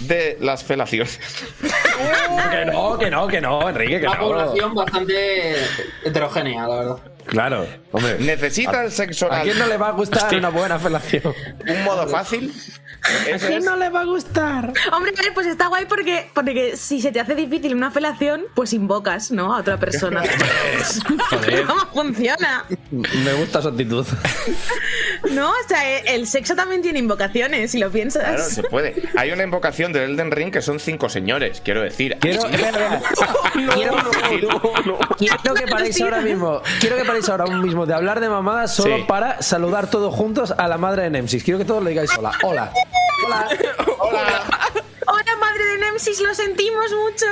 de las felaciones. que no, que no, que no, Enrique, que Una no. población bastante heterogénea, la verdad. Claro, hombre. ¿Necesita el sexo ¿A quién no le va a gustar una buena felación? un modo fácil? ¿A Ese quién es- no le va a gustar? Hombre, a ver, pues está guay porque, porque si se te hace difícil una felación, pues invocas, ¿no? A otra persona. ¿Cómo funciona? Me gusta su actitud. No, o sea, eh, el sexo también tiene invocaciones, si lo piensas. Claro, se puede. Hay una invocación del Elden Ring que son cinco señores, quiero decir. Quiero, espera. quiero, quiero que paréis ahora mismo. Quiero que paréis ahora mismo de hablar de mamadas solo Sí. para saludar todos juntos a la madre de Nemesis. Quiero que todos le digáis hola. Hola. Hola. Hola. Hola, madre de Nemesis, lo sentimos mucho.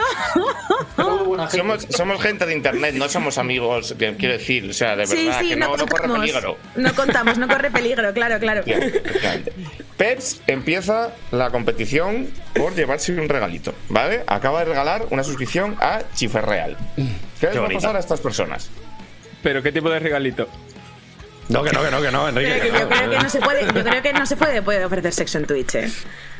Somos gente. Somos, somos gente de internet, no somos amigos, quiero decir, o sea, de sí, verdad, sí, que no, no, no corre peligro. No contamos, no corre peligro, claro, claro. Peps empieza la competición por llevarse un regalito, ¿vale? Acaba de regalar una suscripción a Chiferreal. ¿Qué les va a pasar a estas personas? ¿Pero qué tipo de regalito? No, que no, que no, que no, Enrique. Pero que que yo no. creo que no se puede, yo creo que no se puede, puede ofrecer sexo en Twitch, ¿eh?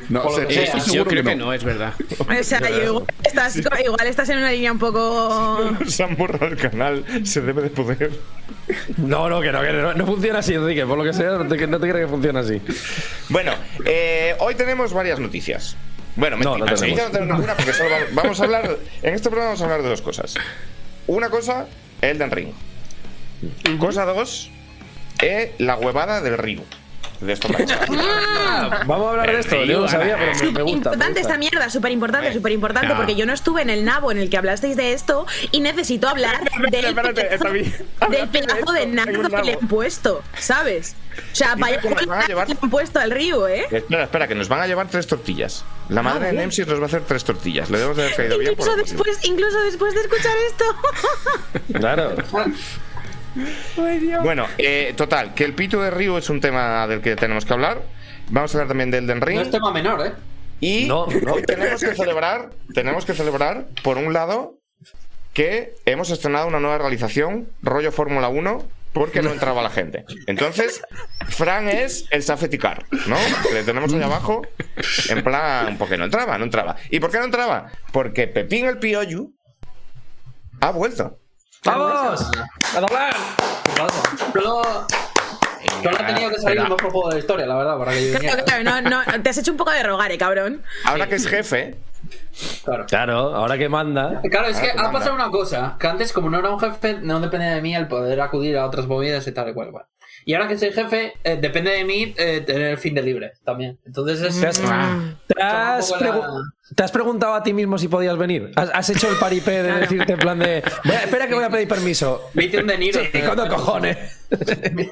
No, sí, Yo creo que que no. es verdad. O sea, yo igual estás, igual estás en una línea un poco. Se han borrado el canal, se debe de poder. No, no, que no, que no, no funciona así, Enrique. Por lo que sea, no te, no te creas que funciona así. Bueno, eh, hoy tenemos varias noticias. Bueno, No, mentira, no tenemos. ya no tenemos ninguna porque solo vamos, vamos a hablar. En este programa vamos a hablar de dos cosas. Una cosa, Elden Ring. Cosa dos, eh, la huevada del Ryu. De esto me Vamos a hablar de esto. Yo no sabía, pero me, me gusta. me importante gusta. esta mierda, súper importante, súper importante, porque yo no estuve en el nabo en el que hablasteis de esto y necesito hablar del espérate, pedazo, está bien. del pedazo de nardo que le han puesto, ¿sabes? O sea, vaya que van a llevar- que le han puesto al río, ¿eh? Espera, espera, que nos van a llevar tres tortillas. La madre de bien. Nemesis nos va a hacer tres tortillas. Le debemos de haber caído bien. por después, incluso después de escuchar esto. Claro. Bueno, eh, total, que el pito de Ryu es un tema del que tenemos que hablar. Vamos a hablar también del No Ring. es tema menor, ¿eh? Y No, no. tenemos que celebrar, tenemos que celebrar, por un lado, que hemos estrenado una nueva realización, rollo Fórmula 1, porque no entraba la gente. Entonces, Fran es el safety car, ¿no? Que Le tenemos ahí abajo, en plan, porque no entraba, no entraba. ¿Y por qué no entraba? Porque Pepín el Pioyu ha vuelto. ¡Vamos! ¡A doblar! Solo, solo ha tenido que salir el mejor juego de la historia, la verdad, para que yo Claro, claro, no, no, te has hecho un poco de rogar, eh, cabrón. Ahora que es jefe, Claro. Claro, ahora que manda. Claro, es Ah, que pues ha pasado una cosa, que antes como no era un jefe, no dependía de mí el poder acudir a otras movidas y tal y cual. Y ahora que soy jefe, eh, depende de mí eh, tener el fin de libre también. Entonces es... ¿Te has, te has la- te preguntado a ti mismo si podías venir? ¿Has, has hecho el paripé de decirte en plan de. "Voy a- espera que voy a pedir permiso. Me hice un De Niro. Sí, ¿cuándo cojones?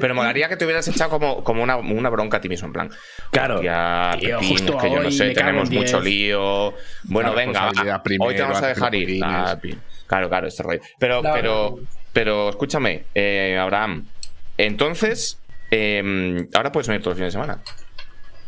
pero molaría que te hubieras echado como, como una, una bronca a ti mismo, en plan. Claro. Ya, Tío, Pepín, justo es que yo no sé, tenemos en mucho 10. lío. Bueno, La venga, va, primero, hoy te vamos a dejar ir. Ah, claro, claro, este rollo. Pero, Claro. pero, pero, escúchame, eh, Abraham. Entonces, eh, ahora puedes venir todos los fines de semana.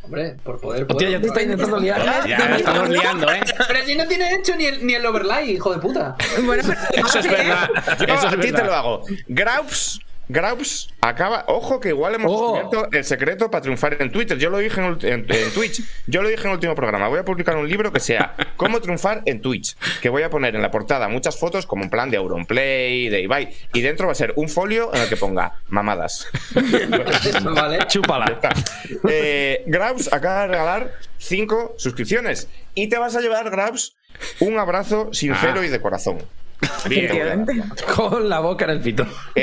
Hombre, por poder... Hostia, ya te está intentando liar. Ya la estamos liando, ¿eh? Pero si no tiene hecho ni el, ni el overlay, hijo de puta. Bueno, pero Eso es verdad. Yo Eso a es ti te lo hago. Graups. Graups acaba. Ojo que igual hemos Oh. descubierto el secreto para triunfar en Twitter. Yo lo dije en, ulti- en- en Twitch. Yo lo dije en el último programa. Voy a publicar un libro que sea Cómo triunfar en Twitch. Que voy a poner en la portada muchas fotos como en plan de Auronplay, de Ibai. Y dentro va a ser un folio en el que ponga mamadas. vale. Chúpala. Eh, Grabs acaba de regalar 5 suscripciones. Y te vas a llevar, Grabs, un abrazo sincero y de corazón. Con la boca en el pito.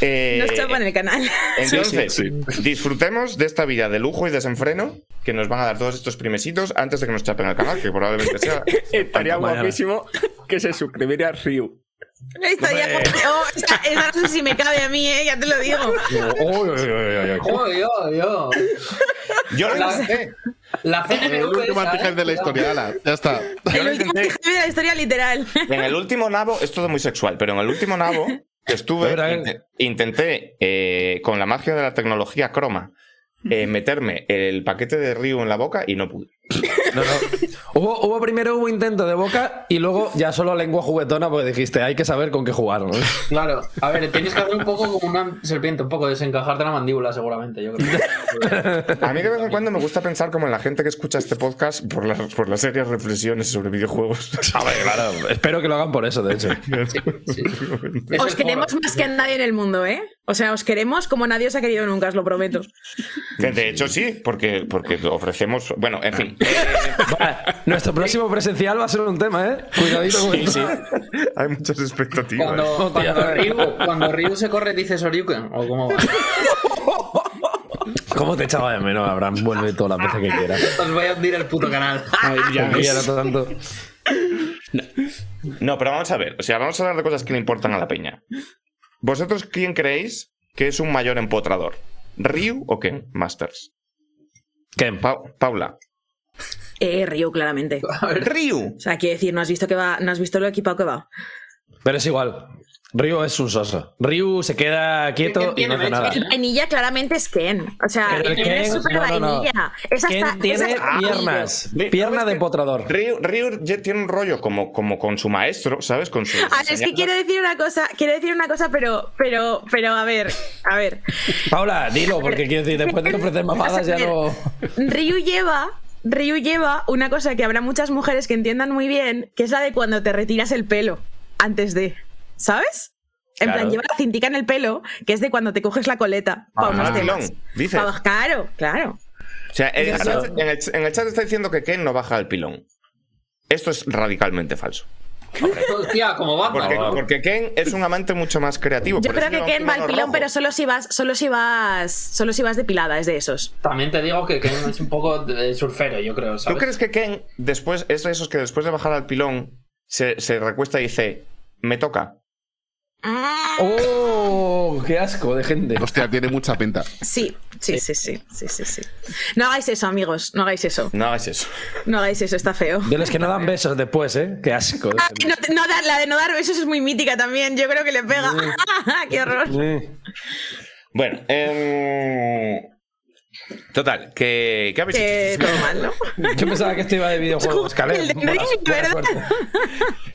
Eh, Nos chapan el canal. entonces, Sí, disfrutemos de esta vida de lujo y desenfreno que nos van a dar todos estos primesitos antes de que nos chapen el canal, que probablemente sea. Estaría guapísimo que se suscribiera a Ryu. Estaría oh, esa, esa no sé si me cabe a mí, eh, ya te lo digo. Yo, yo. Yo lo La- intenté. La El último esa, antijefe de la ¿eh? historia, ala, ya está. Yo lo El último de la historia literal. En el último nabo, es todo muy sexual, pero en el último nabo que estuve, eh. intenté eh, con la magia de la tecnología croma eh, meterme el paquete de Ryu en la boca y no pude. No, no. Hubo, hubo primero hubo intento de boca y luego ya solo lengua juguetona porque dijiste, hay que saber con qué jugar. ¿no? Claro, a ver, tienes que hacer un poco como una serpiente, un poco desencajarte la mandíbula, seguramente, yo creo. A mí de vez en cuando me gusta pensar como en la gente que escucha este podcast por las, por las serias reflexiones sobre videojuegos. A ver, claro, espero que lo hagan por eso, de hecho. Sí. Os queremos más que a nadie en el mundo, ¿eh? O sea, os queremos como nadie os ha querido nunca, os lo prometo. Que de hecho sí, porque, porque ofrecemos. Bueno, en fin. Eh, Va, Nuestro próximo presencial va a ser un tema, ¿eh? Cuidadito con eso. hay muchas expectativas. Cuando, cuando, Ryu, cuando Ryu se corre, dice Soryuken, o cómo va. ¿Cómo te echaba de menos, Abraham? Vuelve todas las veces que quieras. Os voy a hundir el puto canal. Ay, ya quiero tanto. No, pero vamos a ver. O sea, vamos a hablar de cosas que le importan a la peña. ¿Vosotros quién creéis que es un mayor empotrador? ¿Ryu o Ken Masters? Ken, Pa- Paula. Eh, Ryu, claramente. ¡Ryu! O sea, quiero decir, no has visto que va, no has visto lo equipado que va. Pero es igual. Ryu es un soso. Ryu se queda quieto y no hace nada. El vainilla claramente es Ken. O sea, el Ken, Ken- es súper no, no, no. vainilla. Es hasta, Ken es tiene hasta- piernas. Pierna ¿sabes de potrador. Ryu, tiene un rollo como, como con su maestro, ¿sabes? Con su. Ah, es que quiero decir una cosa, quiero decir una cosa, pero, pero, pero, a ver, a ver. Paula, dilo, porque quiero decir, después de ofrecer mamadas ya no. Ryu lleva, Ryu lleva una cosa que habrá muchas mujeres que entiendan muy bien, que es la de cuando te retiras el pelo antes de, ¿sabes? En Claro. plan, lleva la cintica en el pelo, que es de cuando te coges la coleta para Ah, unos pilón, temas. dices. Pa- claro, claro. O sea, en, el Claro. chat- en el, en el chat está diciendo que Ken no baja el pilón. Esto es radicalmente falso. Hostia, como va. Porque, porque Ken es un amante mucho más creativo. Yo creo que Ken va al pilón, rojo. pero solo si vas, solo si vas, solo si vas depilada, es de esos. También te digo que Ken es un poco de surfero, yo creo, ¿Tú crees que Ken después es de esos que después de bajar al pilón se, se recuesta y dice, me toca? ¡Oh! ¡Qué asco de gente! Hostia, tiene mucha pinta. Sí, sí, sí, sí, sí, sí, sí. No hagáis eso, amigos, no hagáis eso. No hagas eso. No hagáis eso, está feo. De los que no dan besos después, ¿eh? ¡Qué asco! de Ah, no, no dar- la de no dar besos es muy mítica también. Yo creo que le pega. ¡Qué horror! Sí. Bueno, em, total, que, ¿qué habéis Que hecho? normal, ¿no? Yo pensaba que esto iba de videojuegos. Caleb.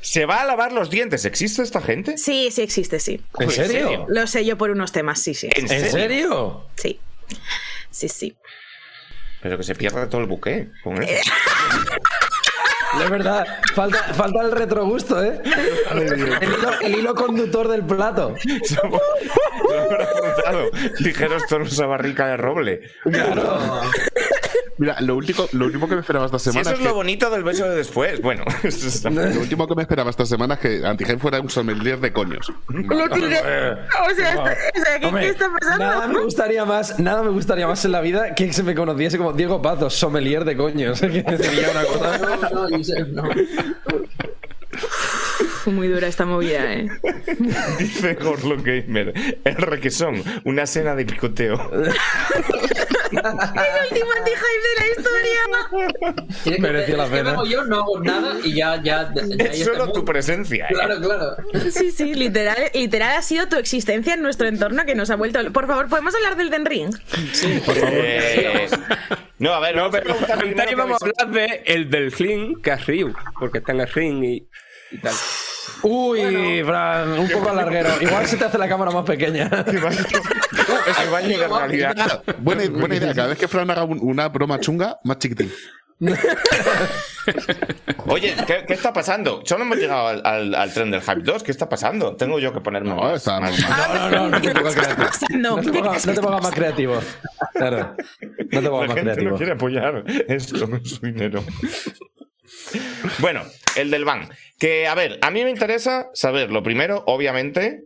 ¿Se va a lavar los dientes? ¿Existe esta gente? Sí, sí existe, sí. ¿En serio? Lo sé yo por unos temas, sí, sí. ¿En ¿En serio? Sí. Sí, sí. Pero que se pierde todo el buque con eso. Es verdad. Falta, falta el retrogusto, ¿eh? El hilo, el hilo conductor del plato. He preguntado. Ligeros tonos a barrica de roble. Claro. Mira, lo último, lo último que me esperaba esta Si semana eso es es que, lo bonito del beso de después. Bueno, lo último que me esperaba esta semana es que Antigen fuera un sommelier de coños. Lo tiré. O sea, ¿qué, Hombre, qué está pasando? Nada me gustaría más, nada me gustaría más en la vida que se me conociese como Diego Pazos, sommelier de coños. Que sería una cosa. No, no, Josep, no. Fue muy dura esta movida, ¿eh? Dice Gorlo Gamer. El requesón, una escena de picoteo. El último anti-hype de la historia. Mereció la es que pena. yo no hago nada y ya, ya, ya Es solo tu presencia. ¿eh? Claro, claro. Sí, sí, literal, literal ha sido tu existencia en nuestro entorno que nos ha vuelto. Por favor, ¿podemos hablar del Den Ring? Eh, No, a ver, No, pero antes íbamos a hablar de el del Ring, que es Ryu, porque está en el Ring y, y tal. Uy, Fran, un poco alarguero. Igual se te hace la cámara más pequeña. Es el baño de realidad. Buena, buena idea. Cada vez que Fran haga un- una broma chunga, más chiquitín. Oye, ¿qué, qué está pasando? Solo hemos llegado al, al- al tren del Hype 2. ¿Qué está pasando? Tengo yo que ponerme No, más- está- más- No, no, no, no te pongas creativo. No te ¿Qué pongas, no te pongas más creativo. Claro. No te La pongas más gente no creativo. quiere apoyar esto con su dinero. Bueno, el del ban. Que, a ver, a mí me interesa saber lo primero, obviamente.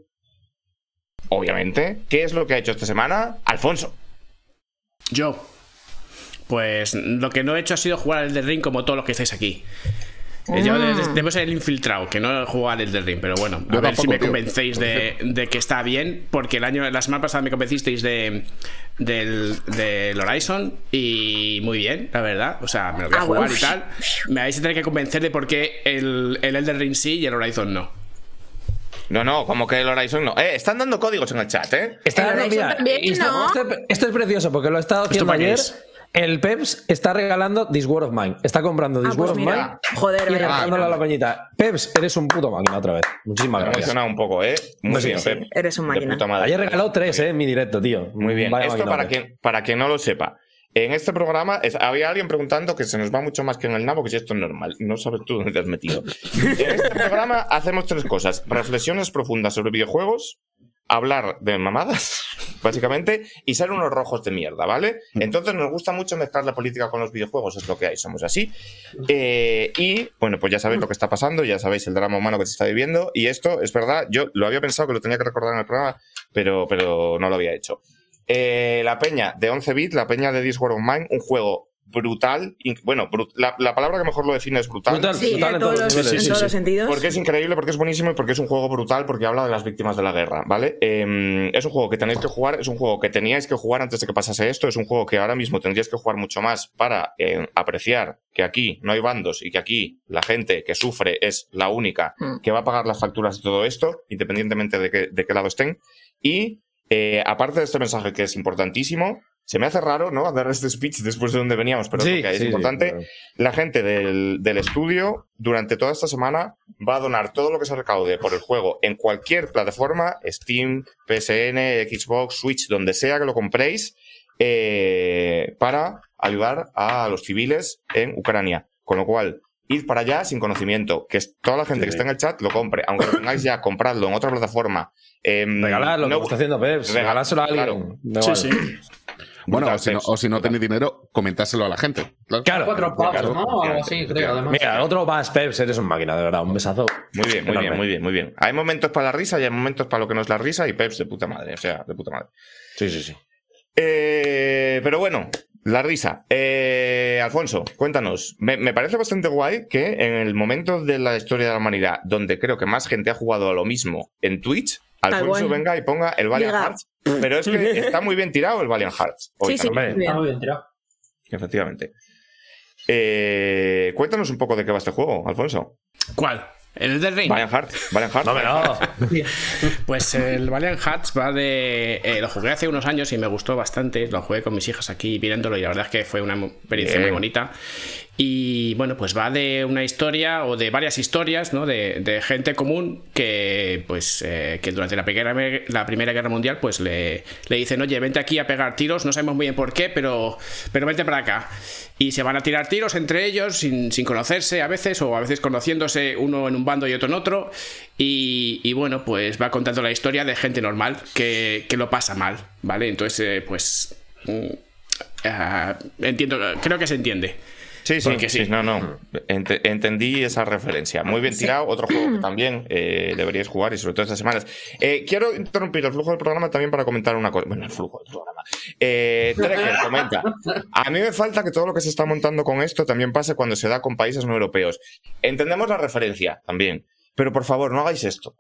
Obviamente, ¿qué es lo que ha hecho esta semana Alfonso? Yo. Pues lo que no he hecho ha sido jugar al Elden Ring como todos los que estáis aquí. Eh, Yo de- de- debo ser el infiltrado, que no he jugado al Elden Ring, pero bueno, a Yo ver si me convencéis de, de que está bien, porque el año, la semana pasada me convencisteis de del, del Horizon y muy bien, la verdad. O sea, me lo voy a Ah, jugar y tal. Me vais a tener que convencer de por qué el, el Elden Ring sí y el Horizon no. No, no, como que el Horizon no. Eh, están dando códigos en el chat, ¿eh? Está El dando, mira, también, ¿no? esto- esto es precioso porque lo he estado haciendo ayer. es? El Peps está regalando This War of Mine. Está comprando This Ah, pues War of. Mine Joder, y regalándole a la peñita. Peps, eres un puto máquina otra vez. Muchísimas Me ha gracias. emocionado un poco, ¿eh? Muy Pues sí, bien, sí, Pep. eres un máquina. Ayer regaló tres, Muy eh, en mi directo, tío. Muy bien. Vaya Esto para Peps. quien, para quien no lo sepa. En este programa es- había alguien preguntando que se nos va mucho más que en el nabo, que si esto es normal. No sabes tú dónde te has metido. En este programa hacemos tres cosas. Reflexiones profundas sobre videojuegos, hablar de mamadas, básicamente, y ser unos rojos de mierda, ¿vale? Entonces nos gusta mucho mezclar la política con los videojuegos, es lo que hay, somos así. Eh, y, bueno, pues ya sabéis lo que está pasando, ya sabéis el drama humano que se está viviendo, y esto es verdad, yo lo había pensado que lo tenía que recordar en el programa, pero, pero no lo había hecho. Eh, la peña de 11 bits, la peña de This War of Mine, un juego brutal, bueno, brut- la, la palabra que mejor lo define es brutal. Brutal. Sí, en todos los, niveles, en sí, todos sí. los sentidos. Porque es increíble, porque es buenísimo y porque es un juego brutal, porque habla de las víctimas de la guerra, ¿vale? Eh, es un juego que tenéis que jugar, es un juego que teníais que jugar antes de que pasase esto, es un juego que ahora mismo tendríais que jugar mucho más para eh, apreciar que aquí no hay bandos y que aquí la gente que sufre es la única Mm. que va a pagar las facturas de todo esto, independientemente de, que- de qué lado estén. Y eh, aparte de este mensaje que es importantísimo, se me hace raro, ¿no? Dar este speech después de donde veníamos, pero es lo que hay, es sí, sí, importante. claro. La gente del, del estudio durante toda esta semana va a donar todo lo que se recaude por el juego en cualquier plataforma, Steam, PSN, Xbox, Switch, donde sea que lo compréis, eh, para ayudar a los civiles en Ucrania. Con lo cual, id para allá sin conocimiento, que es- toda la gente que está en el chat lo compre, aunque lo tengáis ya, compradlo en otra plataforma. em, Regalarlo, no- como está haciendo Peps. Regal- Regalárselo a alguien. claro. Sí, sí. Bueno, o si, no, o si no tenéis dinero, comentárselo a la gente. Claro. Claro. Cuatro pavos, claro, ¿no? O algo así, creo, además. Mira, otro más, Peps, eres un máquina, de verdad. Un besazo. Muy bien, muy Enorme. bien, muy bien, muy bien. Hay momentos para la risa y hay momentos para lo que no es la risa y Peps de puta madre, o sea, de puta madre. Sí, sí, sí. Eh, pero bueno, la risa. Eh, Alfonso, cuéntanos. Me, me parece bastante guay que en el momento de la historia de la humanidad donde creo que más gente ha jugado a lo mismo en Twitch, Alfonso venga y ponga el Valiant Llega. Hearts. Pero es que está muy bien tirado el Valiant Hearts. hoy Sí, sí, hombre. bien. Ah, muy bien tirado. Efectivamente. Eh, cuéntanos un poco de qué va este juego, Alfonso. ¿Cuál? ¿El del Ring? Valiant Hearts. Valiant Hearts. No, pero no. Pues el Valiant Hearts va de. eh, lo jugué hace unos años y me gustó bastante. Lo jugué con mis hijas aquí viéndolo y la verdad es que fue una experiencia Bien. muy bonita. Y bueno, pues va de una historia o de varias historias, ¿no? De, de gente común que, pues, eh, que durante la primera, la primera Guerra Mundial, pues le, le dicen, oye, vente aquí a pegar tiros, no sabemos muy bien por qué, pero, pero vente para acá. Y se van a tirar tiros entre ellos sin, sin conocerse a veces, o a veces conociéndose uno en un bando y otro en otro. Y, bueno, pues va contando la historia de gente normal que, que lo pasa mal, ¿vale? Entonces, eh, pues. mm, ah, entiendo, creo que se entiende. Sí, sí, Porque sí. sí, no, no. Ent- entendí esa referencia. Muy bien tirado. Otro juego que también eh, deberíais jugar y sobre todo estas semanas. Eh, quiero interrumpir el flujo del programa también para comentar una cosa. Bueno, el flujo del programa. Eh, Trekker comenta. A mí me falta que todo lo que se está montando con esto también pase cuando se da con países no europeos. Entendemos la referencia también. Pero por favor, no hagáis esto.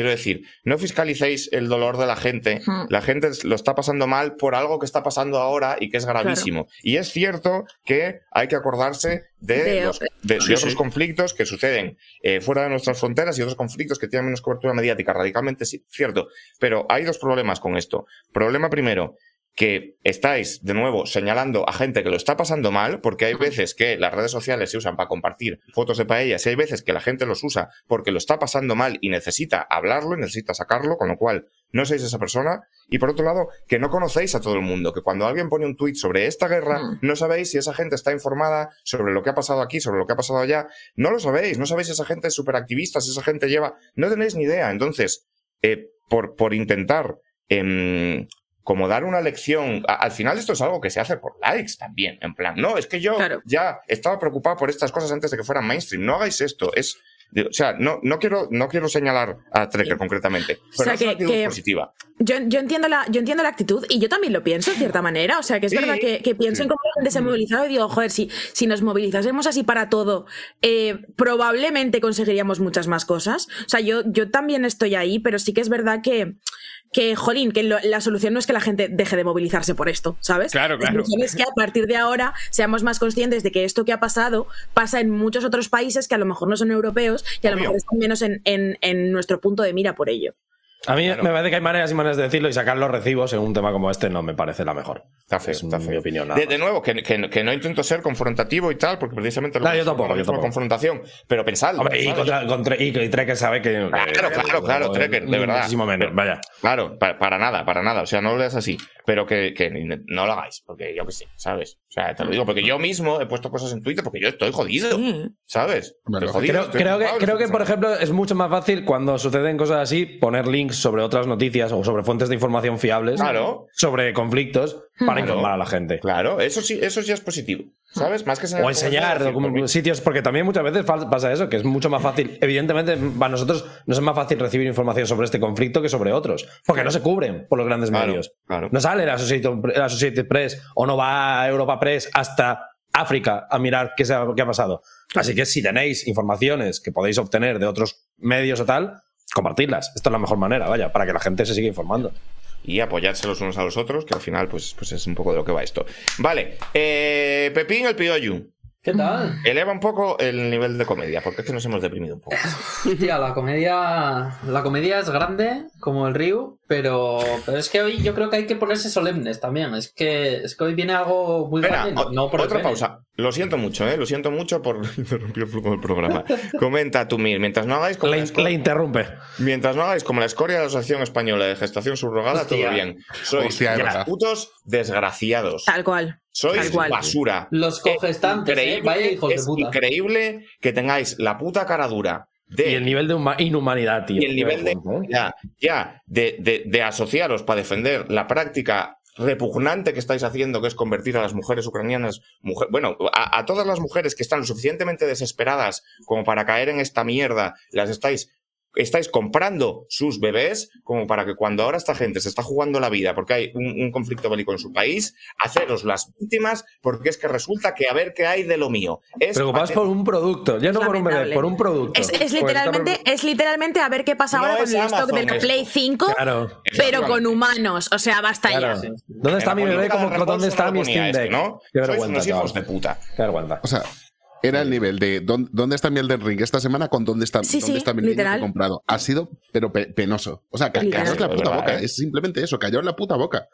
Quiero decir, no fiscalicéis el dolor de la gente. La gente lo está pasando mal por algo que está pasando ahora y que es gravísimo. Y es cierto que hay que acordarse de, De- los- de- de Sí, otros sí. conflictos que suceden eh, fuera de nuestras fronteras y otros conflictos que tienen menos cobertura mediática. Radicalmente sí, cierto. Pero hay dos problemas con esto. Problema primero, que estáis de nuevo señalando a gente que lo está pasando mal, porque hay veces que las redes sociales se usan para compartir fotos de paellas y hay veces que la gente los usa porque lo está pasando mal y necesita hablarlo y necesita sacarlo, con lo cual no sois esa persona. Y por otro lado, que no conocéis a todo el mundo, que cuando alguien pone un tuit sobre esta guerra, Mm. no sabéis si esa gente está informada sobre lo que ha pasado aquí, sobre lo que ha pasado allá. No lo sabéis, no sabéis si esa gente es súper activista, si esa gente lleva... No tenéis ni idea. Entonces, eh, por, por intentar em, como dar una lección. al final esto es algo que se hace por likes también. En plan, no, es que yo Claro. ya estaba preocupado por estas cosas antes de que fueran mainstream. No hagáis esto. Es, de- o sea, no, no, quiero, no quiero señalar a Trekker concretamente, pero sea, es una que- actitud que- positiva. Yo, yo entiendo la, yo entiendo la actitud y yo también lo pienso, en cierta manera. O sea, que es Sí. verdad que, que pienso en cómo la gente se ha movilizado y digo, joder, si, si nos movilizásemos así para todo, eh, probablemente conseguiríamos muchas más cosas. O sea, yo, yo también estoy ahí, pero sí que es verdad que, que jolín, que lo- la solución no es que la gente deje de movilizarse por esto, ¿sabes? Claro, La claro. solución es que a partir de ahora seamos más conscientes de que esto que ha pasado pasa en muchos otros países que a lo mejor no son europeos y a lo mejor están menos en, en- en nuestro punto de mira por ello. A mí Claro. me parece que hay maneras y maneras de decirlo y sacar los recibos en un tema como este no me parece la mejor. Está feo, Es está mi feo. opinión, nada De, nuevo, que, que- que no intento ser confrontativo y tal, porque precisamente lo No, yo tampoco, yo tampoco. confrontación. Pero pensadlo. Hombre, y, contra, contra- y, y Trekker sabe que. Claro, claro, claro, que- Trekker, de verdad. Muchísimo menos, vaya. Claro, pa- para, nada, para nada. O sea, no lo leas así. Pero que, que no lo hagáis, porque yo qué sé, ¿sabes? O sea, te lo digo, porque yo mismo he puesto cosas en Twitter porque yo estoy jodido, ¿sabes? Bueno, Estoy jodido, Creo, estoy creo que, creo que, por ejemplo, es mucho más fácil cuando suceden cosas así poner links sobre otras noticias o sobre fuentes de información fiables Claro. sobre conflictos para Claro. informar a la gente. Claro, eso sí, eso sí es positivo, ¿sabes? Más que enseñar O enseñar sitios, porque también muchas veces pasa eso, que es mucho más fácil. Evidentemente, para nosotros nos es más fácil recibir información sobre este conflicto que sobre otros, porque no se cubren por los grandes Claro, medios. claro. No sale la Associated, la Associated Press o no va a Europa Press hasta África a mirar qué, se ha, qué ha pasado. Así que si tenéis informaciones que podéis obtener de otros medios o tal, compartidlas. Esto es la mejor manera, vaya, para que la gente se siga informando. Y apoyarse los unos a los otros, que al final, pues, pues es un poco de lo que va esto. Vale, eh, Pepín el Pioyu. ¿Qué tal? Eleva un poco el nivel de comedia, porque es que nos hemos deprimido un poco. Hostia, la comedia. La comedia es grande, como el Ryu, pero, pero es que hoy yo creo que hay que ponerse solemnes también. Es que, es que hoy viene algo muy Espera, grande. o- No por el otra pausa. Lo siento mucho, ¿eh? Lo siento mucho por interrumpir el flujo del programa. Comenta tú, Mir, mientras no hagáis como Le, la escoria- le interrumpe. Mientras no hagáis como la escoria de la Asociación Española de Gestación Subrogada, Hostia. todo bien. Sois Hostia, putos desgraciados. Tal cual. Sois basura. Los cogestantes, Es ¿eh? Vaya hijos de es puta. increíble que tengáis la puta cara dura de Y el nivel de huma- inhumanidad, tío. y el nivel de vergüenza, ¿eh? ya, ya de, de- de asociaros para defender la práctica repugnante que estáis haciendo, que es convertir a las mujeres ucranianas, mujer- bueno, a, a todas las mujeres que están lo suficientemente desesperadas como para caer en esta mierda, las estáis estáis comprando sus bebés como para que cuando ahora esta gente se está jugando la vida porque hay un, un conflicto bélico en su país, haceros las víctimas porque es que resulta que a ver qué hay de lo mío. Es Preocupados por un producto, ya no por un bebé, por un producto. Es, es Pues literalmente, es literalmente a ver qué pasa No ahora con el stock de la. Play 5, Claro, pero con humanos. O sea, basta claro. ya. ¿Dónde está mi bebé? Como, ¿Dónde está mi Steam Deck? ¿no? Qué Sois vergüenza, unos hijos chaval. de puta. Qué vergüenza. O sea, era el nivel de ¿dónde, dónde está mi Elden Ring esta semana con dónde está, Sí, dónde sí, está mi que he comprado. Ha sido, pero pe- penoso. O sea, ca- Literal. cayó en la Es puta boca. ¿eh? Es simplemente eso, cayó en la puta boca.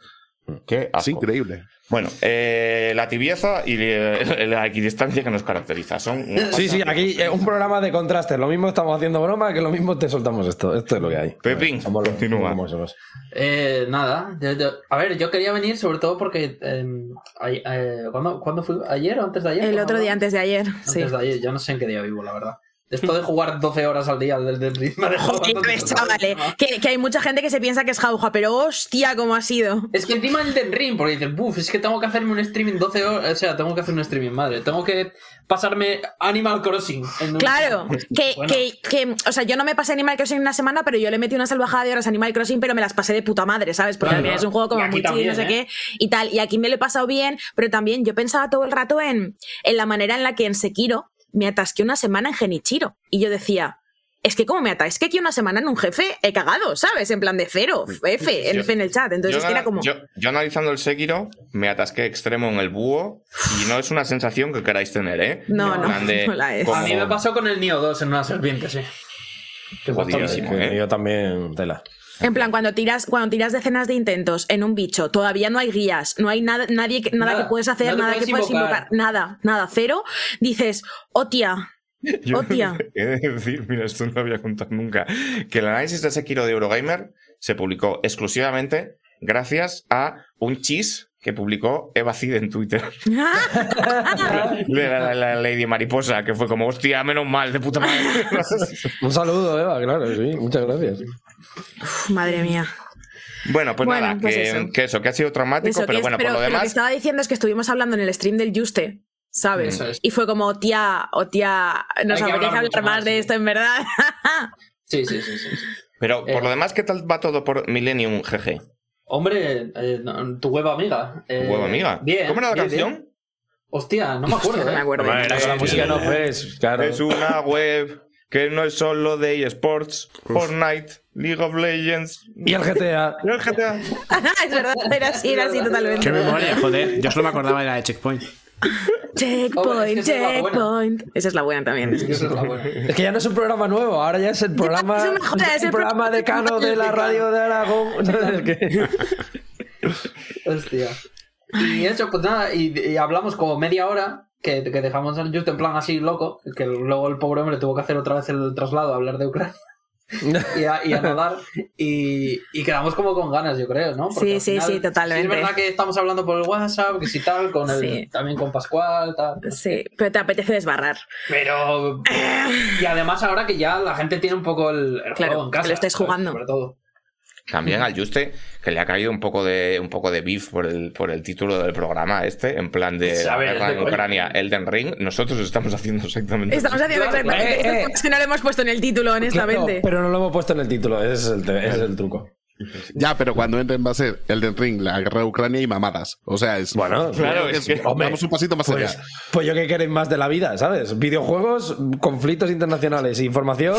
Qué Es increíble. Bueno, eh, la tibieza y eh, la equidistancia que nos caracteriza. Son Sí, sí, aquí eh, un programa de contrastes. Lo mismo estamos haciendo broma que lo mismo te soltamos esto. Esto es lo que hay. Pepín, continúa. Eh, nada, yo- yo- a ver, yo quería venir sobre todo porque. ay- ¿cuándo, cuándo fui? ¿Ayer o antes de ayer? El ¿Cuándo otro fue? día, antes de ayer. Antes Sí. de ayer, yo no sé en qué día vivo, la verdad. Esto de jugar 12 horas al día desde el ritmo de chavales, que, que hay mucha gente que se piensa que es jauja, pero hostia, cómo ha sido. Es que encima el Den Ring, porque dices, buf, es que tengo que hacerme un streaming 12 horas, o sea, tengo que hacer un streaming, madre, tengo que pasarme Animal Crossing. en un- Claro, que, Bueno. que, que, o sea, yo no me pasé Animal Crossing una semana, pero yo le metí una salvajada de horas a Animal Crossing, pero me las pasé de puta madre, ¿sabes? Porque Claro. es un juego como muy también, no sé ¿eh? qué, y tal. Y aquí me lo he pasado bien, pero también yo pensaba todo el rato en, en la manera en la que en Sekiro me atasqué una semana en Genichiro. Y yo decía, es que como me atasqué aquí una semana en un jefe, he cagado, ¿sabes? En plan de cero, F, en, Yo- en el chat. Entonces yo, es que era como... yo- yo analizando el Sekiro, me atasqué extremo en el búho y no es una sensación que queráis tener, ¿eh? No, no, de no la es. como- A mí me pasó con el Nioh 2 en una serpiente, sí. Que fue Jodidísimo. ¿eh? Yo también, tela. En plan, cuando tiras, cuando tiras decenas de intentos en un bicho, todavía no hay guías, no hay nada, nadie, que- nada, Nada, que puedes hacer, no nada puedes que puedes invocar. invocar. nada, nada, cero. Dices, hostia, Yo hostia. he de decir, mira, esto no lo había contado nunca, que el análisis de Sekiro de Eurogamer se publicó exclusivamente gracias a un chis que publicó Eva Cid en Twitter. La, la- la Lady Mariposa, que fue como, hostia, menos mal, de puta madre. Un saludo, Eva, claro, sí. Muchas gracias. Uf, madre mía. bueno, pues Bueno, nada, pues que, eso. que eso, que ha sido traumático, Eso, pero es- bueno, pero- por lo pero lo que demás, estaba diciendo es que estuvimos hablando en el stream del Juste, ¿sabes? Es. Y fue como, tía, o tía, nos apetece hablar hablar más más, de sí. esto, en verdad. Sí, sí, sí, sí. sí. pero por eh. lo demás, ¿qué tal va todo por Millennium GG? Hombre, eh, no, tu web amiga. eh, Huevo amiga. Bien. ¿Cómo era la bien, canción? bien. Hostia, no me acuerdo. no me eh. acuerdo. Hombre, era la sí, música no fes, claro. Es una web que no es solo de eSports, Fortnite, League of Legends. Y el GTA. ¿Y el GTA? es verdad, era así, era así totalmente. Qué memoria, joder. Yo solo me acordaba de la de Checkpoint. Checkpoint, Oh, es que esa es la buena. checkpoint. Esa es la buena también. Es la buena. Es que ya no es un programa nuevo, ahora ya es el programa, es es el el programa pro- decano de la radio de Aragón. Es que- Hostia. Y eso, pues nada, y, y hablamos como media hora, que, que dejamos al Just en plan así loco, que luego el pobre hombre tuvo que hacer otra vez el traslado a hablar de Ucrania y a, y a nadar, y, y quedamos como con ganas, yo creo, ¿no? Sí, sí, sí, totalmente. Es verdad que estamos hablando por el WhatsApp, que si tal, con el, Sí. también con Pascual, tal. Sí, pero te apetece desbarrar. Pero. Y además, ahora que ya la gente tiene un poco el, el Claro, juego en que casa. lo estáis jugando. Sobre todo. También al Juste, que le ha caído un poco de un poco de beef por el, por el título del programa este, en plan de la Sabes, guerra de en. Ucrania, Elden Ring. Nosotros estamos haciendo exactamente Estamos haciendo exactamente eh, eh. es que no lo hemos puesto en el título, honestamente. No, pero no lo hemos puesto en el título, ese es el, ese es el truco. Ya, pero cuando entren va a ser Elden Ring, la guerra de Ucrania y mamadas. O sea, es. Bueno, Claro, es que- hombre, Vamos un pasito más Pues, allá. pues yo qué queréis más de la vida, ¿sabes? Videojuegos, conflictos internacionales, información,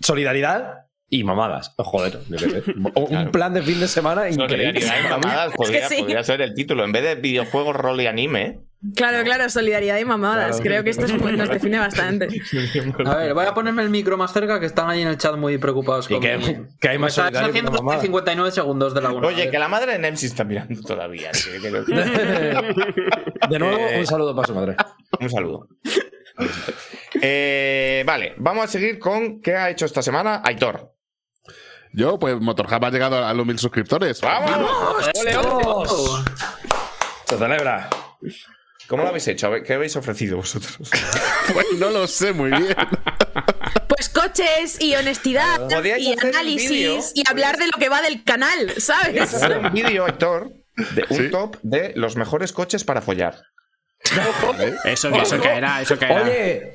solidaridad y mamadas. Joder, yo qué sé. Un Claro. plan de fin de semana increíble. Solidaridad y mamadas podría, sí. podría ser el título. En vez de videojuegos, rol y anime. Claro, claro, solidaridad y mamadas. Claro. Creo que esto es- nos define bastante. A ver, voy a ponerme el micro más cerca que están ahí en el chat muy preocupados. Y con que- mi- que hay más haciendo mamada. 59 segundos de la una. Oye, que la madre de Nemsi está mirando todavía. que- De nuevo, Eh, un saludo para su madre. Un saludo. Eh, vale, vamos a seguir con qué ha hecho esta semana Aitor. Yo, pues Motorhub ha llegado a los mil suscriptores. ¡Vamos! ¡Ole! ¡Vamos! Se celebra. ¿Cómo lo habéis hecho? ¿Qué habéis ofrecido vosotros? Pues no lo sé muy bien. Pues coches y honestidad y análisis y hablar de lo que va del canal, ¿sabes? hacer un vídeo, Aitor, de un Sí. top de los mejores coches para follar. Eso, eso caerá, eso caerá. Oye,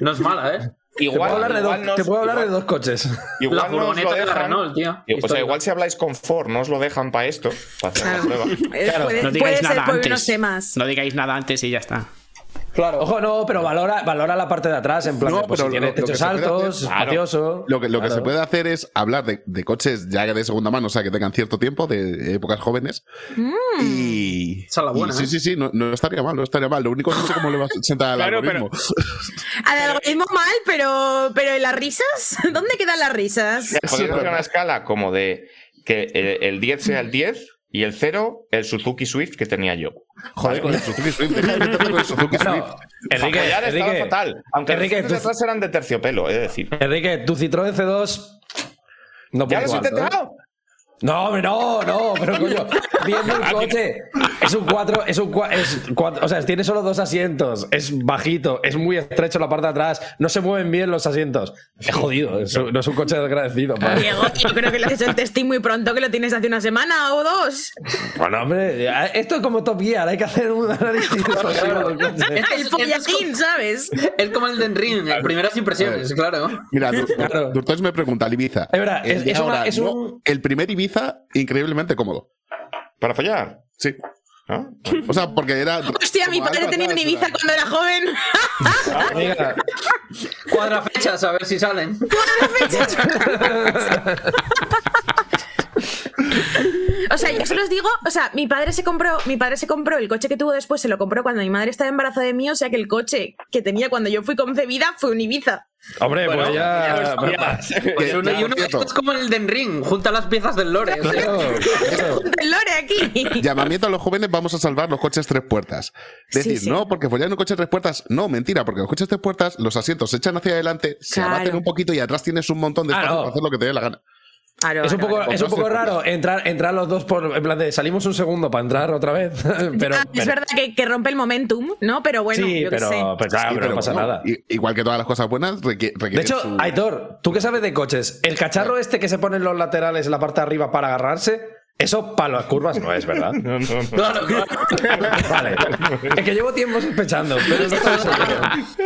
No es mala, ¿eh? Te puedo Igual, hablar, de, igual dos, nos- te puedo hablar de igual- dos coches. igual la no os lo furgoneta de la dejan- Renault, tío. Y, O sea, Histórica. igual si habláis con Ford, no os lo dejan para esto, para hacer la Claro. prueba. Puede no puede digáis ser nada por antes. unos temas. No digáis nada antes y ya está. Claro. Ojo, no, pero valora, valora la parte de atrás, en plan, No, de, pues, pero si tiene techos altos, hacer- Claro. espacioso. Lo que, lo que se puede hacer es hablar de, de coches ya de segunda mano, o sea, que tengan cierto tiempo, de épocas jóvenes. Y. Esa es la buena, y sí, ¿eh? sí, sí, no, no estaría mal, no estaría mal. Lo único no sé cómo le va a sentar al Claro, pero- algoritmo. Al algoritmo mal, pero, pero ¿y las risas? ¿Dónde quedan las risas? Podéis hacer una escala como de que el, el 10 sea el 10 y el 0 el Suzuki Swift que tenía yo. Joder, con el Suzuki Swift. Deja de meterte con el Suzuki Swift. Bueno, Enrique, estaba fatal. Aunque Enrique, los eran de terciopelo, de decir. Enrique, tu Citroën C2 no ¿Ya puede lo has intentado? No, hombre, no, no, pero coño, viendo el coche, es un 4, es un 4, es cuatro- o sea, tiene solo dos asientos, es bajito, es muy estrecho la parte de atrás, no se mueven bien los asientos. Es jodido, es un- no es un coche desagradecido. padre. Diego, yo creo que lo has hecho el testing muy pronto, que lo tienes hace una semana o dos. Bueno, hombre, esto es como Top Gear, hay que hacer un análisis El follatín, ¿sabes? Es como el de Ring, primeras impresiones, claro. Mira, Dur- Claro. Durtois me pregunta, al Ibiza. Es verdad, es- El de es una- ahora, es no, un- El primer Ibiza, increíblemente cómodo. ¿Para follar? Sí. ¿No? O sea, porque era. Hostia, mi padre tenía un atrás, Ibiza era- cuando era joven. Mira, Cuadra fechas a ver si salen. O sea, yo se los digo, o sea, mi padre se compró, mi padre se compró el coche que tuvo después, se lo compró cuando mi madre estaba embarazada de mí, o sea que el coche que tenía cuando yo fui concebida fue un Ibiza. hombre, Bueno, pues ya... Pues Que- uno y uno, esto es como el de Ring, junta las piezas del lore. Claro, claro. El lore aquí. Llamamiento a los jóvenes, vamos a salvar los coches tres puertas. Decir, Sí, sí. no, porque follar en un coche tres puertas, no, mentira, porque los coches tres puertas, los asientos se echan hacia adelante, se Claro. abaten un poquito y atrás tienes un montón de Ah, espacio no. para hacer lo que te dé la gana. Es un poco, es un poco raro entrar, entrar los dos por. En plan de salimos un segundo para entrar otra vez. Pero, Ah, es pero- verdad que, que rompe el momentum, ¿no? Pero bueno, sí, yo sé. pero, pero claro, Sí, pero no pasa bueno, nada. Igual que todas las cosas buenas, requiere. De hecho, Aitor, tú que sabes de coches, el cacharro este que se pone en los laterales en la parte de arriba para agarrarse, eso para las curvas no es, ¿verdad? Claro, claro. Vale. Es que llevo tiempo sospechando, pero no estoy seguro.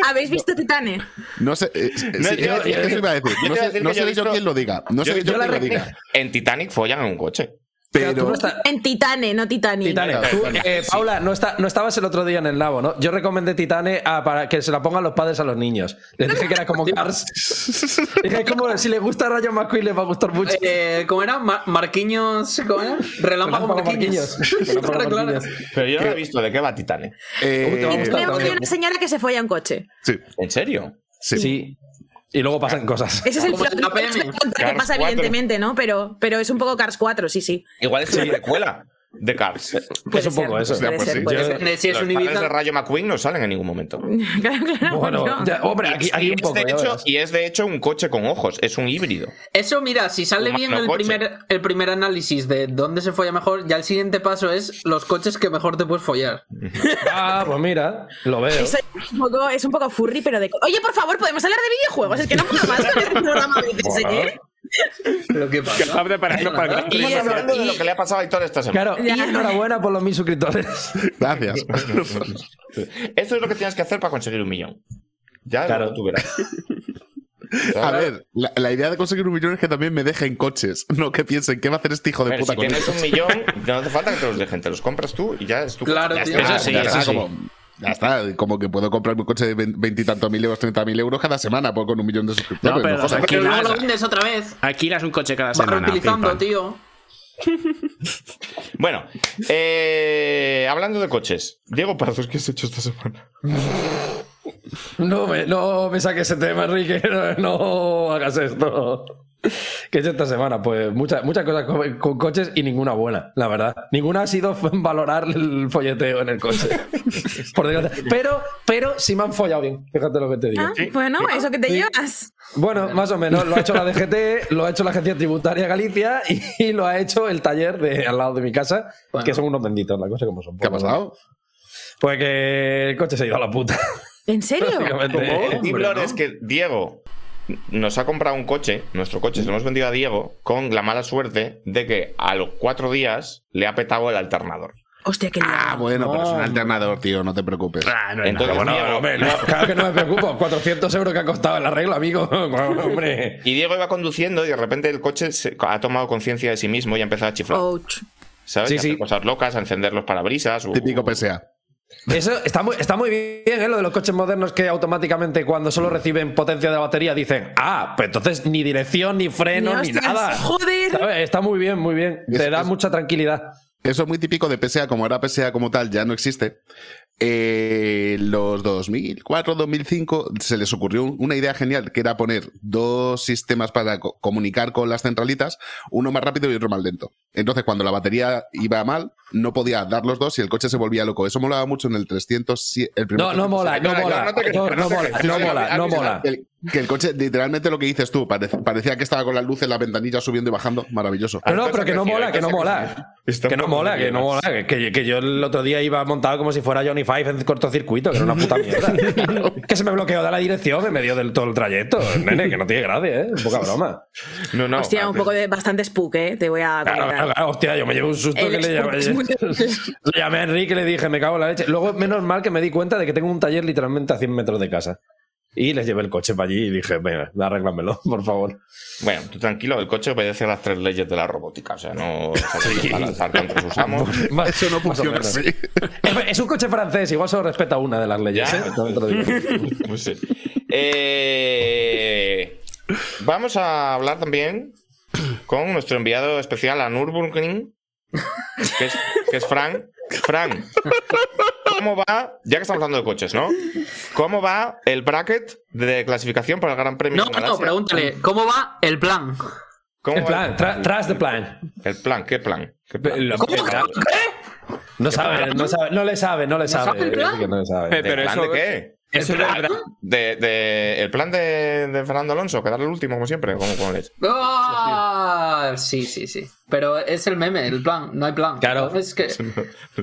¿Habéis visto Titane? No sé. eh, sí, No, yo- es eso iba a decir. No sé, decir no que yo quien lo diga. No yo visto yo la quien lo diga. En Titanic follan en un coche. Pero no estás- En Titane, no Titanic. Titane, Claro, tú, eh, sí. Paula, no, está, no estabas el otro día en el Labo, ¿no? Yo recomendé Titane a- para que se la pongan los padres a los niños. Les dije que era como Cars. Dije como si les gusta Rayo McQueen les va a gustar mucho. Eh, ¿Cómo era? Ma- Marquiños. ¿Cómo era? Relámpago Marquiños. Marquillos. Pero yo no lo he visto. ¿De qué va Titane? eh, te va a gustar. Tenemos también. una señora que se folla en coche. sí, ¿En serio? sí. Sí. Y luego pasan cosas. Ese es el plot. Cars pasa, 4. evidentemente, ¿no? Pero, pero es un poco Cars 4, sí, sí. Igual es una precuela de Cars. Puede un poco eso. Pues. Eh, Si es Los un Ibiza. de Rayo McQueen no salen en ningún momento. Claro, claro. Bueno, no. ya, hombre, aquí, aquí y, un es poco. de hecho, y es de hecho un coche con ojos, es un híbrido. Eso, mira, si sale bien el coche. primer, el primer análisis de dónde se folla mejor, ya el siguiente paso es los coches que mejor te puedes follar. Ah, pues mira, lo veo. Es un, poco, es un poco furry, pero de. Oye, por favor, ¿podemos hablar de videojuegos? Es que no puedo más con el programa a veces, ¿eh? Pero qué pasa. Capaz de pararnos para Y otro. hablando de lo que le ha pasado a Héctor esta semana. Claro, y enhorabuena por los mil suscriptores. Gracias. Esto es lo que tienes que hacer para conseguir un millón. Ya Claro. tú verás. A ver, la, la idea de conseguir un millón es que también me dejen coches, no que piensen qué va a hacer este hijo de Pero puta si con tienes un millón, no hace falta que te los dejen, te los compras tú y ya es tu Claro, tío. Eso sí, eso sí. como- ya está, como que puedo comprarme un coche de vein- veintitantos mil euros, treinta mil euros cada semana por- con un millón de suscriptores. No, pero no aquí Pero luego nada. lo vendes otra vez. Alquilas un coche cada Vas semana. reutilizando, pim, pam. tío. Bueno, eh, hablando de coches, Diego Pazos, ¿qué has hecho esta semana? No me, no me saques ese tema, Enrique. No, no hagas esto. ¿Qué he hecho esta semana? Pues muchas, muchas cosas con, con coches y ninguna buena, la verdad. Ninguna ha sido valorar el folleteo en el coche. Por desgracia. Pero, pero sí me han follado bien. Fíjate lo que te digo. Ah, bueno, eso que te Sí. llevas. Bueno, más o menos. Lo ha hecho la DGT, lo ha hecho la Agencia Tributaria Galicia y, y lo ha hecho el taller de al lado de mi casa, Bueno. que son unos benditos, la cosa como son. ¿Qué ha pasado? Pues que el coche se ha ido a la puta. ¿En serio? Tip lore es que Diego nos ha comprado un coche, nuestro coche, se lo hemos vendido a Diego, con la mala suerte de que a los cuatro días le ha petado el alternador. Hostia, qué Ah, bueno, pero es un alternador, tío, no te preocupes. Ah, no es Entonces, nada. Diego- Hombre, no, claro que no me preocupo. 400 euros que ha costado el arreglo, amigo. Hombre. Y Diego iba conduciendo y de repente el coche se- ha tomado conciencia de sí mismo y ha empezado a chiflar. Ouch. ¿Sabes? Sí, Y a hacer sí. cosas locas, a encender los parabrisas. Típico PSA. Eso está muy, está muy bien, ¿eh? Lo de los coches modernos que automáticamente cuando solo reciben potencia de la batería dicen, ah, pues entonces ni dirección, ni freno, ni, nada. Joder. Está muy bien, muy bien. Es- Te da es- mucha tranquilidad. Eso es muy típico de PSA, como ahora PSA como tal ya no existe. Eh, los 2004, 2005 se les ocurrió una idea genial que era poner dos sistemas para co- comunicar con las centralitas, uno más rápido y otro más lento. Entonces, cuando la batería iba mal, no podía dar los dos y el coche se volvía loco. Eso molaba mucho en el 300. El primer No, no mola, no mola. no mola, no mola, que el coche, literalmente lo que dices tú, parec- parecía que estaba con las luces, las ventanillas subiendo y bajando. Maravilloso. No, no, pero que no mola, que no mola. Que no mola, que no mola. Que, yo el otro día iba montado como si fuera Johnny Five en cortocircuito, que era una puta mierda. que se me bloqueó de la dirección en medio del todo el trayecto. Nene, que no tiene gracia, ¿eh? Un poca broma. No, no. Hostia, un poco de bastante spook, ¿eh? Te voy a Claro, claro, claro, hostia, yo me llevé un susto El que le llamé, le llamé a Enrique y le dije, me cago en la leche. Luego, menos mal que me di cuenta de que tengo un taller literalmente a 100 metros de casa. Y les llevé el coche para allí y dije, venga, arréglamelo, por favor. Bueno, tú tranquilo, el coche obedece a las tres leyes de la robótica. O sea, no se va a lanzar contra sus amos. Más- Eso no funciona así. Es, un coche francés, igual solo respeta una de las leyes. ¿eh? Pues sí. Eh, vamos a hablar también con nuestro enviado especial a Nürburgring, que es, que es Frank. Frank, ¿cómo va? Ya que estamos hablando de coches, ¿no? ¿Cómo va el bracket de clasificación para el Gran Premio No, de no, Malasia? pregúntale, ¿cómo va el plan? ¿Cómo El va plan, tra- tras de plan. El plan, ¿qué plan? ¿Qué plan? Lo- No sabe, no sabe, no le sabe, no le sabe. sabe el plan? que no le sabe. Pe- ¿De pero plan eso- de qué? Es verdad. De, de- el plan de, de Fernando Alonso, quedar el último, como siempre. ¿Cómo, cómo lees? Ah, sí, sí, sí. Pero es el meme, el plan, no hay plan. Claro. Es que,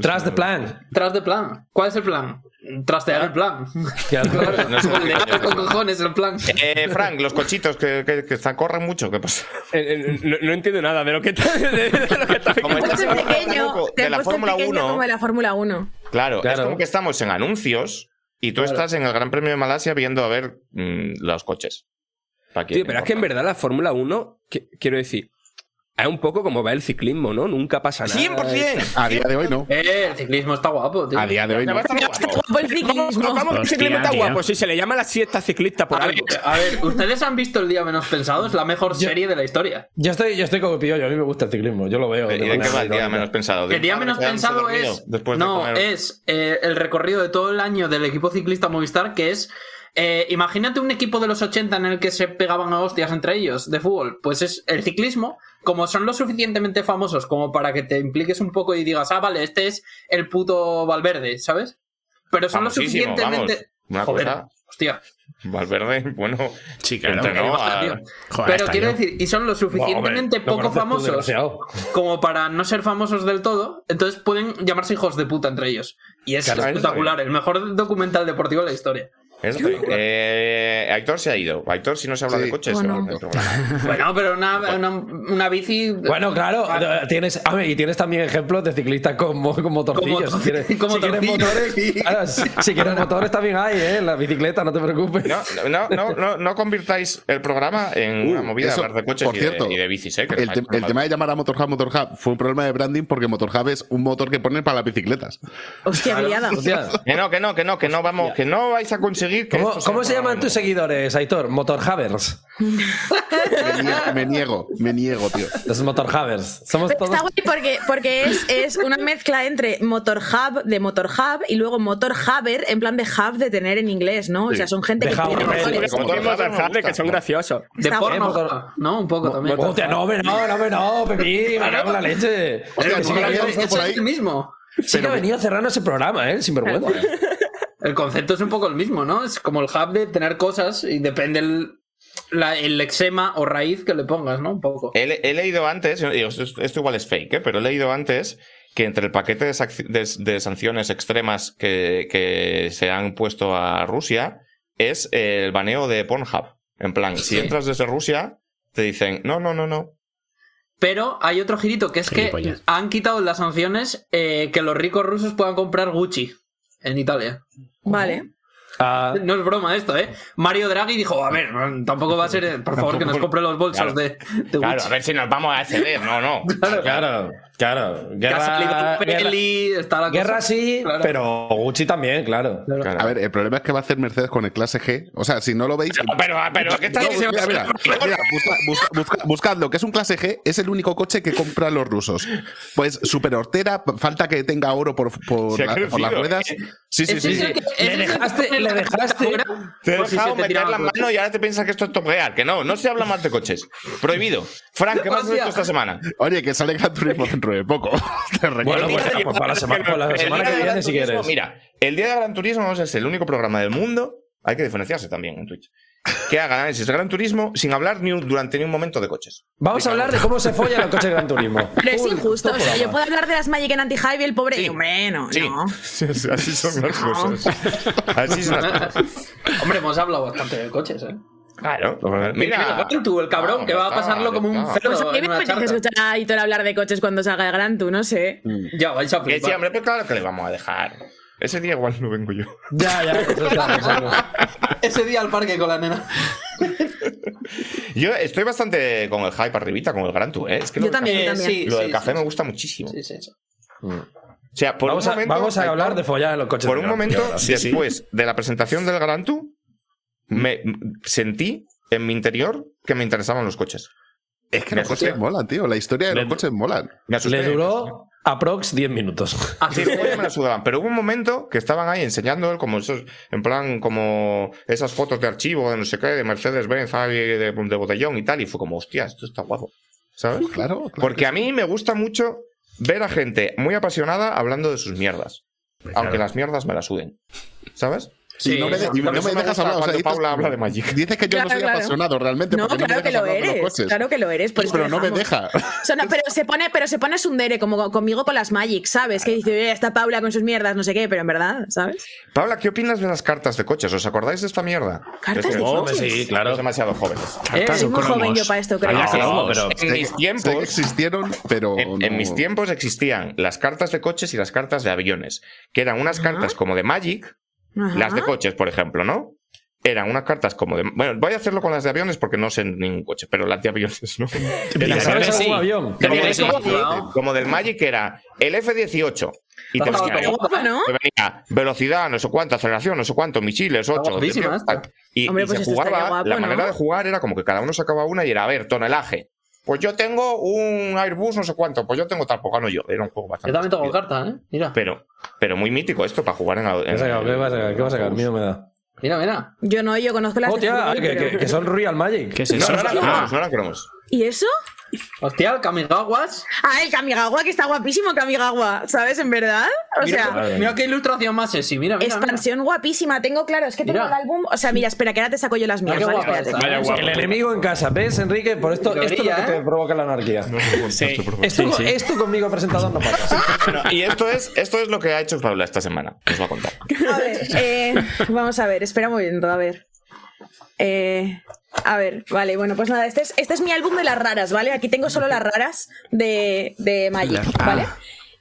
Tras de plan. tras de plan. ¿Cuál es el plan? Trastear el plan. Claro. Claro, No sé el con cojones el plan. Eh, Frank, los cochitos que, que, que están- corren mucho, ¿qué pasa? Eh, eh, no, no entiendo nada de lo que está. de- lo que está- Como estás pequeño, de la Fórmula pequeño 1. como de la Fórmula 1. Claro, es Claro. como que estamos en anuncios y tú estás en el Gran Premio de Malasia viendo a ver mm, los coches. Tío, pero es que en verdad la Fórmula 1, que- quiero decir, Es un poco como ver el ciclismo, ¿no? Nunca pasa nada. 100%. A día de hoy no. Eh, el ciclismo está guapo, tío. A día de hoy no. Guapo el ciclismo. vamos, el ciclismo está guapo. Sí, se le llama la siesta ciclista por A ver, algo. a ver, ¿ustedes han visto El Día Menos Pensado? Es la mejor serie de la historia. Yo estoy, yo estoy como el piollo, a mí me gusta el ciclismo, yo lo veo. ¿Y de manera qué va el día menos pensado? ¿De El día menos pensado es. no, es eh, el recorrido de todo el año del equipo ciclista Movistar, que es. Eh, imagínate un equipo de los 80 en el que se pegaban a hostias entre ellos de fútbol. Pues es el ciclismo. Como son lo suficientemente famosos como para que te impliques un poco y digas, ah, vale, este es el puto Valverde, ¿sabes? Pero son lo suficientemente. vamos. Joder, cosa- hostia. Valverde, bueno, Sí, claro. entrenó el Barça, a- tío. Joder, Pero quiero decir, y son lo suficientemente poco famosos como para no ser famosos del todo, entonces pueden llamarse hijos de puta entre ellos. Y es espectacular, el mejor documental deportivo de la historia. Eso. Eh, Aitor se ha ido. Aitor, si no se habla Sí. de coches, Bueno. pero una, una, una bici. Bueno, claro, Ah, tienes, a ver, y tienes también ejemplos de ciclistas con, con motorcillos. Como- si quieres, como si quieres motores, sí. claro, si, si quieres motores también hay, ¿eh? En la bicicleta, no te preocupes. No, no, no, no, no convirtáis el programa en Uh, una movida de eso, hablar de coches por y, cierto, de, y de bicis, ¿eh? Que El, te- tema de llamar a Motorhub Motorhub fue un problema de branding porque Motorhub es un motor que ponen para las bicicletas. Hostia, qué liada. Hostia, Que no, que no, que no, que no vamos, que no vais a conseguir que ¿Cómo, se llaman tus seguidores, Aitor? Motorhavers. Me niego, me niego, me niego, tío. Los Motorhavers. Somos todos. está guay porque, porque es, es una mezcla entre Motorhub de Motorhub y luego Motorhaber en plan de hub de tener en inglés, ¿no? O sea, son gente De que tiene de motores. como que gusta. son graciosos. De porno, motor- ¿no? Un poco también. No, hombre, no, no, hombre, no, Pepín, me cago la leche. Que sí que Eso es el mismo. sí que ha venido cerrando ese programa, ¿eh? Sin vergüenza. El concepto es un poco el mismo, ¿no? Es como el hub de tener cosas y depende el, la- el o raíz que le pongas, ¿no? Un poco. He, le- he leído antes, esto, igual es fake, ¿eh? pero he leído antes que entre el paquete de, sac- de- de sanciones extremas que, que se han puesto a Rusia es el baneo de Pornhub. En plan, si entras desde Rusia, te dicen, no, no, no, no. Pero hay otro girito que es que han quitado las sanciones eh, que los ricos rusos puedan comprar Gucci en Italia. Vale. Ah, No es broma esto, ¿eh? Mario Draghi dijo, a ver, tampoco va a ser, eh, por favor, que nos compre los bolsos Claro. de, de Claro, a ver si nos vamos a ceder. No, no. claro, claro. Salido Guerra, está la guerra cosa. sí, Claro. pero Gucci también, claro. Claro. Claro. A ver, el problema es que va a hacer Mercedes con el clase G. O sea, si no lo veis. Pero, pero, ¿qué estás No, diciendo? mira, mira, mira, busca- busca- busca- buscadlo, que es un clase G, es el único coche que compran los rusos. Pues super hortera, falta que tenga oro por, por, la- por las ruedas. ¿eh? Sí, sí, sí. Le dejaste- le dejaste- Te he si dejado meter la mano y ahora te piensas que esto es top real. Que no, no se habla más de coches. Prohibido. Frank, ¿qué más has hecho esta semana? Oye, que sale Gran Turismo dentro de poco. Te recuerdo. Bueno, pues, pues para la semana, pues la semana que viene, si quieres. Mira, el día de Gran Turismo vamos a ser el único programa del mundo, hay que diferenciarse también en Twitch, que haga análisis de Gran Turismo sin hablar ni un- durante ni un momento de coches. Vamos a hablar de cómo se follan los coches de Gran Turismo. Pero es injusto. O sea, yo puedo hablar de las Magic en anti-hype y el pobre. Sí. Hombre, no, Sí. no. Así son las cosas. Así son las cosas. Hombre, hemos hablado bastante de coches, ¿eh? Claro. Mira, Mira. tú, el cabrón, No, que va a pasarlo como un cerdo Pues a mí me charca. escuchar a Hitor hablar de coches cuando salga el Gran Tour, no sé. Ya, vais a Que sí, flipar. hombre, pero claro que le vamos a dejar. Ese día igual no vengo yo. Ya, ya, eso está, eso. Ese día al parque con la nena. Yo estoy bastante con el hype arribita, con el Gran Tour, ¿eh? Es que lo Yo del también, yo también. sí. café- Lo del café me gusta muchísimo. Sí, sí, sí. O sea, por Vamos, un a, momento. vamos a hablar de follar en los coches. Por de un momento, Turismo. Sí, sí. después de la presentación del Gran Tour, me sentí en mi interior que me interesaban los coches. Es que Me los coches molan, tío. La historia de Le- los coches molan. Me asusté. Le duró aprox 10 minutos. Así ya me la sudaban. Pero hubo un momento que estaban ahí enseñando como esos, en plan, como esas fotos de archivo de no sé qué, de Mercedes-Benz ahí de, de botellón y tal, y fue como, hostia, esto está guapo. ¿Sabes? Claro, claro. Porque a mí me gusta mucho ver a gente muy apasionada hablando de sus mierdas. Aunque las mierdas me las suden. ¿Sabes? Sí, y no me, de- y por no eso me me dejas hablar. O sea, cuando dices, Paula habla de Magic. dices que yo Claro, no soy claro. apasionado realmente. No, claro no que lo eres. Claro que lo eres. Pero no me deja. O sea, no, pero se pone, pero se pone sundere como conmigo con las Magic, ¿sabes? Que dice, "Eh, está Paula con sus mierdas, no sé qué, pero en verdad, ¿sabes? Paula, ¿qué opinas de las cartas de coches? ¿Os acordáis de esta mierda? ¿Cartas Es que- de coches? sí, claro. demasiado jóvenes. Eh, Soy muy joven yo para esto, creo. Pero- en mis tiempos, existieron, pero. en, mis tiempos existían las cartas de coches y las cartas de aviones, que eran unas cartas como de Magic, Ajá. las de coches, por ejemplo, ¿no? eran unas cartas como de. Bueno, voy a hacerlo con las de aviones porque no sé ningún coche, pero las de aviones no. ¿Te sabes sí. avión? Como, aviones del sí. Magic, como del Magic era el F-18. Y te venía, ¿no? te venía velocidad, no sé cuánto, aceleración, no sé cuánto, misiles, 8. guapísima esta. Y, Hombre, y pues se jugaba, guapo, la ¿no? manera de jugar era como que cada uno sacaba una y era, a ver, tonelaje. Pues yo tengo un Airbus no sé cuánto, pues yo tengo tal, pues gano yo. Era un juego bastante. Yo también tengo carta, ¿eh? Mira, Pero, pero muy mítico esto para jugar en, en- ¿Qué vas a sacar? ¿Qué vas a sacar? ¿Qué vas a sacar? Miedo me da. mira, mira. Yo no, yo conozco las Hostia, que, que- que son Real Magic. ¿Qué es No, eso? no eran cromos, no eran cromos. ¿Y eso? Hostia, el Kamigawas. Ah, el Kamigawa, que está guapísimo Kamigawa, ¿sabes? En verdad. O sea, Mira, mira qué ilustración más sexy. Mira, mira. mira. expansión guapísima. Tengo claro, es que tengo Mira. el álbum. O sea, mira, espera, que ahora te saco yo las mías. Mira ¿vale? Espérate. esta. Vaya guapo. El enemigo en casa, ¿ves, Enrique? Por esto, Que esto es lo que te ¿eh? provoca la anarquía. Sí. Esto, Sí, sí. esto conmigo presentador no pasa. Bueno, y esto es, esto es lo que ha hecho Paula esta semana. Os voy a contar. A ver, eh, vamos a ver, espera un momento, a ver. Eh, a ver, vale, bueno, pues nada, este es, este es mi álbum de las raras, ¿vale? Aquí tengo solo las raras de, de Magic. ¿vale?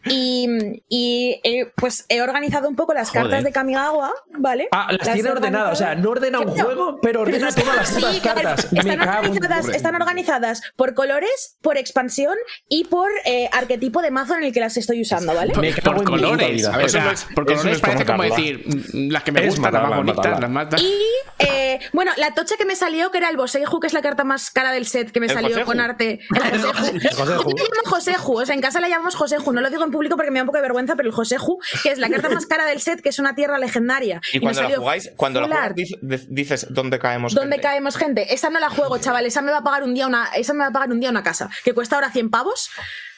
Y, y, pues he organizado un poco las Joder. cartas de Kamigawa, ¿vale? Ah, las tiene he ordenadas. O sea, no ordena un Claro. juego, pero ordena Pero todas las sí, claro, cartas. Me Están organizadas, están organizadas por colores, por expansión y por eh, arquetipo de mazo en el que las estoy usando, ¿vale? Me Por colores. vida. A ver, O sea, por colores parece como decir mm, las que me Es gustan, las más bonitas, las más. Y eh, bueno, la tocha que me salió, que era el Boseiju, que es la carta más cara del set que me ¿El salió Joseju? con arte. El Joseju. Joseju. Yo le llamo Joseju, o sea, en casa la llamamos Joseju. No lo digo en público porque me da un poco de vergüenza, pero el Joseju, que es la carta más cara del set, que es una tierra legendaria. Y cuando la jugáis, cuando la art. dices, de- dices dónde caemos. ¿Dónde gente? caemos gente? Esa no la juego, chaval. Esa me va a pagar un día una, esa me va a pagar un día una casa, que cuesta ahora 100 pavos.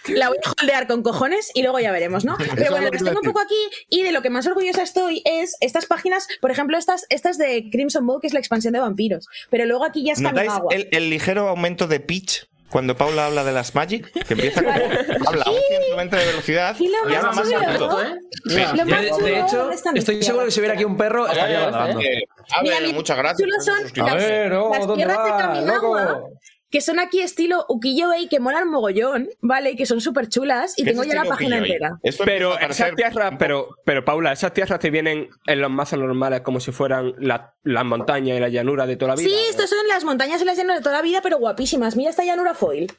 La voy a holdear con cojones y luego ya veremos, ¿no? Pero bueno, lo que tengo un poco aquí y de lo que más orgullosa estoy es estas páginas, por ejemplo, estas, estas de Crimson Bow, que es la expansión de vampiros. Pero luego aquí ya está ¿Notáis agua. el, el ligero aumento de pitch cuando Paula habla de las Magic? Que empieza como, habla a un 120 de velocidad Y lo y habla más más chulo, ¿eh? Mira. Lo más De, chulo de hecho, de estoy seguro que si hubiera aquí un perro estaría ladrando. Eh, a Mira, ver, mi- muchas gracias. chulos son. A ver, oh, las ¿dónde tierras de va, Kamigawa, loco? Que son aquí estilo ukiyo-e que molan mogollón, ¿vale? Y que son súper chulas y ¿Qué tengo ya la página entera. Pero esas tierras, pero, pero Paula, esas tierras te vienen en los mazos normales como si fueran la- las montañas y la llanura de toda la vida. Sí, estos son las montañas y las llanuras de toda la vida, pero guapísimas. Mira esta llanura foil.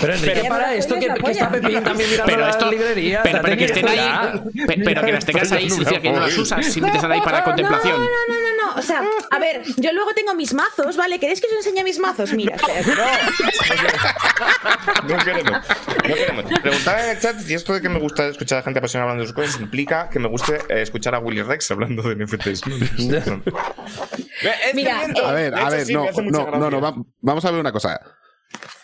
Pero Enrique, Pero- para esto que, la que está. Pepín también mirando Pero la esto. librería. Pero, pero que estén ahí. pe- Pero que las tengas ahí significa que no las usas. Simplemente están ahí para contemplación. No, no, no, no. O sea, a ver, yo luego tengo mis mazos, ¿vale? ¿Queréis que os enseñe mis mazos? Mira, espera. No queremos. No queremos. Preguntad en el chat si esto de que me gusta escuchar a gente apasionada hablando de sus cosas implica que me guste eh, escuchar a Willy Rex hablando de NFTs. No. Mira. A ver, a ver, no, no, no, no, vamos a ver una cosa.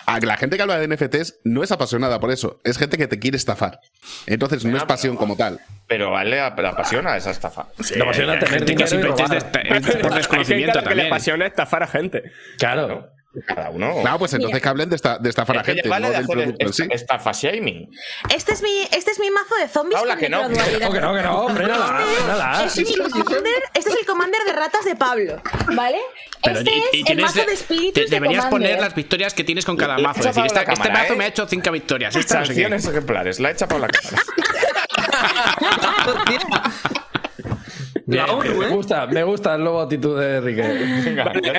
A la gente que habla de NFTs no es apasionada por eso, es gente que te quiere estafar. Entonces no es pasión como tal. Pero a él le ap- le apasiona esa estafa. Le apasiona tener Gente que dinero y de es por Hay gente a desconocimiento la que le también. apasiona estafar a gente. Claro. Cada uno. Claro, pues entonces Mira. que hablen de, esta, de estafar a Es que gente, vale no de del producto en sí. esta- estafa shaming. Este es mi, este es mi mazo de zombies Paula, con que no. No, que no, que no, frénala, frénala. Este es, el commander, este es el commander de ratas de Pablo, ¿vale? Pero este y- y es el tienes mazo de- de espíritus te- de deberías commander. poner las victorias que tienes con cada mazo. Es decir, para esta- este cámara, mazo ¿eh? me ha hecho 5 victorias. Esta no sé ejemplares. La echa por la cara. Bien, La ONU, bien, ¿eh? Me gusta, me gusta el nuevo actitud de Enrique.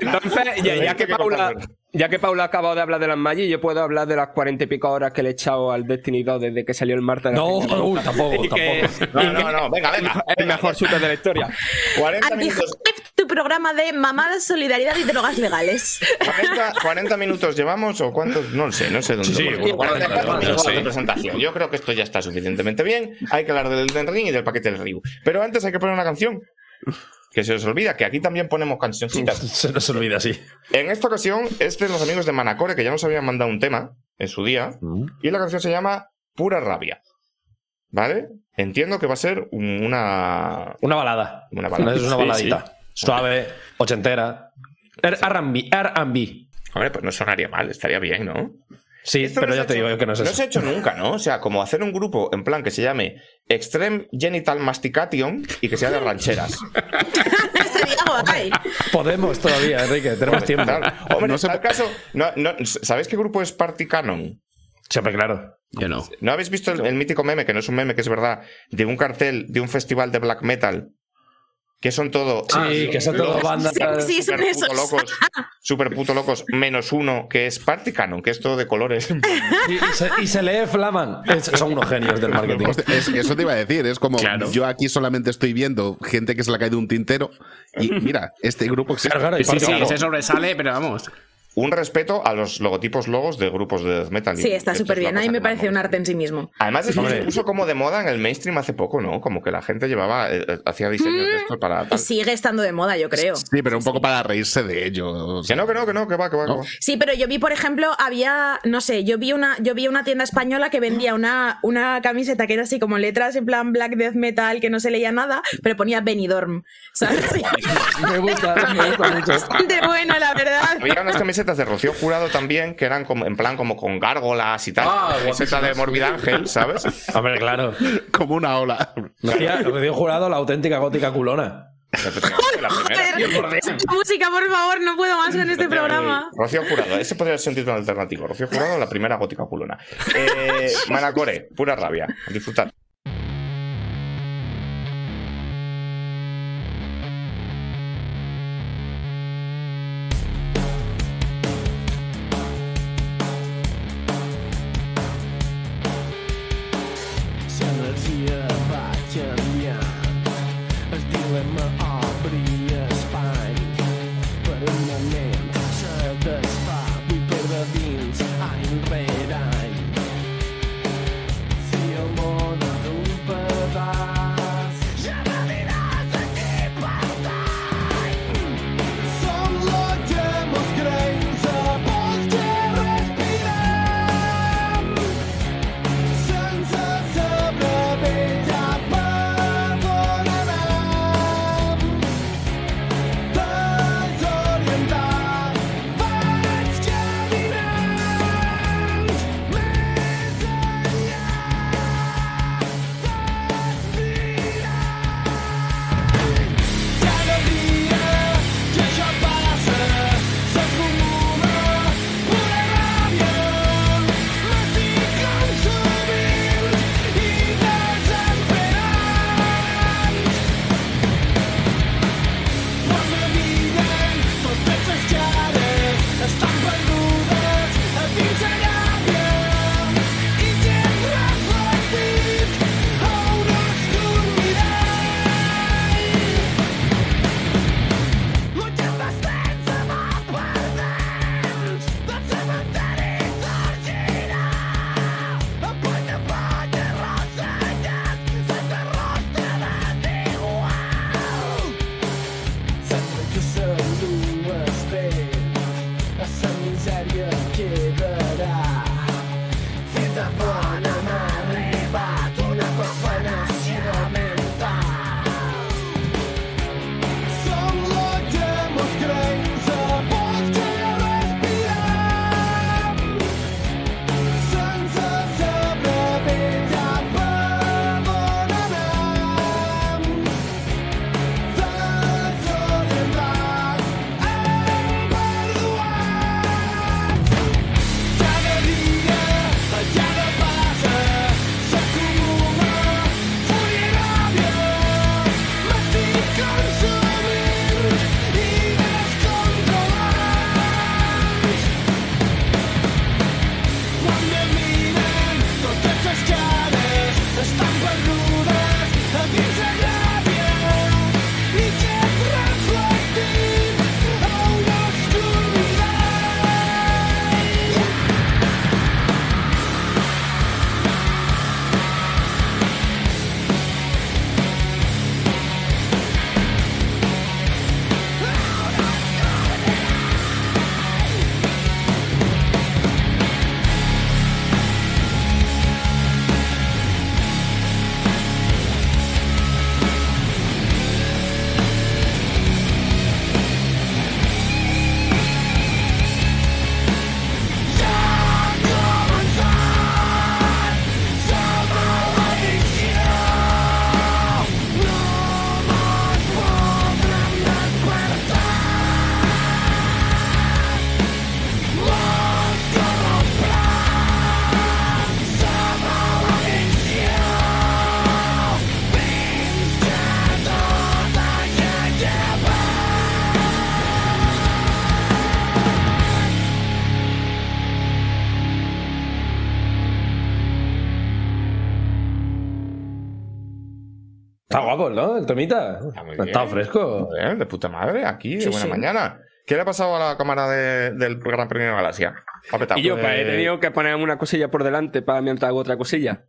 Entonces, ya, que Paula, ya que Paula ha acabado de hablar de las Magic, yo puedo hablar de las cuarenta y pico horas que le he echado al Destiny 2 desde que salió el martes. de la No, uy, tampoco, que- tampoco. No, no, no. Venga, venga. el mejor shooter de la historia. 40 minutos. Programa de mamadas, solidaridad y drogas legales. 40, 40 minutos llevamos o cuántos, no lo sé, no sé dónde. Sí, sí, bueno, 44 40, minutos sí. de presentación. Yo creo que esto ya está suficientemente bien. Hay que hablar del Elden Ring y del paquete del Ryu. Pero antes hay que poner una canción. Que se os olvida que aquí también ponemos cancioncitas. Se nos olvida así. En esta ocasión es de los amigos de Manacore que ya nos habían mandado un tema en su día. Y la canción se llama Pura Rabia. ¿Vale? Entiendo que va a ser un- una. Una balada. Una balada. Es una Sí, baladita. Suave, ochentera. R- R&B, R&B. Hombre, pues no sonaría mal, estaría bien, ¿no? Sí, Esto pero no ya te digo yo que no es No eso. se ha hecho nunca, ¿no? O sea, como hacer un grupo en plan que se llame Extreme Genital Mastication y que sea de rancheras. Podemos todavía, Enrique, tenemos tiempo. Claro. Hombre, No en se tal caso, no, no, ¿sabéis qué grupo es Party Canon? Siempre claro. Yo no. ¿No habéis visto el, el mítico meme, que no es un meme, que es verdad, de un cartel de un festival de black metal que son todo. Sí, que son todo bandas. Sí, sí, son super esos. puto locos, super puto locos, menos uno que es Party Canon, que es todo de colores. Y, y se, y se lee Flaman. Es- son unos genios del marketing. Es- eso te iba a decir, es como Claro. yo aquí solamente estoy viendo gente que se le ha caído un tintero y mira, este grupo existe. Claro, claro, y Sí, sí, se sobresale, pero vamos. Un respeto a los logotipos logos de grupos de death metal. Sí, está Esto súper es bien. A mí me parece un arte en sí mismo. Además, esto se puso como de moda en el mainstream hace poco, ¿no? Como que la gente llevaba, eh, eh, hacía diseños de estos para tal. sigue estando de moda, yo creo. Sí, pero un poco para reírse de ellos. Que no, que no, que no, que va, que va, que va. Sí, pero yo vi, por ejemplo, había, no sé, yo vi una, yo vi una tienda española que vendía una, una camiseta que era así como letras en plan black death metal, que no se leía nada, pero ponía Benidorm, ¿sabes? Me gusta, me gusta mucho. Bastante bueno, la verdad. Había unas camisetas de Rocío Jurado también, que eran como, en plan como con gárgolas y tal. Ah, camiseta de Morbid Ángel, ¿sabes? Hombre, claro. Como una ola. Dio jurado la auténtica gótica culona. La. Joder, música, por favor, no puedo más con este programa. Rocío Jurado, ese podría ser un título alternativo. Rocío Jurado, la primera gótica culona. Eh, Manacore, pura rabia. A disfrutar. Guapo, ¿no? El temita. Está muy Está bien. fresco. Joder, de puta madre, aquí, de buena sí. mañana. ¿Qué le ha pasado a la cámara de- del Gran Premio de Galaxia? Y yo, pues, he Eh, tenido que poner una cosilla por delante para mientras hago otra cosilla.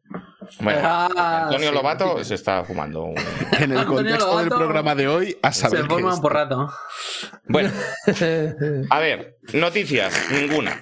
Bueno, Ah, Antonio sí, Lobato sí. se está fumando un... En el contexto del programa de hoy, a Se saber qué forma es. por rato. Bueno, a ver, noticias, ninguna.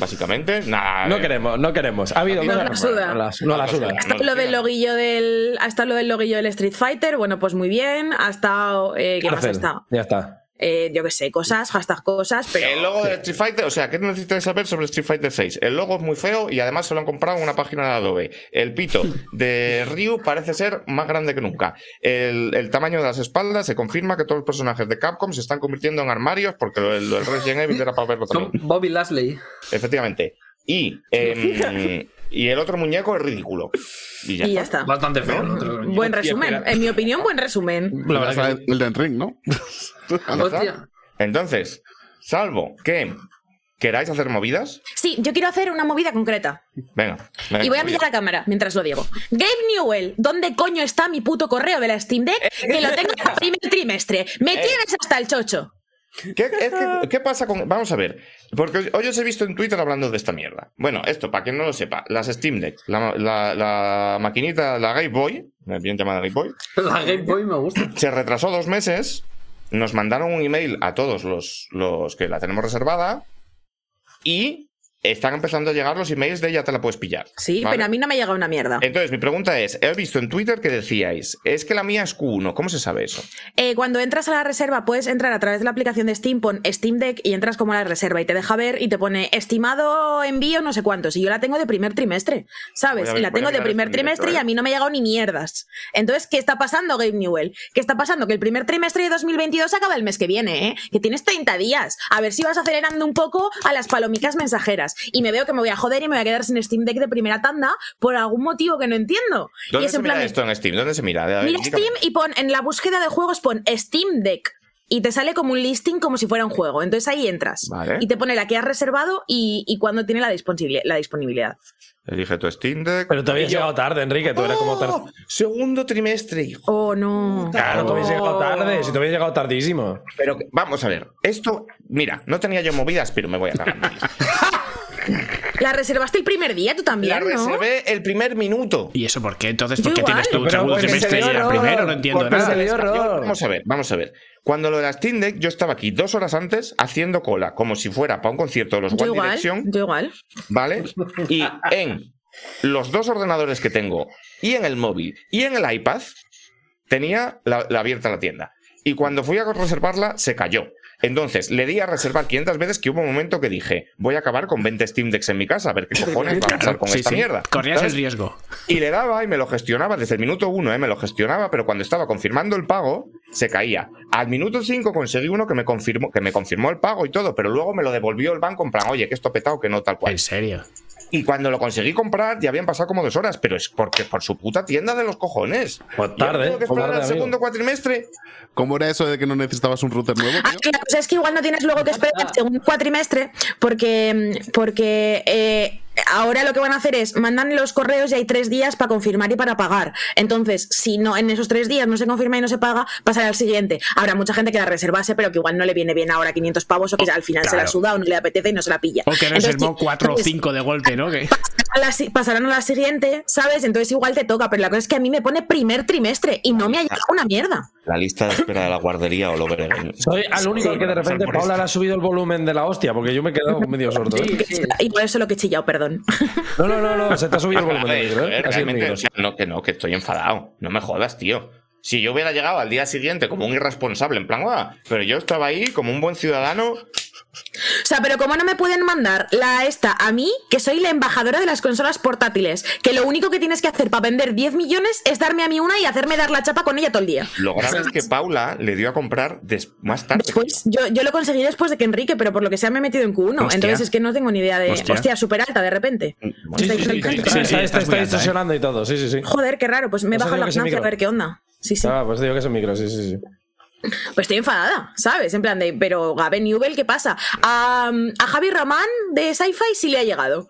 Básicamente, nada. No queremos, no queremos. Ha habido No cosas- la suda. No la, no la suda. Hasta lo lo del loguillo del. Hasta lo del loguillo del Street Fighter, bueno, pues muy bien. Ha estado. Eh, ¿Qué más ha estado? Ya está. Eh, yo qué sé, cosas, hashtag cosas, pero. El logo de Street Fighter, o sea, ¿qué necesitáis saber sobre Street Fighter 6? El logo es muy feo y además se lo han comprado en una página de Adobe. El pito de Ryu parece ser más grande que nunca. El, el tamaño de las espaldas se confirma que todos los personajes de Capcom se están convirtiendo en armarios porque lo, del Resident Evil era para verlo también. Bobby Lashley. Efectivamente. Y, em, y el otro muñeco es ridículo. Y ya, y ya está. está. Bastante feo. Buen resumen. En mi opinión, buen resumen. La verdad el del ring, ¿no? Hostia. Entonces, salvo que queráis hacer movidas, Sí, yo quiero hacer una movida concreta. venga. venga, Y voy a mirar la cámara mientras lo digo. Gabe Newell, ¿dónde coño está mi puto correo de la Steam Deck? Que lo tengo en el primer trimestre. Me Eh. tienes hasta el chocho. ¿Qué, es que- ¿Qué pasa con.? Vamos a ver. Porque hoy os he visto en Twitter hablando de esta mierda. Bueno, esto, para quien no lo sepa, las Steam Deck, la, la- la maquinita, la Game Boy, bien llamada Game Boy, La Game Boy me gusta. se retrasó dos meses. Nos mandaron un email a todos los, los que la tenemos reservada. Y están empezando a llegar los emails de ya te la puedes pillar. Sí, ¿vale? pero a mí no me ha llegado una mierda. Entonces, mi pregunta es: he visto en Twitter que decíais, es que la mía es Q1, ¿cómo se sabe eso? Eh, cuando entras a la reserva, puedes entrar a través de la aplicación de Steam, pon Steam Deck y entras como a la reserva y te deja ver y te pone estimado envío no sé cuántos. Y yo la tengo de primer trimestre, ¿sabes? Ver- y la tengo de primer directo, trimestre y a mí no me ha llegado ni mierdas. Entonces, ¿qué está pasando, Gabe Newell? ¿Qué está pasando? Que el primer trimestre de 2022 acaba el mes que viene, ¿eh? Que tienes 30 días. A ver si vas acelerando un poco a las palomicas mensajeras. Y me veo que me voy a joder y me voy a quedar sin Steam Deck de primera tanda por algún motivo que no entiendo. y ¿Dónde es se en mira de- esto en Steam? ¿Dónde se mira? Ver, Mira indícame. Steam y pon en la búsqueda de juegos pon Steam Deck y te sale como un listing como si fuera un juego. Entonces ahí entras Vale. y te pone la que has reservado y, y cuándo tiene la, disponibil- la disponibilidad. Elige tu Steam Deck. Pero te habías llegado tarde, Enrique. Tú eras como ¡Oh! tar- Segundo trimestre, hijo. Oh, no. Claro, tú habías llegado tarde. Si te habías llegado tardísimo. Pero vamos a ver, esto, mira, no tenía yo movidas, pero me voy a cagar. La reservaste el primer día, tú La también, ¿no? reservé el primer minuto. ¿Y eso por qué? Entonces, Yo ¿por qué igual. tienes tu Pero segundo porque semestre se y dio el error, primero? No entiendo porque nada. se dio error. Vamos a ver, vamos a ver. Cuando lo de la Steam Deck, yo estaba aquí dos horas antes haciendo cola, como si fuera para un concierto de los Yo One igual, Direction, yo igual. ¿vale? Y en los dos ordenadores que tengo, y en el móvil, y en el iPad, tenía la, la abierta la tienda. Y cuando fui a reservarla, se cayó. Entonces, le di a reservar 500 veces que hubo un momento que dije, voy a acabar con 20 Steam Decks en mi casa, a ver qué cojones va a pasar con Sí, esta sí. mierda. Corrías el riesgo. Y le daba y me lo gestionaba desde el minuto uno, ¿eh? me lo gestionaba, pero cuando estaba confirmando el pago, se caía. Al minuto 5 conseguí uno que me confirmó, que me confirmó el pago y todo, pero luego me lo devolvió el banco en plan, oye, que esto petado, que no tal cual. En serio. Y cuando lo conseguí comprar, ya habían pasado como dos horas, pero es porque por su puta tienda de los cojones. Pues tarde, Tengo que esperar tarde, al amigo. segundo cuatrimestre. ¿Cómo era eso de que no necesitabas un router nuevo? Ah, la cosa es que igual no tienes luego que esperar el segundo cuatrimestre porque, porque eh, ahora lo que van a hacer es mandan los correos y hay tres días para confirmar y para pagar. Entonces, si no en esos tres días no se confirma y no se paga, pasará al siguiente. Habrá mucha gente que la reservase, pero que igual no le viene bien ahora 500 pavos o que al final se la suda o no le apetece y no se la pilla. O que Entonces, reservó sí, cuatro o entonces, cinco de golpe, ¿no? Pasarán a la siguiente, ¿sabes? Entonces igual te toca, pero la cosa es que a mí me pone primer trimestre y no me ha llegado una mierda. La lista de espera de la guardería o lo veré. Soy al único que de repente Paula le ha subido el volumen de la hostia, porque yo me he quedado medio sordo. ¿eh? Sí, sí. Y por eso lo que he chillado, perdón. No, no, no, no, se te ha subido el volumen ver, del micro, ¿eh? realmente, micro. o sea, no, que no, que estoy enfadado. No me jodas, tío. Si yo hubiera llegado al día siguiente como un irresponsable, en plan, "Ah", pero yo estaba ahí como un buen ciudadano. O sea, pero ¿cómo no me pueden mandar la esta a mí, que soy la embajadora de las consolas portátiles? Que lo único que tienes que hacer para vender 10 millones es darme a mí una y hacerme dar la chapa con ella todo el día. Lo grave es que Paula le dio a comprar des- más tarde. Después, yo, yo lo conseguí después de que Enrique, pero por lo que sea me he metido en Q1. Hostia. Entonces es que no tengo ni idea de. Hostia. Hostia, súper alta de repente. Bueno, Sí, sí, está, distorsionando y todo, sí, sí, sí. Joder, qué raro. Pues me he Pues bajado la ganancia a ver qué onda. Sí, sí. Ah, pues digo que es el micro, sí, sí, sí. Pues estoy enfadada, ¿sabes? En plan de, pero Gaben Newell, ¿qué pasa? A, a Javi Román de Sci-Fi sí le ha llegado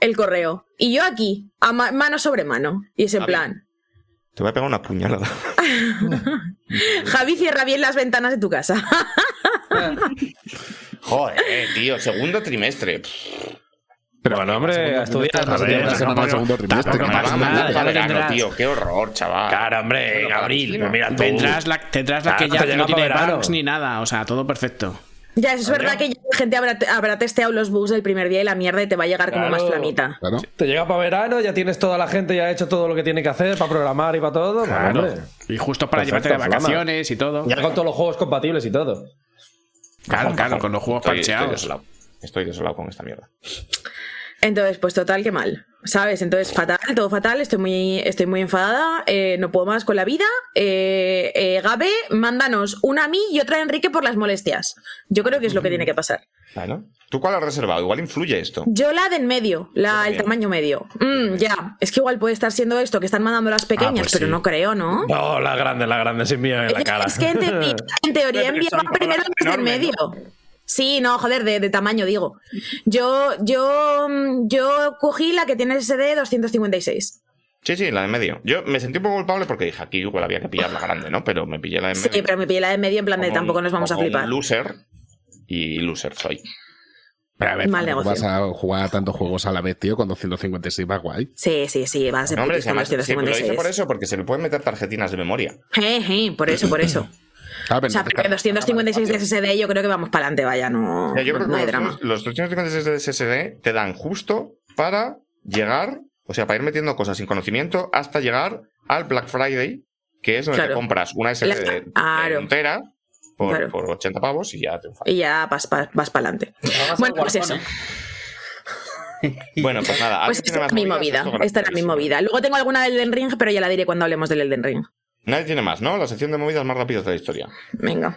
el correo. Y yo aquí, a ma- mano sobre mano. Y es en Javi. plan. Te voy a pegar una puñalada. Javi cierra bien las ventanas de tu casa. Joder, tío, segundo trimestre. Pero bueno, hombre, a estudiar. A ver, una semana al segundo trimestre. verano, tendrás. tío, qué horror, chaval. Claro, hombre, en abril. Claro, Mira, tú. Tendrás la, tendrás la Claro, que ya no tiene bugs ni nada, o sea, todo perfecto. ya, eso es verdad que ya la gente habrá, habrá testeado los bugs del primer día y la mierda y te va a llegar como más flamita. Claro. Te llega para verano, ya tienes toda la gente, ya ha hecho todo lo que tiene que hacer para programar y para todo. Bueno, Claro. Y justo para Perfecto, llevarte de flama. vacaciones y todo. Ya con todos los juegos compatibles y todo. Claro, claro, con los juegos Estoy, parcheados. Estoy desolado con esta mierda. Entonces, pues total, qué mal. ¿Sabes? Entonces, fatal, todo fatal, estoy muy, estoy muy enfadada, eh, no puedo más con la vida. Eh, eh, Gabe, mándanos una a mí y otra a Enrique por las molestias. Yo creo que es lo que tiene que pasar. Bueno, ¿tú cuál has reservado? Igual influye esto. Yo la de en medio, la, el tamaño medio. Mm, ya, es que igual puede estar siendo esto que están mandando las pequeñas, pues pero sí. no creo, ¿no? No, la grande, la grande, sin miedo en la cara. Es que en teoría, en teoría Pero que enviaban primero las de en enormes, medio. Sí, no, joder, de, de tamaño digo. Yo, yo, mm, yo cogí la que tiene SD 256. Sí, sí, la de medio. Yo me sentí un poco culpable porque dije, aquí igual había que pillar la grande, ¿no? Pero me pillé la de medio. Sí, pero me pillé la de medio en plan de tampoco nos vamos a como un flipar. loser. Y loser soy. Pero a ver, Mal vas a jugar a tantos juegos a la vez, tío, con 256 va guay. Sí, sí, sí, va a ser No, hombre, además, los sí, pero lo hice 256. por eso, porque se le pueden meter tarjetinas de memoria. Jeje, por eso, por eso. Claro, O sea, pero- porque 256 de SSD yo creo que vamos para adelante, vaya, no, yo creo no hay que drama. los, los 356 de SSD te dan justo para llegar, o sea, para ir metiendo cosas sin conocimiento hasta llegar al Black Friday, que es donde Claro. te compras una SD de, Claro. un tera por, Claro. por 80 pavos y ya te Y ya vas, para adelante. Bueno, pues eso. Bueno, pues nada. Pues ¿alguien esta más mi movida. Esta era mi movida. Luego tengo alguna del Elden Ring, pero ya la diré cuando hablemos del Elden Ring. Nadie tiene más, ¿no? La sección de movidas más rápidas de la historia. Venga.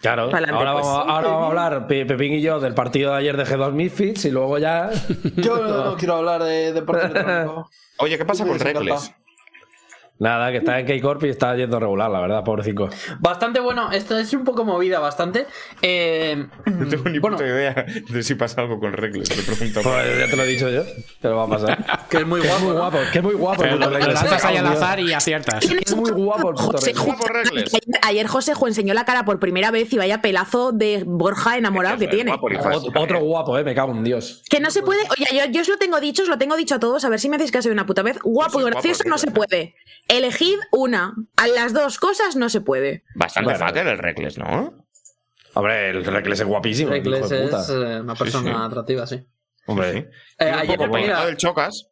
Claro, Pa'lante, ahora, pues. vamos, ahora vamos a hablar, Pe- Pepín y yo, del partido de ayer de G2 Misfits y luego ya. Yo no, no quiero hablar de deporte electrónico. Oye, ¿qué pasa con encantado. Nada, que está en K-Corp y está yendo regular, la verdad, pobrecito. Bastante bueno, esto es un poco movida, bastante. Eh, No tengo ni bueno, puta idea de si pasa algo con Reckless. Te pregunto. Pues ya te lo he dicho yo, que lo va a pasar. que es muy guapo. muy guapo, que es muy guapo. Pero lo, lanzas ahí al azar y aciertas. Es muy guapo el puto José Reckless. Guapo Reckless. Ayer, ayer Josejo enseñó la cara por primera vez y vaya pelazo de Borja enamorado que tiene. guapo, Otro eh. guapo, eh, me cago en Dios. Que no se puede. Oye, yo, yo os lo tengo dicho, os lo tengo dicho a todos, a ver si me hacéis caso de una puta vez. Guapo gracioso no se puede. Elegid una. A las dos cosas no se puede. Bastante Bueno. fucker el Reckless, ¿no? Hombre, el Reckless es guapísimo. el hijo Reckless de es puta. eh, una persona sí. atractiva, sí. Hombre, Eh, un ayer, poco del Chocas.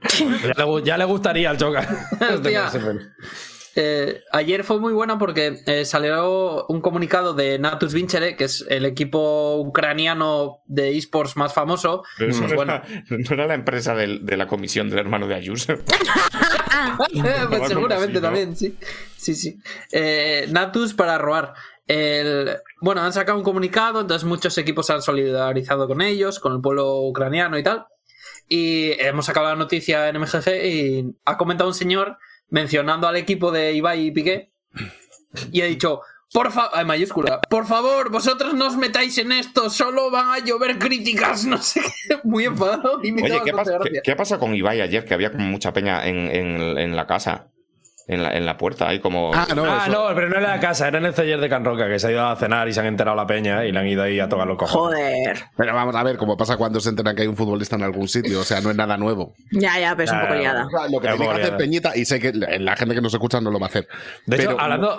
ya le, ya le gustaría al Choca. Eh, ayer fue muy buena porque eh, salió un comunicado de Natus Vincere, que es el equipo ucraniano de esports más famoso. Pero eso Mm, no, bueno, era, no era la empresa del- de la comisión del hermano de Ayuso. Pues Algo seguramente así, ¿no? también, sí. Sí, sí. Eh, Natus para robar. El, bueno, han sacado un comunicado, entonces muchos equipos se han solidarizado con ellos, con el pueblo ucraniano y tal. Y hemos sacado la noticia en MGG y ha comentado un señor mencionando al equipo de Ibai y Piqué y ha dicho, por favor, mayúscula, por favor, vosotros no os metáis en esto, solo van a llover críticas, no sé qué, muy enfadado. Y me Oye, ¿qué. ¿qué, qué pasa con Ibai ayer? Que había como mucha peña en, en- en la casa, en la, en la puerta, ahí como... Ah, no, ah, no, pero no era la casa, era en el taller de Can Roca, que se ha ido a cenar y se han enterado la peña y le han ido ahí a tocar los cojones. Joder. Pero vamos a ver, como pasa cuando se enteran que hay un futbolista en algún sitio, o sea, no es nada nuevo. Ya, ya, pero es un poco liada. O sea, lo que Es tiene que hacer. Peñita, y sé que la gente que nos escucha no lo va a hacer. De hecho, hablando.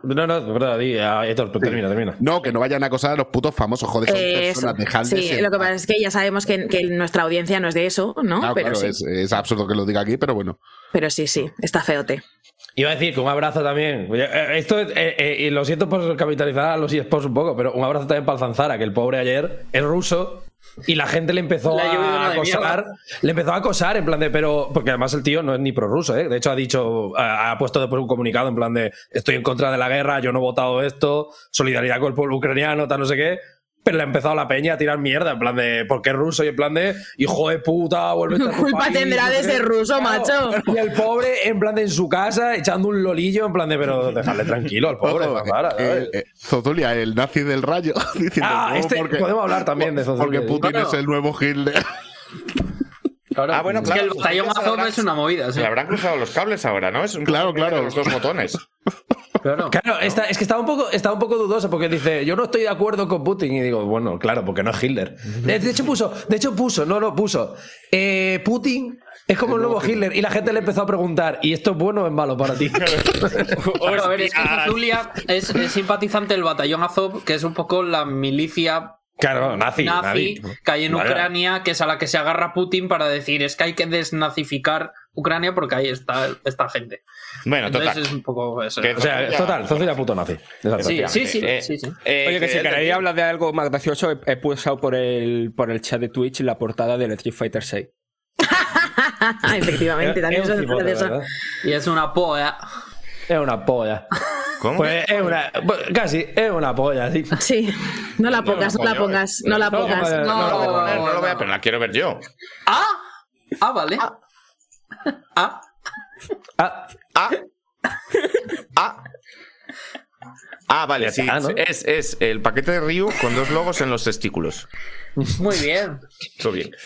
No, no, verdad, di, Héctor, termina, termina. No, que no vayan a acosar a los putos famosos, joder, son personas, dejadles Sí, lo que pasa es que ya sabemos que, que nuestra audiencia no es de eso, ¿no? Claro, pero, claro, sí. es, es absurdo que lo diga aquí, pero bueno. pero sí, sí, está feote. Iba a decir que un abrazo también. Eh, Esto, es- eh, eh, y lo siento por capitalizar a los eSports un poco, pero un abrazo también para el Zanzara, que el pobre ayer es ruso y la gente le empezó a acosar. Le empezó a acosar en plan de, pero. Porque además el tío no es ni prorruso, ¿eh? De hecho, ha dicho, ha ha puesto después un comunicado en plan de, estoy en contra de la guerra, yo no he votado esto, solidaridad con el pueblo ucraniano, tal, no sé qué. Pero le ha empezado la peña a tirar mierda, en plan de, porque es ruso y en plan de, hijo de puta, vuelve a tu Culpa país, tendrá de ser ruso, macho. Y el pobre, en plan de en su casa, echando un lolillo, en plan de, pero dejarle tranquilo al pobre, eh, eh, Zozulia, el nazi del rayo, diciendo Ah, "No, este- podemos hablar también de Zozulia". Porque Putin es el nuevo Hitler. Claro. Ah, bueno, Es claro, que el pues batallón habrá- es una movida, sí. Se le habrán cruzado los cables ahora, ¿no? Es un Claro, claro. Los dos botones. Claro. Claro, está- es que estaba un, poco, estaba un poco dudoso porque dice, yo no estoy de acuerdo con Putin. Y digo, bueno, claro, porque no es Hitler. De, de hecho puso, de hecho puso, no lo puso. eh, Putin es como el nuevo Hitler. Y la gente le empezó a preguntar, ¿y esto es bueno o es malo para ti? Bueno, a ver, es que Zulia es, es simpatizante del batallón Azov, que es un poco la milicia claro, nazi. nazi nazi. que hay en Vale. Ucrania, que es a la que se agarra Putin para decir es que hay que desnazificar Ucrania porque ahí está esta gente. Bueno, Entonces total. es un poco eso. Que- O sea, total, Zozilla puto nazi. Exacto. Sí, sí, sí, Eh, sí, sí. eh, Oye, que si queréis hablar de algo más gracioso, he, he pulsado por el, por el chat de Twitch la portada del Street Fighter 6. Efectivamente, también Es es es una polla. Es una polla. ¿Cómo? Pues es una. pues casi, es una polla, sí. Sí, no la pongas, no la pongas, no la no, pongas. no, No, lo voy a No, poner, no lo voy a no. pero la quiero ver yo. ¡Ah! Ah, vale. Ah. Ah, Ah. Ah. Ah, vale, Ya sí. está, ¿no? Es, es el paquete de Ryu con dos logos en los testículos. Muy bien. Todo bien.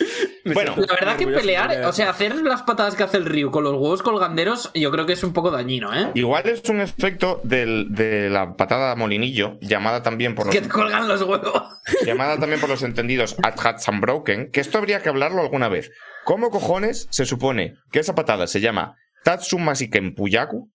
Bueno, La verdad que pelear, o sea, hacer las patadas que hace el Ryu con los huevos colganderos, yo creo que es un poco dañino, ¿eh? igual es un efecto del- de la patada molinillo, llamada también por los, Que te colgan los huevos. llamada también por los entendidos At Hats Unbroken, que esto habría que hablarlo alguna vez. ¿Cómo cojones se supone que esa patada se llama Tatsumasiken Puyaku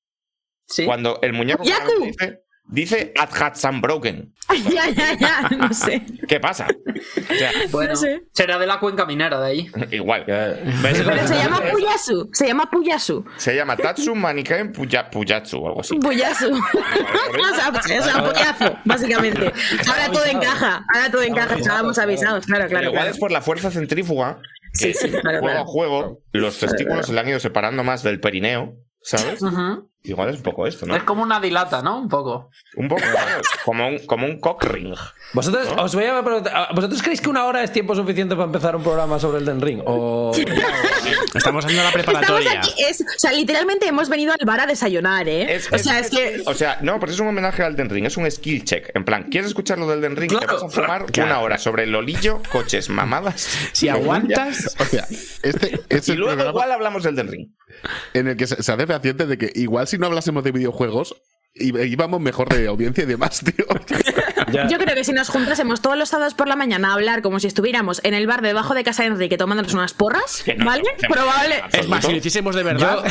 Sí. cuando el muñeco dice, dice At Hats Unbroken? Ya, ya, ya, no sé. ¿Qué pasa? O sea, Bueno, no sé. será de la cuenca minera de ahí. igual. Pero se llama Puyasu, se llama Puyasu. Se llama Tatsu Maniken Puya- Puyatsu o algo así. Puyasu. o sea, pues, o sea, Puyazo, básicamente. Ahora todo encaja, ahora todo encaja, estábamos avisados, claro, Pero claro. igual claro. es por la fuerza centrífuga Sí, que sí, claro, juego claro. a juego los testículos se le han ido separando más del perineo, ¿sabes? Ujú. Igual es un poco esto, ¿no? Es como una dilata, ¿no? Un poco. Un poco claro, como un, como un cock ring. Vosotros, os voy a preguntar, ¿vosotros creéis que una hora es tiempo suficiente para empezar un programa sobre el Den Ring? O... Estamos haciendo la preparatoria. aquí, es, o sea, literalmente hemos venido al bar a desayunar, ¿eh? Es- o sea, es, que. O sea, no, pero es un homenaje al Den Ring, es un skill check. En plan, ¿quieres escuchar lo del Den Ring? Te vas a fumar claro. una hora sobre el olillo, coches, mamadas. Si aguantas, O sea, este es Y luego programa igual hablamos del Den Ring. en el que se, se hace fehaciente de que igual si no hablásemos de videojuegos, íbamos mejor de audiencia y demás, tío. Ya. Yo creo que si nos juntásemos todos los sábados por la mañana a hablar como si estuviéramos en el bar debajo de casa de Enrique tomándonos unas porras, ¿vale? Probable. es más, si lo hiciésemos de verdad,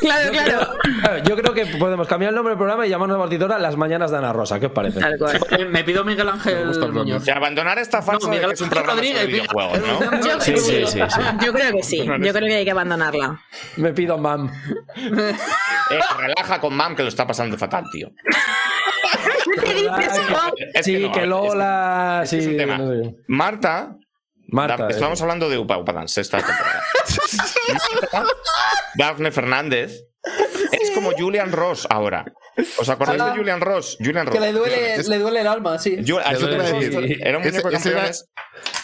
Claro, claro. Claro, Yo creo que podemos cambiar el nombre del programa y llamarnos a partidora Las Mañanas de Ana Rosa. ¿Qué os parece? Tal cual. Eh, Me pido Miguel Ángel. Muñoz. O sea, abandonar esta farsa No, de Miguel que es un Ángel programa Rodríguez, sobre videojuegos, ¿no? Yo, Sí, sí, sí, sí. yo creo que sí. Yo creo que hay que abandonarla. Me pido mam. Eh, relaja con Mam que lo está pasando fatal, tío. ¿Qué dices? Es sí, no, que, es- Lola. es es sí, un tema. no sé. Marta, Marta. Eh. estamos hablando de Upa Upa Dance esta temporada. Dafne Fernández es como Julian Ross ahora. ¿Os acordáis de Julian Ross? Julian Ross. Que le duele, le duele el alma, sí. Yo- a Eso te Julian iba a Ross decir. Era un muñeco de ese era campeones.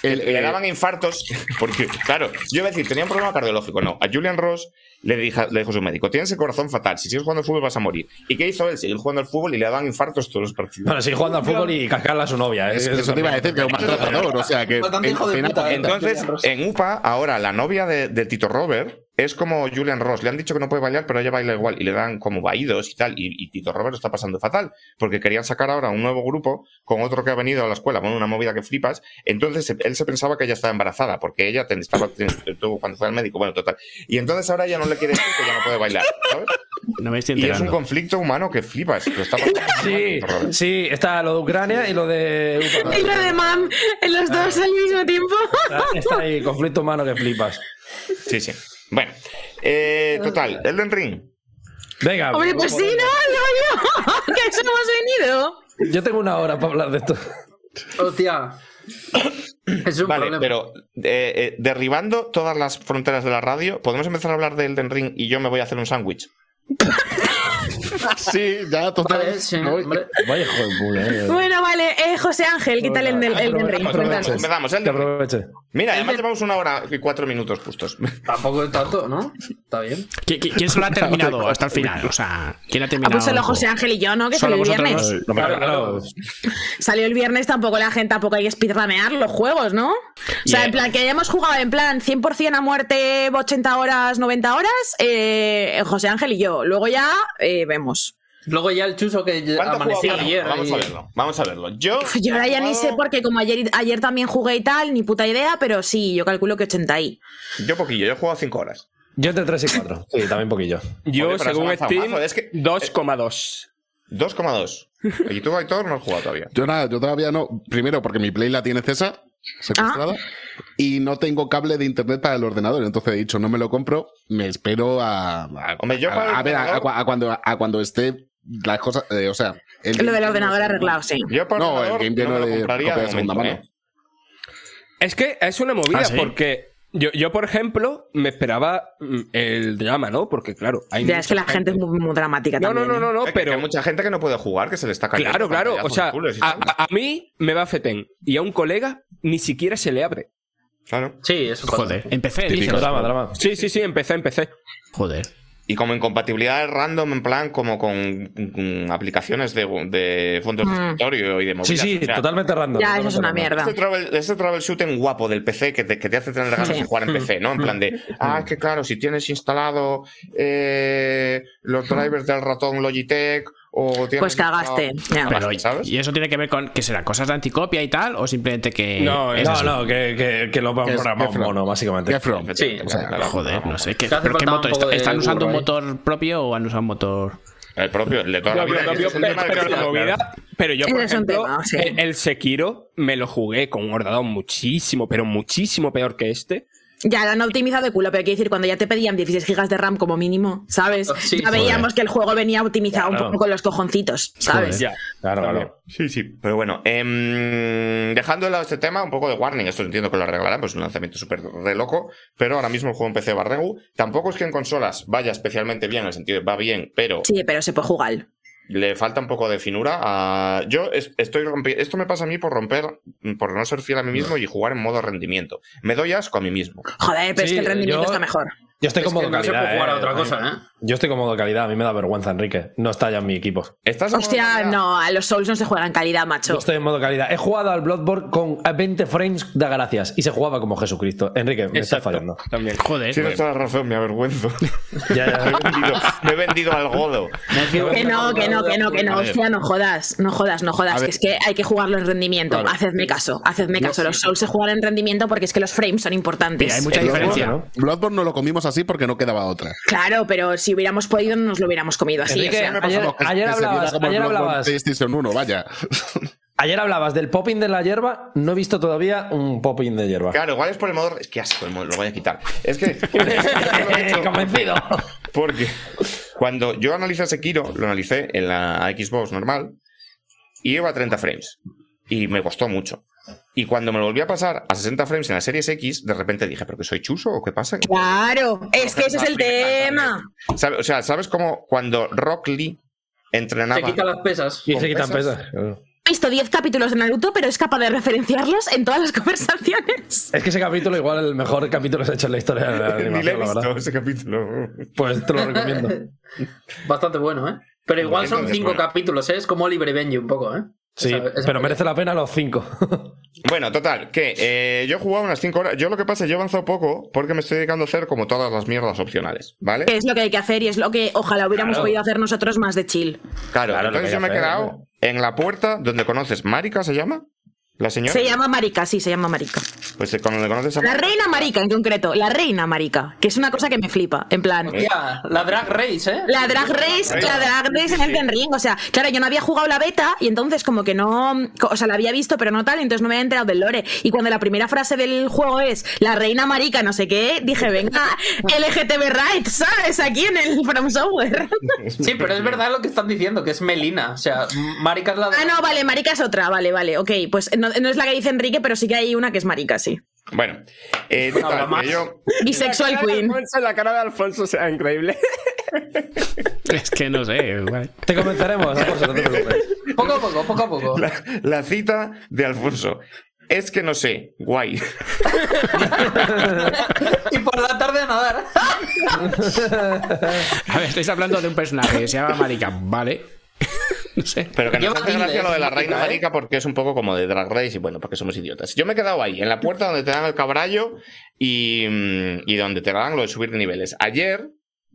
El- le eh, daban infartos porque, claro, yo iba a decir, tenía un problema cardiológico. No, a Julian Ross le, dija- le dijo su médico, tienes el corazón fatal, si sigues jugando al fútbol vas a morir. ¿Y qué hizo él? Seguir jugando al fútbol y le daban infartos todos los partidos. Bueno, sigue jugando al fútbol y cascarla a su novia. ¿eh? Eso, eso te iba a decir que era un maltratador, o sea que. Puta, ¿eh? Entonces, en UPA, ahora la novia de, de Tito Robert es como Julian Ross. Le han dicho que no puede bailar, pero ella baila igual. Y le dan como vaídos y tal. Y, y Tito Robert lo está pasando fatal. Porque querían sacar ahora un nuevo grupo con otro que ha venido a la escuela. Bueno, una movida que flipas. Entonces se- él se pensaba que ella estaba embarazada. Porque ella estaba tuvo- cuando fue al médico. Bueno, total. Y entonces ahora ella no le quiere decir que ya no puede bailar. ¿sabes? no me estoy Y es un conflicto humano que flipas. Está mal Sí, sí, está lo de Ucrania y lo de. Y lo de mam en los dos al mismo tiempo. Está, está ahí, conflicto humano que flipas. Sí, sí. Bueno. Eh, total. Elden Ring. Venga. Hombre, pues sí, no, no, yo. Que eso hemos venido. Yo tengo una hora para hablar de esto. Hostia. Es un Vale, problema. pero eh, eh, derribando todas las fronteras de la radio, ¿podemos empezar a hablar de Elden Ring y yo me voy a hacer un sándwich? Sí, ya, total. Vale, sí, hombre. Vaya hijo de puta, eh. Bueno, vale, eh, José Ángel, ¿qué tal el, el, el, Ring? Empezamos, el Que de- aproveche. Mira, además llevamos una hora y cuatro minutos justos. Tampoco es tanto, ¿no? Está bien. ¿Qui- qui- ¿Quién se lo ha terminado hasta el final? O sea, ¿quién ha Ah, terminado? pues solo José Ángel y yo, ¿no? Que Solo salió el viernes. No, Salió el viernes, tampoco la gente, tampoco hay que speedrunear los juegos, ¿no? O sea, Yeah. en plan, que hayamos jugado en plan 100% a muerte 80 horas, 90 horas, eh, José Ángel y yo. Luego ya eh, vemos. Luego ya el chuso que ¿Cuánto amaneció ayer. Vamos a verlo. Vamos a verlo. Yo. Uf, Yo ahora ya ni sé porque como ayer, ayer también jugué y tal, ni puta idea, pero sí, yo calculo que 80 y. Yo poquillo, yo he jugado cinco horas. Yo entre 3 y 4. Sí, también poquillo. Yo, pero según Steam, mazo, es que- 2,2. 2,2. Y tú, Aitor, no has jugado todavía. Yo nada, yo todavía no. Primero, porque mi Play la tiene César, secuestrada. Y no tengo cable de internet para el ordenador. Entonces he dicho, no me lo compro, me espero a. a- Hombre, yo a, a ver, a, ordenador- a- a cuando, a cuando esté las cosas. eh, o sea. el Lo del ordenador arreglado, sí. Yo por No, el game no de compraría de segunda momento, mano. ¿eh? Es que es una movida ¿Ah, sí? porque yo, yo, por ejemplo, me esperaba mm, el drama, ¿no? Porque, claro, hay Ya es que la mucha gente es muy, muy dramática No, no, también. no, ¿eh? no, no, Es que pero. hay mucha gente que no puede jugar, que se le está cayendo. Claro, claro. O sea, a, mí me va Feten y a un colega ni siquiera se le abre. Claro. Sí, eso. Joder, empecé. Drama, drama. Sí, sí, sí, empecé, empecé. Joder. Y como incompatibilidad random, en plan, como con, con aplicaciones de, de fondos de Mm. escritorio y de Sí, movidas. sí, O sea, totalmente random. Ya, eso es una random. mierda. Este, travel, este troubleshooting guapo del PC que te, que te hace tener ganas Sí. de jugar en PC, ¿no? En plan de, ah, es que claro, si tienes instalado eh, los drivers del ratón Logitech o Pues cagaste. ya. Pero, ¿sabes? ¿Y eso tiene que ver con que será cosas de anticopia y tal? ¿O simplemente que.? No, es No, así? no, que, que, que lo es- programado mono, básicamente. Qué from. Sí, O sea, claro. Joder, no sé. ¿qué, ¿Pero qué motor? de ¿Están usando un motor propio o han usado un motor.? El propio, el de toda la Propio, vida. pero, yo, por es ejemplo, tema, sí. el, el Sekiro me lo jugué con un ordenador muchísimo, pero muchísimo peor que este. Ya lo han optimizado de culo, pero quiero decir, cuando ya te pedían 16 gigas de RAM como mínimo, ¿sabes? Sí, ya veíamos que el juego venía optimizado Claro. un poco con los cojoncitos, ¿sabes? Ya. Claro, claro. Sí, sí. Pero bueno, em, dejando de lado este tema, un poco de warning. Esto entiendo que lo arreglarán, pues es un lanzamiento súper de loco. Pero ahora mismo el juego en PC va regu. Tampoco es que en consolas vaya especialmente bien, en el sentido de va bien, pero Sí, pero se puede jugar. Le falta un poco de finura. a- Yo es- estoy rompi- Esto me pasa a mí por romper, por no ser fiel a mí mismo y jugar en modo rendimiento. Me doy asco a mí mismo. Joder, pero Sí, es que el rendimiento yo- está mejor. Yo estoy Es con modo que no se calidad. puede jugar a eh. otra cosa, ¿eh? Yo estoy con modo calidad. A mí me da vergüenza, Enrique. No está ya en mi equipo. ¿Estás Hostia, no, a los Souls no se juega en calidad, macho. Yo estoy en modo calidad. He jugado al Bloodborne con 20 frames de gracias y se jugaba como Jesucristo. Enrique, me está fallando. También. Joder. Tienes toda la razón, me avergüenzo. Ya, ya. me, he vendido, me he vendido al godo. Que no, que no, que no, que no, hostia, no jodas, no jodas, no jodas, que es que hay que jugarlo en rendimiento. Claro. Hacedme caso, hacedme caso. Los Souls se juegan en rendimiento porque es que los frames son importantes. Mira, hay mucha El diferencia. Bloodborne, Bloodborne no lo comimos así porque no quedaba otra. Claro, pero si hubiéramos podido, no nos lo hubiéramos comido así. Enrique, o sea. Me pasó ayer, que- ayer que hablabas, ayer hablabas, PlayStation 1, vaya. ayer hablabas del popping de la hierba. No he visto todavía un popping de hierba. Claro, igual es por el modo. Es que asco, el modo, lo voy a quitar. Es que. Convencido. Porque cuando yo analicé Sekiro, lo analicé en la Xbox normal y iba a 30 frames. Y me costó mucho. Y cuando me lo volví a pasar a 60 frames en la Series X, de repente dije, ¿pero que soy chuso o qué pasa? Claro, es que ese es el tema. ¿Sabe- O sea, ¿sabes cómo cuando Rock Lee entrenaba? Te quita las pesas. Y se quitan pesas? pesas. He visto 10 capítulos de Naruto, pero es capaz de referenciarlos en todas las conversaciones. Es que ese capítulo, igual el mejor capítulo que se ha hecho en la historia de la Ni le he la verdad. ese capítulo. Pues te lo recomiendo. Bastante bueno, ¿eh? Pero igual son Entonces, cinco bueno. capítulos, ¿eh? Es como Oliver y Benji un poco, ¿eh? Sí, Esa- esa pero merece la pena los cinco. Bueno, total, que eh, yo he jugado unas 5 horas. Yo lo que pasa es que yo he avanzado poco porque me estoy dedicando a hacer como todas las mierdas opcionales, ¿vale? Que es lo que hay que hacer y es lo que ojalá hubiéramos podido hacer nosotros más de chill. Claro, entonces yo me he quedado en la puerta donde conoces. ¿Marica se llama? ¿La señora? Se llama Marica, sí, se llama Marica. Pues eh, con donde conoces a La reina Marica en concreto, la reina Marica, que es una cosa que me flipa, en plan. Hostia, la Drag Race, ¿eh? La Drag Race, la Drag Race en el Den Ring. O sea, claro, yo no había jugado la beta y entonces como que no. O sea, la había visto, pero no tal, y entonces no me había enterado del lore. Y cuando la primera frase del juego es la reina marica, no sé qué, dije, venga, LGTB Rights, ¿sabes? Aquí en el From Software. Sí, pero es verdad lo que están diciendo, que es Melina. O sea, Marica es la ah, no, vale, marica es otra, vale, vale, ok. Pues no, no es la que dice Enrique, pero sí que hay una que es marica, sí. Bueno, eh, total, que yo, Bisexual Queen. Alfonso, la cara de Alfonso sea increíble. Es que no sé. igual. Te convenceremos, Alfonso, no te preocupes. Poco a poco, poco a poco. la, la cita de Alfonso. Es que no sé, guay. y por la tarde a nadar. A ver, estáis hablando de un personaje que se llama Marika, ¿vale? No sé. Pero que nos hace gracia lo de la reina ¿eh? marica porque es un poco como de Drag Race y bueno, porque somos idiotas. Yo me he quedado ahí, en la puerta donde te dan el cabrallo y, mm, y donde te dan lo de subir de niveles. Ayer,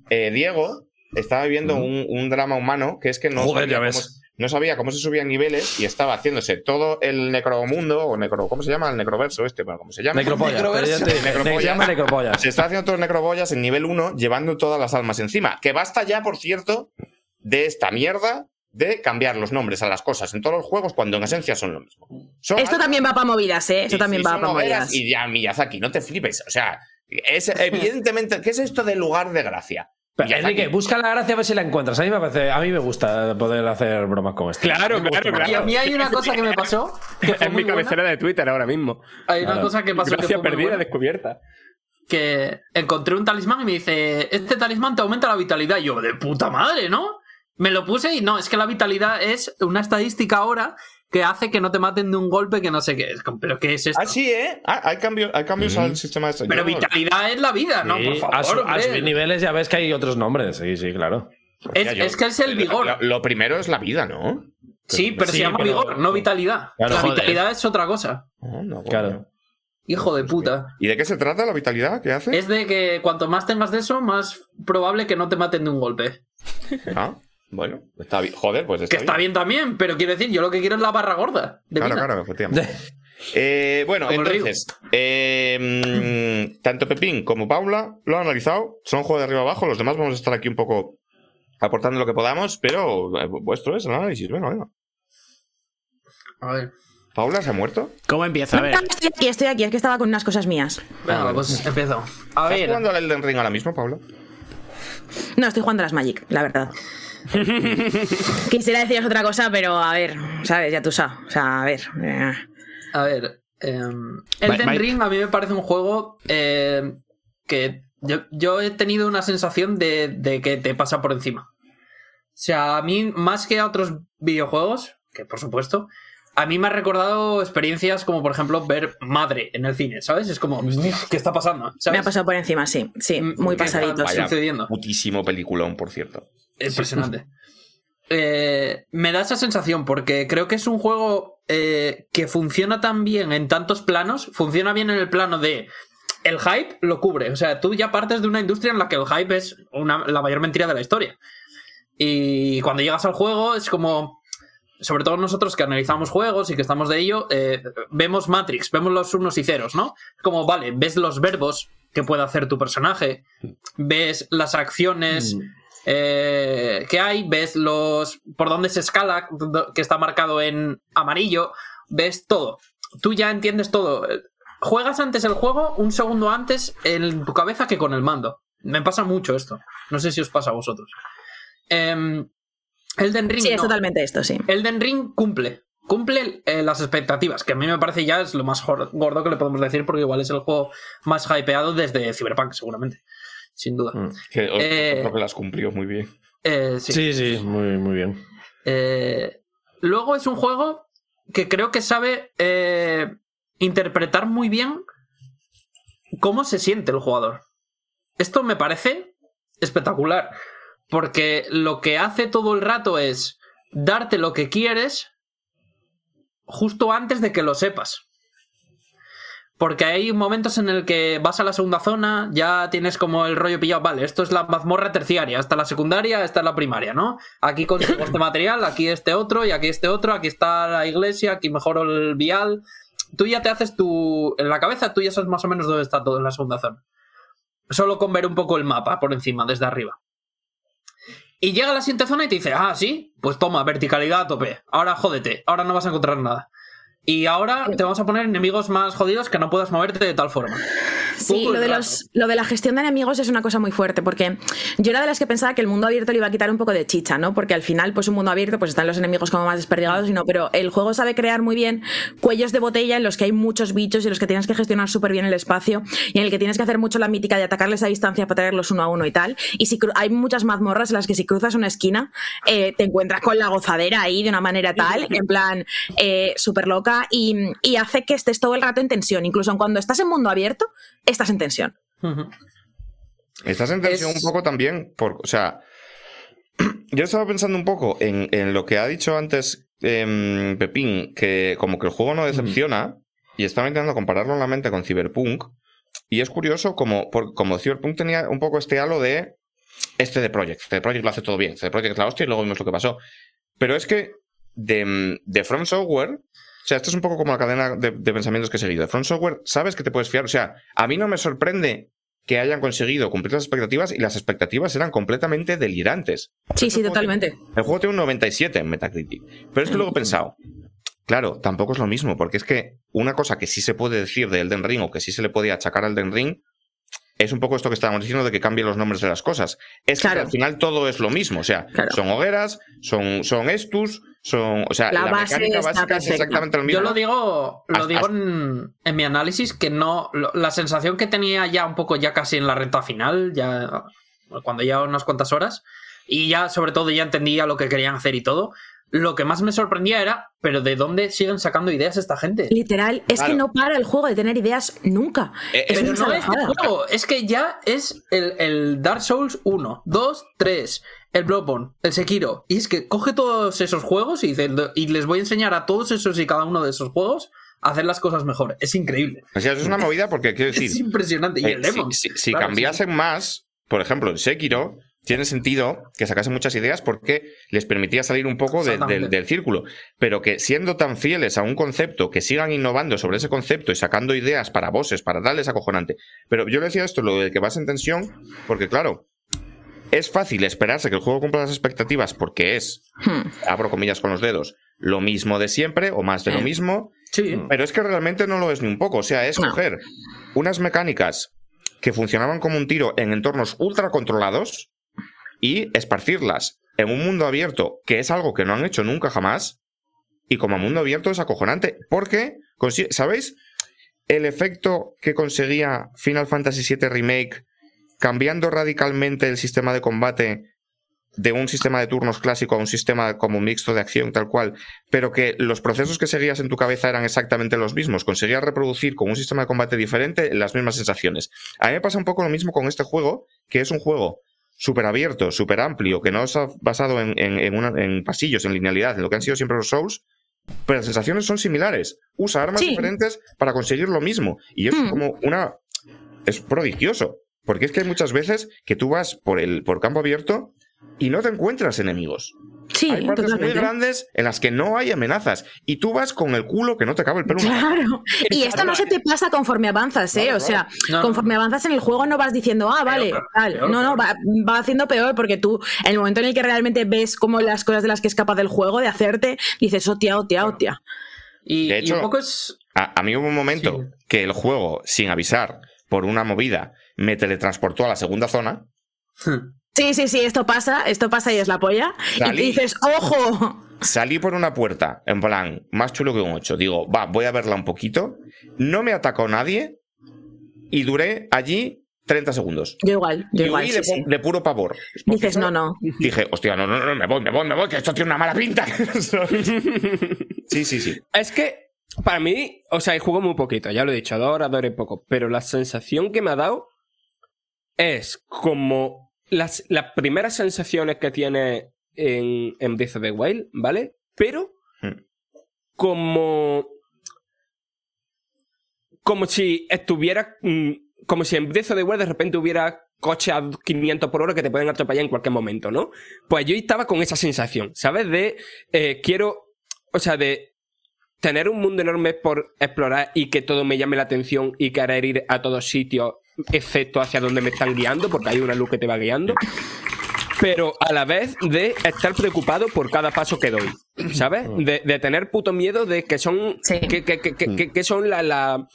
eh, Diego estaba viviendo un, un drama humano que es que no, Joder, sabía ya cómo, ves. no sabía cómo se subían niveles y estaba haciéndose todo el necromundo o necro, ¿cómo se llama? El necroverso este, bueno, ¿cómo se llama? Necropollas. Necropollas. Se llama necropollas. Se está haciendo todos los necrobollas en nivel 1, llevando todas las almas encima. Que basta ya, por cierto, de esta mierda de cambiar los nombres a las cosas en todos los juegos cuando en esencia son lo mismo. Son Esto también va para movidas, ¿eh? Esto y- también y va para movidas. Y ya, Miyazaki, no te flipes. O sea, es evidentemente, ¿qué es esto del lugar de gracia? Pero. Enrique, busca la gracia a ver si la encuentras. A mí me parece, a mí me gusta poder hacer bromas con esto. Claro, claro, Y a claro. mí hay una cosa que me pasó. Que fue Es muy mi buena. cabecera de Twitter ahora mismo. Hay una Claro. cosa que pasó que Gracia muy perdida, buena. descubierta. que encontré un talismán y me dice, este talismán te aumenta la vitalidad. Y yo, de puta madre, ¿no? Me lo puse y no, es que la vitalidad es una estadística ahora que hace que no te maten de un golpe que no sé qué es. ¿Pero qué es esto? Ah, sí, ¿eh? Ah, hay cambios, hay cambios al sistema este. Pero Yo no- vitalidad es la vida, ¿no? Sí, Por favor, a, subir niveles ya ves que hay otros nombres. Sí, sí, claro. es, Ya, yo- es que es el vigor. Lo, lo primero es la vida, ¿no? sí, pero sí, se llama pero- vigor, no vitalidad. Claro, la joder. vitalidad es otra cosa. No, no, bueno. Claro. Hijo de puta. ¿Y de qué se trata la vitalidad? ¿Qué hace? Es de que cuanto más tengas de eso, más probable que no te maten de un golpe. Ah, bueno, está bien. Joder, pues está Que está bien también, pero quiero decir, yo lo que quiero es la barra gorda. De Claro, vida. claro, efectivamente. Eh, bueno, Como entonces, eh, tanto Pepín como Paula lo han analizado. Son juegos de arriba abajo. Los demás vamos a estar aquí un poco aportando lo que podamos, pero eh, vuestro es el análisis. Venga, venga. A ver. ¿Paula se ha muerto? ¿Cómo empieza? A ver. Estoy aquí, estoy aquí, es que estaba con unas cosas mías. Venga, pues empiezo. A ¿Estás ver. jugando al Elden Ring ahora mismo, Paula? No, estoy jugando a las Magic, la verdad. Quisiera deciros otra cosa, pero a ver, ¿sabes? Ya tú sabes. O sea, a ver. eh, A ver. em, Elden Bye, bye. Ring a mí me parece un juego eh, que yo, yo he tenido una sensación de, de que te pasa por encima. O sea, a mí, más que a otros videojuegos, que por supuesto, a mí me ha recordado experiencias como, por ejemplo, ver Madre en el cine, ¿sabes? Es como, ¿qué está pasando? ¿Sabes? Me ha pasado por encima, sí. Sí, Mm, muy ¿qué está. Vaya. sucediendo? Putísimo peliculón, por cierto. Impresionante. Eh, me da esa sensación porque creo que es un juego eh, que funciona tan bien en tantos planos. Funciona bien en el plano de. El hype lo cubre. O sea, tú ya partes de una industria en la que el hype es una- la mayor mentira de la historia. Y cuando llegas al juego es como. Sobre todo nosotros que analizamos juegos y que estamos de ello, eh, vemos Matrix, vemos los unos y ceros, ¿no? Como, vale, ves los verbos que puede hacer tu personaje, ves las acciones eh, que hay, ves los por dónde se escala, que está marcado en amarillo, ves todo. Tú ya entiendes todo. Juegas antes el juego un segundo antes en tu cabeza que con el mando. Me pasa mucho esto. No sé si os pasa a vosotros. Em, Elden Ring. Sí, es no. totalmente esto, sí. Elden Ring cumple. Cumple eh, las expectativas, que a mí me parece ya es lo más gordo que le podemos decir, porque igual es el juego más hypeado desde Cyberpunk, seguramente. Sin duda. Mm. Que Eh, creo que las cumplió muy bien. Eh, sí. Sí, sí, muy, muy bien. Eh, luego es un juego que creo que sabe eh, interpretar muy bien cómo se siente el jugador. Esto me parece espectacular, porque lo que hace todo el rato es darte lo que quieres justo antes de que lo sepas. Porque hay momentos en el que vas a la segunda zona, ya tienes como el rollo pillado, vale, esto es la mazmorra terciaria, esta la secundaria, esta es la primaria, ¿no? Aquí consigo este material, aquí este otro, y aquí este otro, aquí está la iglesia, aquí mejoro el vial. Tú ya te haces tu... En la cabeza tú ya sabes más o menos dónde está todo en la segunda zona. Solo con ver un poco el mapa por encima, desde arriba. Y llega a la siguiente zona y te dice, ah, sí, pues toma, verticalidad a tope. Ahora jódete, ahora no vas a encontrar nada. Y ahora te vamos a poner enemigos más jodidos que no puedas moverte de tal forma. Sí, lo de, los, lo de la gestión de enemigos es una cosa muy fuerte, porque yo era de las que pensaba que el mundo abierto le iba a quitar un poco de chicha, ¿no? Porque al final, pues un mundo abierto, pues están los enemigos como más desperdigados y no, pero el juego sabe crear muy bien cuellos de botella en los que hay muchos bichos y en los que tienes que gestionar súper bien el espacio y en el que tienes que hacer mucho la mítica de atacarles a distancia para traerlos uno a uno y tal. Y si hay muchas mazmorras en las que si cruzas una esquina, eh, te encuentras con la gozadera ahí de una manera tal, en plan eh, súper loca, y, y hace que estés todo el rato en tensión. Incluso cuando estás en mundo abierto, estás en tensión. Estás en tensión Es- un poco también, por, o sea, yo estaba pensando un poco en, en lo que ha dicho antes em, Pepín, que como que el juego no decepciona, y estaba intentando compararlo en la mente con Cyberpunk, y es curioso como, por- como Cyberpunk tenía un poco este halo de este de Project, este de Project lo hace todo bien, este de Project es la hostia y luego vimos lo que pasó. Pero es que de, de From Software, sea, esto es un poco como la cadena de, de pensamientos que he seguido. De From Software, sabes que te puedes fiar. O sea, a mí no me sorprende que hayan conseguido cumplir las expectativas y las expectativas eran completamente delirantes. Sí, sí, totalmente. tiene- El juego tiene un 97 en Metacritic. Pero es que luego he pensado, claro, tampoco es lo mismo, porque es que una cosa que sí se puede decir de Elden Ring o que sí se le podía achacar a Elden Ring es un poco esto que estábamos diciendo de que cambien los nombres de las cosas. Es Claro. que al final todo es lo mismo. O sea, Claro. son hogueras, son, son estus, son. O sea, La la, base mecánica es exactamente lo mismo. Yo lo digo, lo digo en, en mi análisis que no. lo- la sensación que tenía ya un poco ya casi en la recta final, ya cuando ya unas cuantas horas, y ya sobre todo ya entendía lo que querían hacer y todo. Lo que más me sorprendía era, pero ¿de dónde siguen sacando ideas esta gente? Literal, es Claro. que no para el juego de tener ideas nunca. Eh, es Pero una no es el juego, es que ya es el, el Dark Souls 1, 2, 3, el Bloodborne, el Sekiro. Y es que coge todos esos juegos y, dice, y les voy a enseñar a todos esos y cada uno de esos juegos a hacer las cosas mejor. Es increíble. O sea, eso es una movida porque quiero decir. es impresionante. Y Eh, el si- Demon. si, si Claro, cambiasen más, por ejemplo, en Sekiro, tiene sentido que sacasen muchas ideas porque les permitía salir un poco de- del- círculo. Pero que siendo tan fieles a un concepto, que sigan innovando sobre ese concepto y sacando ideas para bosses, para tal, es acojonante. Pero yo le decía esto, lo de que vas en tensión, porque claro, es fácil esperarse que el juego cumpla las expectativas porque es, Hmm. abro comillas con los dedos, lo mismo de siempre o más de lo Mm. mismo, Sí. pero es que realmente no lo es ni un poco. O sea, es No. coger unas mecánicas que funcionaban como un tiro en entornos ultra controlados y esparcirlas en un mundo abierto, que es algo que no han hecho nunca jamás. Y como mundo abierto es acojonante. Porque, ¿sabéis? El efecto que conseguía Final Fantasy VII Remake cambiando radicalmente el sistema de combate de un sistema de turnos clásico a un sistema como mixto de acción tal cual, pero que los procesos que seguías en tu cabeza eran exactamente los mismos. Conseguías reproducir con un sistema de combate diferente las mismas sensaciones. A mí me pasa un poco lo mismo con este juego, que es un juego súper abierto, súper amplio, que no está basado en, en- en una- en pasillos, en linealidad, en lo que han sido siempre los Souls, pero las sensaciones son similares. Usa armas Sí. diferentes para conseguir lo mismo. Y es Hmm. como una... Es prodigioso. Porque es que hay muchas veces que tú vas por el por campo abierto y no te encuentras enemigos. Sí, hay partes muy totalmente. grandes en las que no hay amenazas y tú vas con el culo que no te cabe el pelo. Claro. Y esto no se te pasa conforme avanzas, ¿eh? Claro, O sea, No, no. conforme avanzas en el juego no vas diciendo, ah, vale, Peor, tal. peor, no, no, va, va haciendo peor porque tú, en el momento en el que realmente ves como las cosas de las que es capaz del juego de hacerte, dices, hostia, hostia, hostia. Y, De y hecho- un poco es. A, a mí hubo un momento Sí. que el juego, sin avisar, por una movida, me teletransportó a la segunda zona. Sí, sí, sí, esto pasa, esto pasa y es la polla. Y Salí. dices, ¡ojo! Salí por una puerta, en plan, más chulo que un 8. Digo, va, voy a verla un poquito. No me atacó nadie y duré allí 30 segundos. Yo igual, yo y igual. sí, de, sí. de puro pavor. Dices, no, no. Dije, hostia, no, no, no, me voy, me voy, me voy, que esto tiene una mala pinta. sí, sí, sí. Es que, para mí, o sea, juego muy poquito, ya lo he dicho, dos horas, dos horas y poco, pero la sensación que me ha dado es como las, las primeras sensaciones que tiene en, en Breath of the Wild, ¿vale? Pero Hmm. como... Como si estuviera... mm, Como si en Breath of the Wild de repente hubiera coches a 500 por hora que te pueden atropellar en cualquier momento, ¿no? Pues yo estaba con esa sensación, ¿sabes? De eh, quiero... O sea, de tener un mundo enorme por explorar y que todo me llame la atención y querer ir a todos sitios, excepto hacia donde me están guiando, porque hay una luz que te va guiando. pero a la vez de estar preocupado por cada paso que doy, ¿sabes? De, de tener puto miedo de que son Sí. que, que- que- que- que- que son la, la-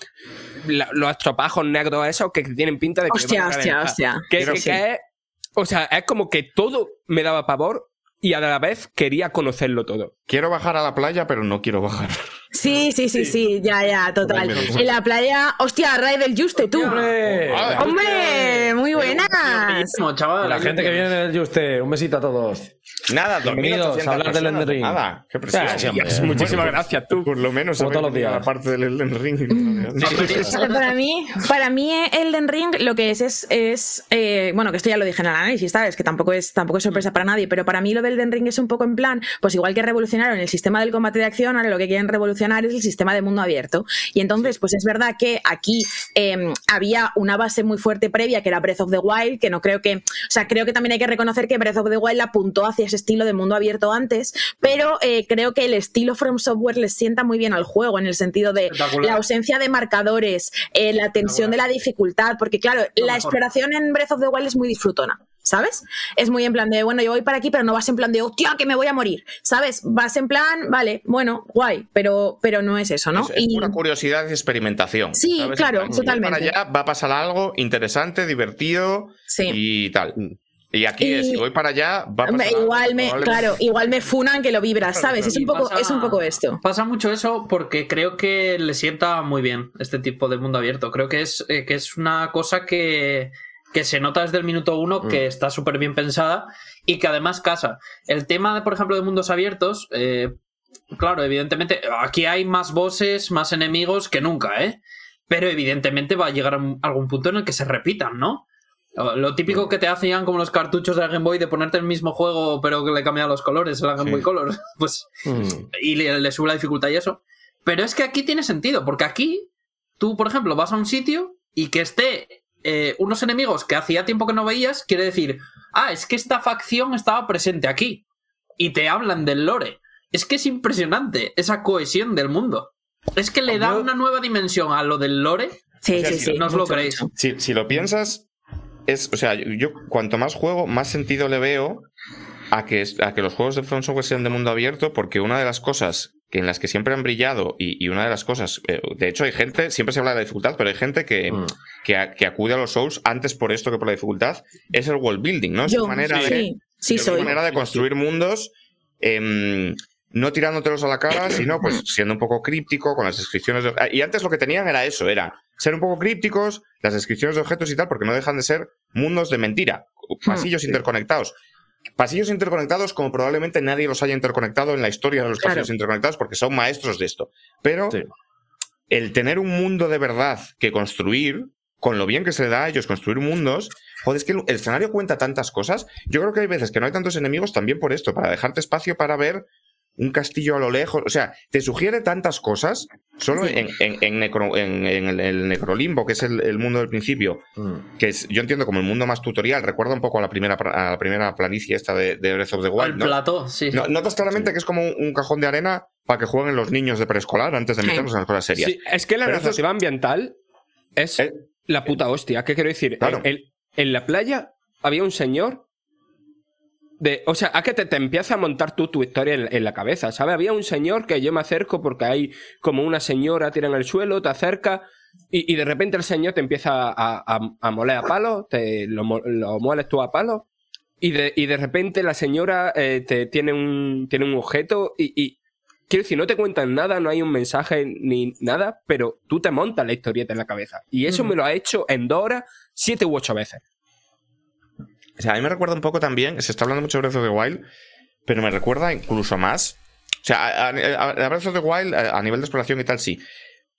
la- los estropajos negros esos que tienen pinta de que Hostia, hostia, hostia. Que, Pero que- sí. que es, o sea, es como que todo me daba pavor y a la vez quería conocerlo todo. Quiero bajar a la playa, pero no quiero bajar. Sí, sí, sí, sí, ya, ya, total. En la playa, hostia, Ray del Juste, tú. ¡Hombre! ¡Hombre! Muy buenas. Chaval. La gente que viene del Juste, un besito a todos. Nada, Bienvenidos 2.800 a hablar del Elden Ring. Nada, qué muchísimas gracias, tú. Por lo menos todos los días. la parte del Elden Ring. Para mí, para mí Elden Ring lo que es es, es eh, bueno, que esto ya lo dije en el análisis, ¿sabes? Que tampoco es, tampoco es sorpresa para nadie, pero para mí lo del Elden Ring es un poco en plan, pues igual que revolucionaron el sistema del combate de acción, ahora lo que quieren revolucionar es el sistema de mundo abierto. Y entonces, pues es verdad que aquí eh, había una base muy fuerte previa que era Breath of the Wild, que no creo que, o sea, creo que también hay que reconocer que Breath of the Wild apuntó hacia ese estilo de mundo abierto antes, pero eh, creo que el estilo From Software les sienta muy bien al juego en el sentido de la ausencia de marcadores, eh, la tensión de la dificultad, porque claro, Lo la mejor. exploración en Breath of the Wild es muy disfrutona. ¿Sabes? Es muy en plan de, bueno, yo voy para aquí, pero no vas en plan de, hostia, que me voy a morir. ¿Sabes? Vas en plan, vale, bueno, guay, pero, pero no es eso, ¿no? Es, es pura curiosidad y experimentación. Sí, ¿sabes? claro, plan, si voy totalmente. Para allá va a pasar algo interesante, divertido Sí. y tal. Y aquí es, Y- si voy para allá, va a pasar algo igual me, probablemente- claro, igual me funan que lo vibras, ¿sabes? Es un Y poco, pasa- es un poco esto. Pasa mucho eso porque creo que le sienta muy bien este tipo de mundo abierto. Creo que es, eh, que es una cosa que, que se nota desde el minuto uno, Mm. que está súper bien pensada y que además casa. El tema, de, por ejemplo, de mundos abiertos, eh, claro, evidentemente, aquí hay más bosses, más enemigos que nunca, ¿eh? Pero evidentemente va a llegar a algún punto en el que se repitan, ¿no? Lo Mm. típico que te hacían como los cartuchos de la Game Boy de ponerte el mismo juego pero que le cambian los colores en la Game Sí. Boy Color. Pues Mm. y le, le sube la dificultad y eso. Pero es que aquí tiene sentido, porque aquí tú, por ejemplo, vas a un sitio y que esté eh, unos enemigos que hacía tiempo que no veías, quiere decir, ah, es que esta facción estaba presente aquí. Y te hablan del lore. Es que es impresionante esa cohesión del mundo. Es que le da Yo- una nueva dimensión a lo del lore. Sí, O sea, sí, si sí. no os lo creéis. Si, si lo piensas, es, o sea, yo, yo cuanto más juego, más sentido le veo a que, a que los juegos de From Software sean de mundo abierto, porque una de las cosas en las que siempre han brillado y, y una de las cosas, eh, de hecho hay gente, siempre se habla de la dificultad, pero hay gente que, Mm. que, a- que acude a los Souls antes por esto que por la dificultad, es el world building, ¿no? Es Yo, su manera de, sí, es manera de construir mundos. em, no tirándotelos a la cara, sino pues siendo un poco críptico con las descripciones de... Y antes lo que tenían era eso, era ser un poco crípticos, las descripciones de objetos y tal, porque no dejan de ser mundos de mentira, pasillos interconectados. Pasillos interconectados como probablemente nadie los haya interconectado en la historia de los Claro. pasillos interconectados porque son maestros de esto. Pero Sí. el tener un mundo de verdad que construir, con lo bien que se le da a ellos construir mundos, joder, es que el, el escenario cuenta tantas cosas. Yo creo que hay veces que no hay tantos enemigos también por esto, para dejarte espacio para ver un castillo a lo lejos. O sea, te sugiere tantas cosas solo Sí. en, en- en necro- en- en el, el necrolimbo, que es el, el mundo del principio, Mm. que es, yo entiendo como el mundo más tutorial. Recuerda un poco a la primera, a la primera planicie esta de, de Breath of the el Wild. ¿no? plató, sí. No- notas claramente que es como un, un cajón de arena para que jueguen los niños de preescolar antes de Sí. meternos en las cosas serias. Sí, es que la Pero esto es- narrativa ambiental es Eh. la puta hostia. ¿Qué quiero decir? Claro. En la playa había un señor de. O sea, a que te, te empieza a montar tú tu historia en, en la cabeza, ¿sabes? Había un señor que yo me acerco porque hay como una señora tira en el suelo, te acerca. Y, y de repente el señor te empieza a, a, a moler a palo, te lo, lo mueles tú a palo, y de, y de repente la señora eh, te tiene un, tiene un objeto y, y quiero decir, no te cuentan nada, no hay un mensaje ni nada, pero tú te montas la historieta en la cabeza. Y eso me lo ha hecho en dos horas siete u ocho veces. O sea, a mí me recuerda un poco también, se está hablando mucho de Breath of the Wild, pero me recuerda incluso más. O sea, a, a- a Breath of the Wild, a, a nivel de exploración y tal, sí.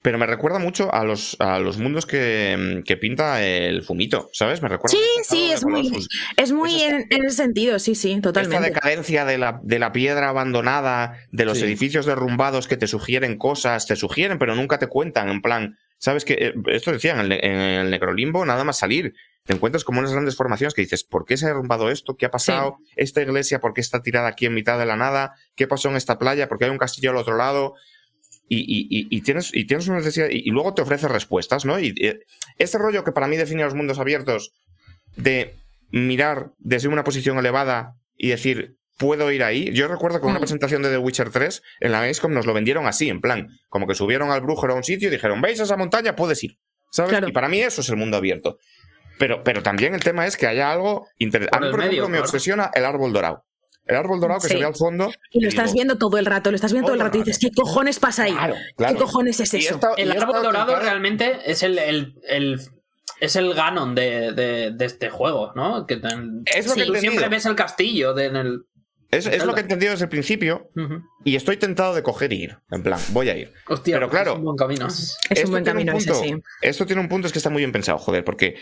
Pero me recuerda mucho a los, a los mundos que, que pinta el Fumito, ¿sabes? Me recuerda Sí, sí, es muy, es muy en, en ese sentido, sí, sí, Esta totalmente. decadencia de la, de la piedra abandonada, de los Sí. edificios derrumbados que te sugieren cosas, te sugieren, pero nunca te cuentan. En plan, ¿sabes que eh, Esto decían, en el, Necrolimbo, nada más salir. Te encuentras como unas grandes formaciones que dices, ¿por qué se ha derrumbado esto? ¿Qué ha pasado? Esta iglesia, ¿por qué está tirada aquí en mitad de la nada? ¿Qué pasó en esta playa? ¿Por qué hay un castillo al otro lado? Y, y- tienes, y tienes una necesidad, y, luego te ofrece respuestas, ¿no? Y eh, este rollo que para mí define los mundos abiertos de mirar desde una posición elevada y decir, puedo ir ahí. Yo recuerdo que en una Mm. presentación de The Witcher 3 en la Gamescom nos lo vendieron así, en plan, como que subieron al brujo a un sitio y dijeron, ¿veis esa montaña? Puedes ir. ¿Sabes? Claro. Y para mí eso es el mundo abierto. Pero, pero también el tema es que haya algo interesante. A mí, por ejemplo, medio, me obsesiona el árbol dorado. El árbol dorado que Sí. se ve al fondo. Y lo estás digo, viendo todo el rato, lo estás viendo todo el rato y dices, ¿qué cojones pasa ahí? Claro, claro. ¿Qué cojones es eso? esta- El árbol dorado realmente es el, el, el- es el Ganon de, de, de este juego, ¿no? Que ten- Es lo que he tú entendido. siempre ves el castillo de, en el. Es, es lo que he entendido desde el principio y estoy tentado de coger y ir. En plan, voy a ir. Hostia, Pero claro, es un buen camino. Es Esto un buen tiene camino punto, sí. Esto tiene un punto, es que está muy bien pensado, joder, porque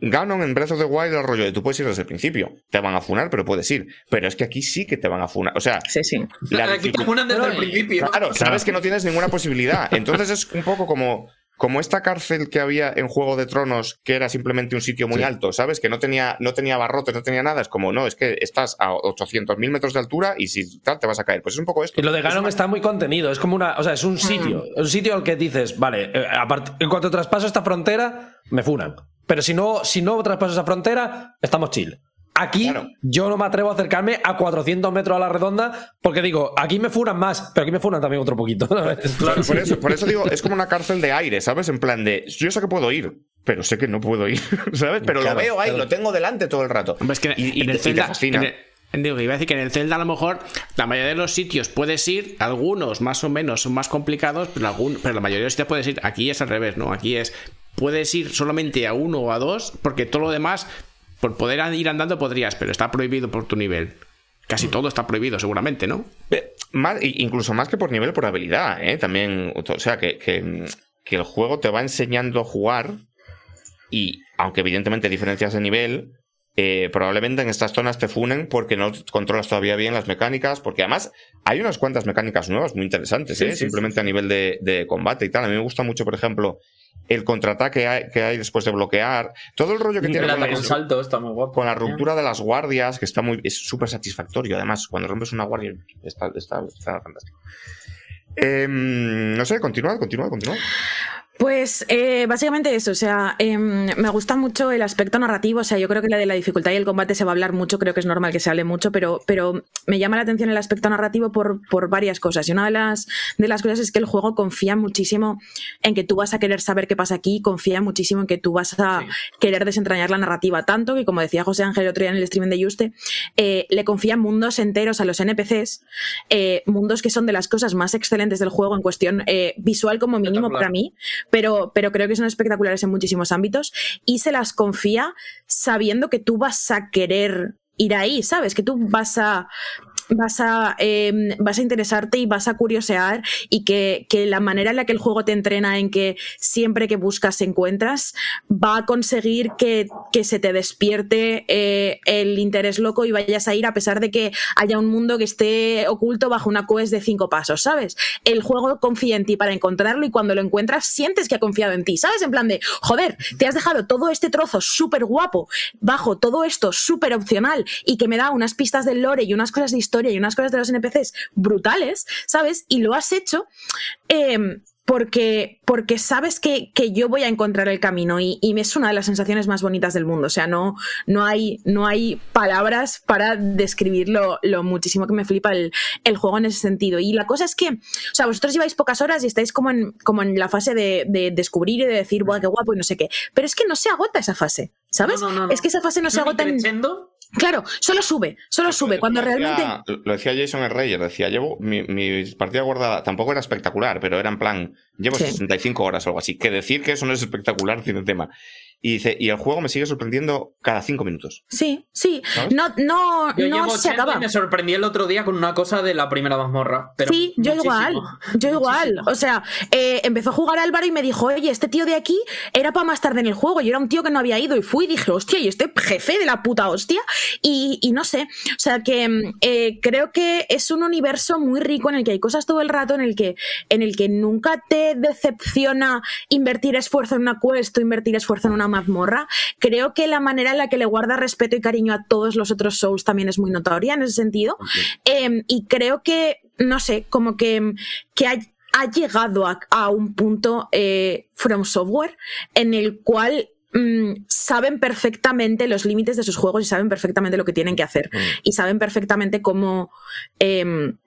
Ganon en Breath of the Wild el rollo de tú puedes ir desde el principio. Te van a funar, pero puedes ir. Pero es que aquí sí que te van a funar. O sea, Sí, sí. la Aquí te ponen desde el Claro, principio. Claro, sabes que no tienes ninguna posibilidad. Entonces es un poco como, como esta cárcel que había en Juego de Tronos, que era simplemente un sitio muy alto, ¿sabes? Que no tenía, no tenía barrotes, no tenía nada. Es como, no, es que estás a 800.000 metros de altura y si tal te vas a caer. Pues es un poco esto. Y lo de Es Ganon una- está muy contenido. Es como una. O sea, es un sitio. Un sitio al que dices, vale, eh, apart- en cuanto traspaso esta frontera, me funan. Pero si no, si no traspaso esa frontera, estamos chill. Aquí Claro. yo no me atrevo a acercarme a 400 metros a la redonda porque digo, aquí me funan más, pero aquí me funan también otro poquito. Claro, por eso, por eso digo, es como una cárcel de aire, ¿sabes? En plan de, yo sé que puedo ir, pero sé que no puedo ir, ¿sabes? Pero Claro, lo veo ahí, claro. lo tengo delante todo el rato. Que y, y te- el y te fascina. en el- digo, iba a decir que en el Zelda a lo mejor la mayoría de los sitios puedes ir, algunos más o menos son más complicados, pero, algún, pero la mayoría de los sitios puedes ir. Aquí es al revés, ¿no? Aquí es. Puedes ir solamente a uno o a dos, porque todo lo demás, por poder ir andando podrías, pero está prohibido por tu nivel. Casi todo está prohibido, seguramente, ¿no? Eh, más- incluso más que por nivel, por habilidad, ¿eh? También, o sea, que, que, que el juego te va enseñando a jugar y, aunque evidentemente diferencias de nivel, eh, probablemente en estas zonas te funen porque no controlas todavía bien las mecánicas, porque además hay unas cuantas mecánicas nuevas muy interesantes, ¿eh? sí, simplemente a nivel de, de combate y tal. A mí me gusta mucho, por ejemplo, el contraataque hay- que hay después de bloquear, todo el rollo que tiene El con la, ataque en salto está muy guapo. con la ruptura de las guardias, que está muy, es súper satisfactorio. Además, cuando rompes una guardia, está, está, está fantástico. Em, no sé, continúa, continúa, continúa. Pues eh, básicamente eso, o sea, em, me gusta mucho el aspecto narrativo, o sea, yo creo que la de la dificultad y el combate se va a hablar mucho, creo que es normal que se hable mucho, pero, pero me llama la atención el aspecto narrativo por, por varias cosas. Y una de las, de las cosas es que el juego confía muchísimo en que tú vas a querer saber qué pasa aquí, confía muchísimo en que tú vas a Sí. querer desentrañar la narrativa, tanto que, como decía José Ángel el otro día en el streaming de Juste, eh, le confía mundos enteros a los NPCs, eh, mundos que son de las cosas más excelentes del juego en cuestión eh, visual como mínimo para mí, pero, pero creo que son espectaculares en muchísimos ámbitos y se las confía sabiendo que tú vas a querer ir ahí, ¿sabes? Que tú vas a vas a, eh, vas a interesarte y vas a curiosear y que, que la manera en la que el juego te entrena en que siempre que buscas encuentras va a conseguir que, que se te despierte eh, el interés loco y vayas a ir a pesar de que haya un mundo que esté oculto bajo una quest de cinco pasos, ¿sabes? El juego confía en ti para encontrarlo y cuando lo encuentras sientes que ha confiado en ti, ¿sabes? En plan de, joder, te has dejado todo este trozo súper guapo bajo todo esto súper opcional y que me da unas pistas del lore y unas cosas de y unas cosas de los NPCs brutales, ¿sabes? Y lo has hecho eh, porque, porque sabes que, que yo voy a encontrar el camino y, y es una de las sensaciones más bonitas del mundo. O sea, no, no, hay, no hay palabras para describir lo, lo muchísimo que me flipa el, el juego en ese sentido. Y la cosa es que, o sea, vosotros lleváis pocas horas y estáis como en, como en la fase de, de descubrir y de decir, ¡buah, qué guapo! y no sé qué. Pero es que no se agota esa fase, ¿sabes? No, no, no, no. Es que esa fase no se agota en... Claro, solo sube, solo sube. Cuando decía- realmente... Lo decía Jason el Reyes, decía, llevo mi, mi partida guardada, tampoco era espectacular, pero era en plan, llevo Sí. 65 horas o algo así. Que decir que eso no es espectacular tiene tema. Y dice, y el juego me sigue sorprendiendo cada 5 minutos. Sí, sí. ¿Sabes? No, no, Yo no llevo se 80 acaba. y me sorprendí el otro día con una cosa de la primera mazmorra. Pero Sí, yo muchísimo. igual, yo igual. Muchísimo. O sea, eh, empezó a jugar Álvaro y me dijo, oye, este tío de aquí era para más tarde en el juego. Yo era un tío que no había ido y fui y dije, hostia, y este jefe de la puta hostia. Y, y no sé, o sea que mm, eh, creo que es un universo muy rico en el que hay cosas todo el rato, en el que, en el que nunca te decepciona invertir esfuerzo en una quest o invertir esfuerzo en una mazmorra. Creo que la manera en la que le guarda respeto y cariño a todos los otros Souls también es muy notoria en ese sentido. Eh, y creo que, no sé, como que, que ha, ha llegado a, a un punto eh, From Software en el cual mm, saben perfectamente los límites de sus juegos y saben perfectamente lo que tienen que hacer. Mm. Y saben perfectamente cómo. em,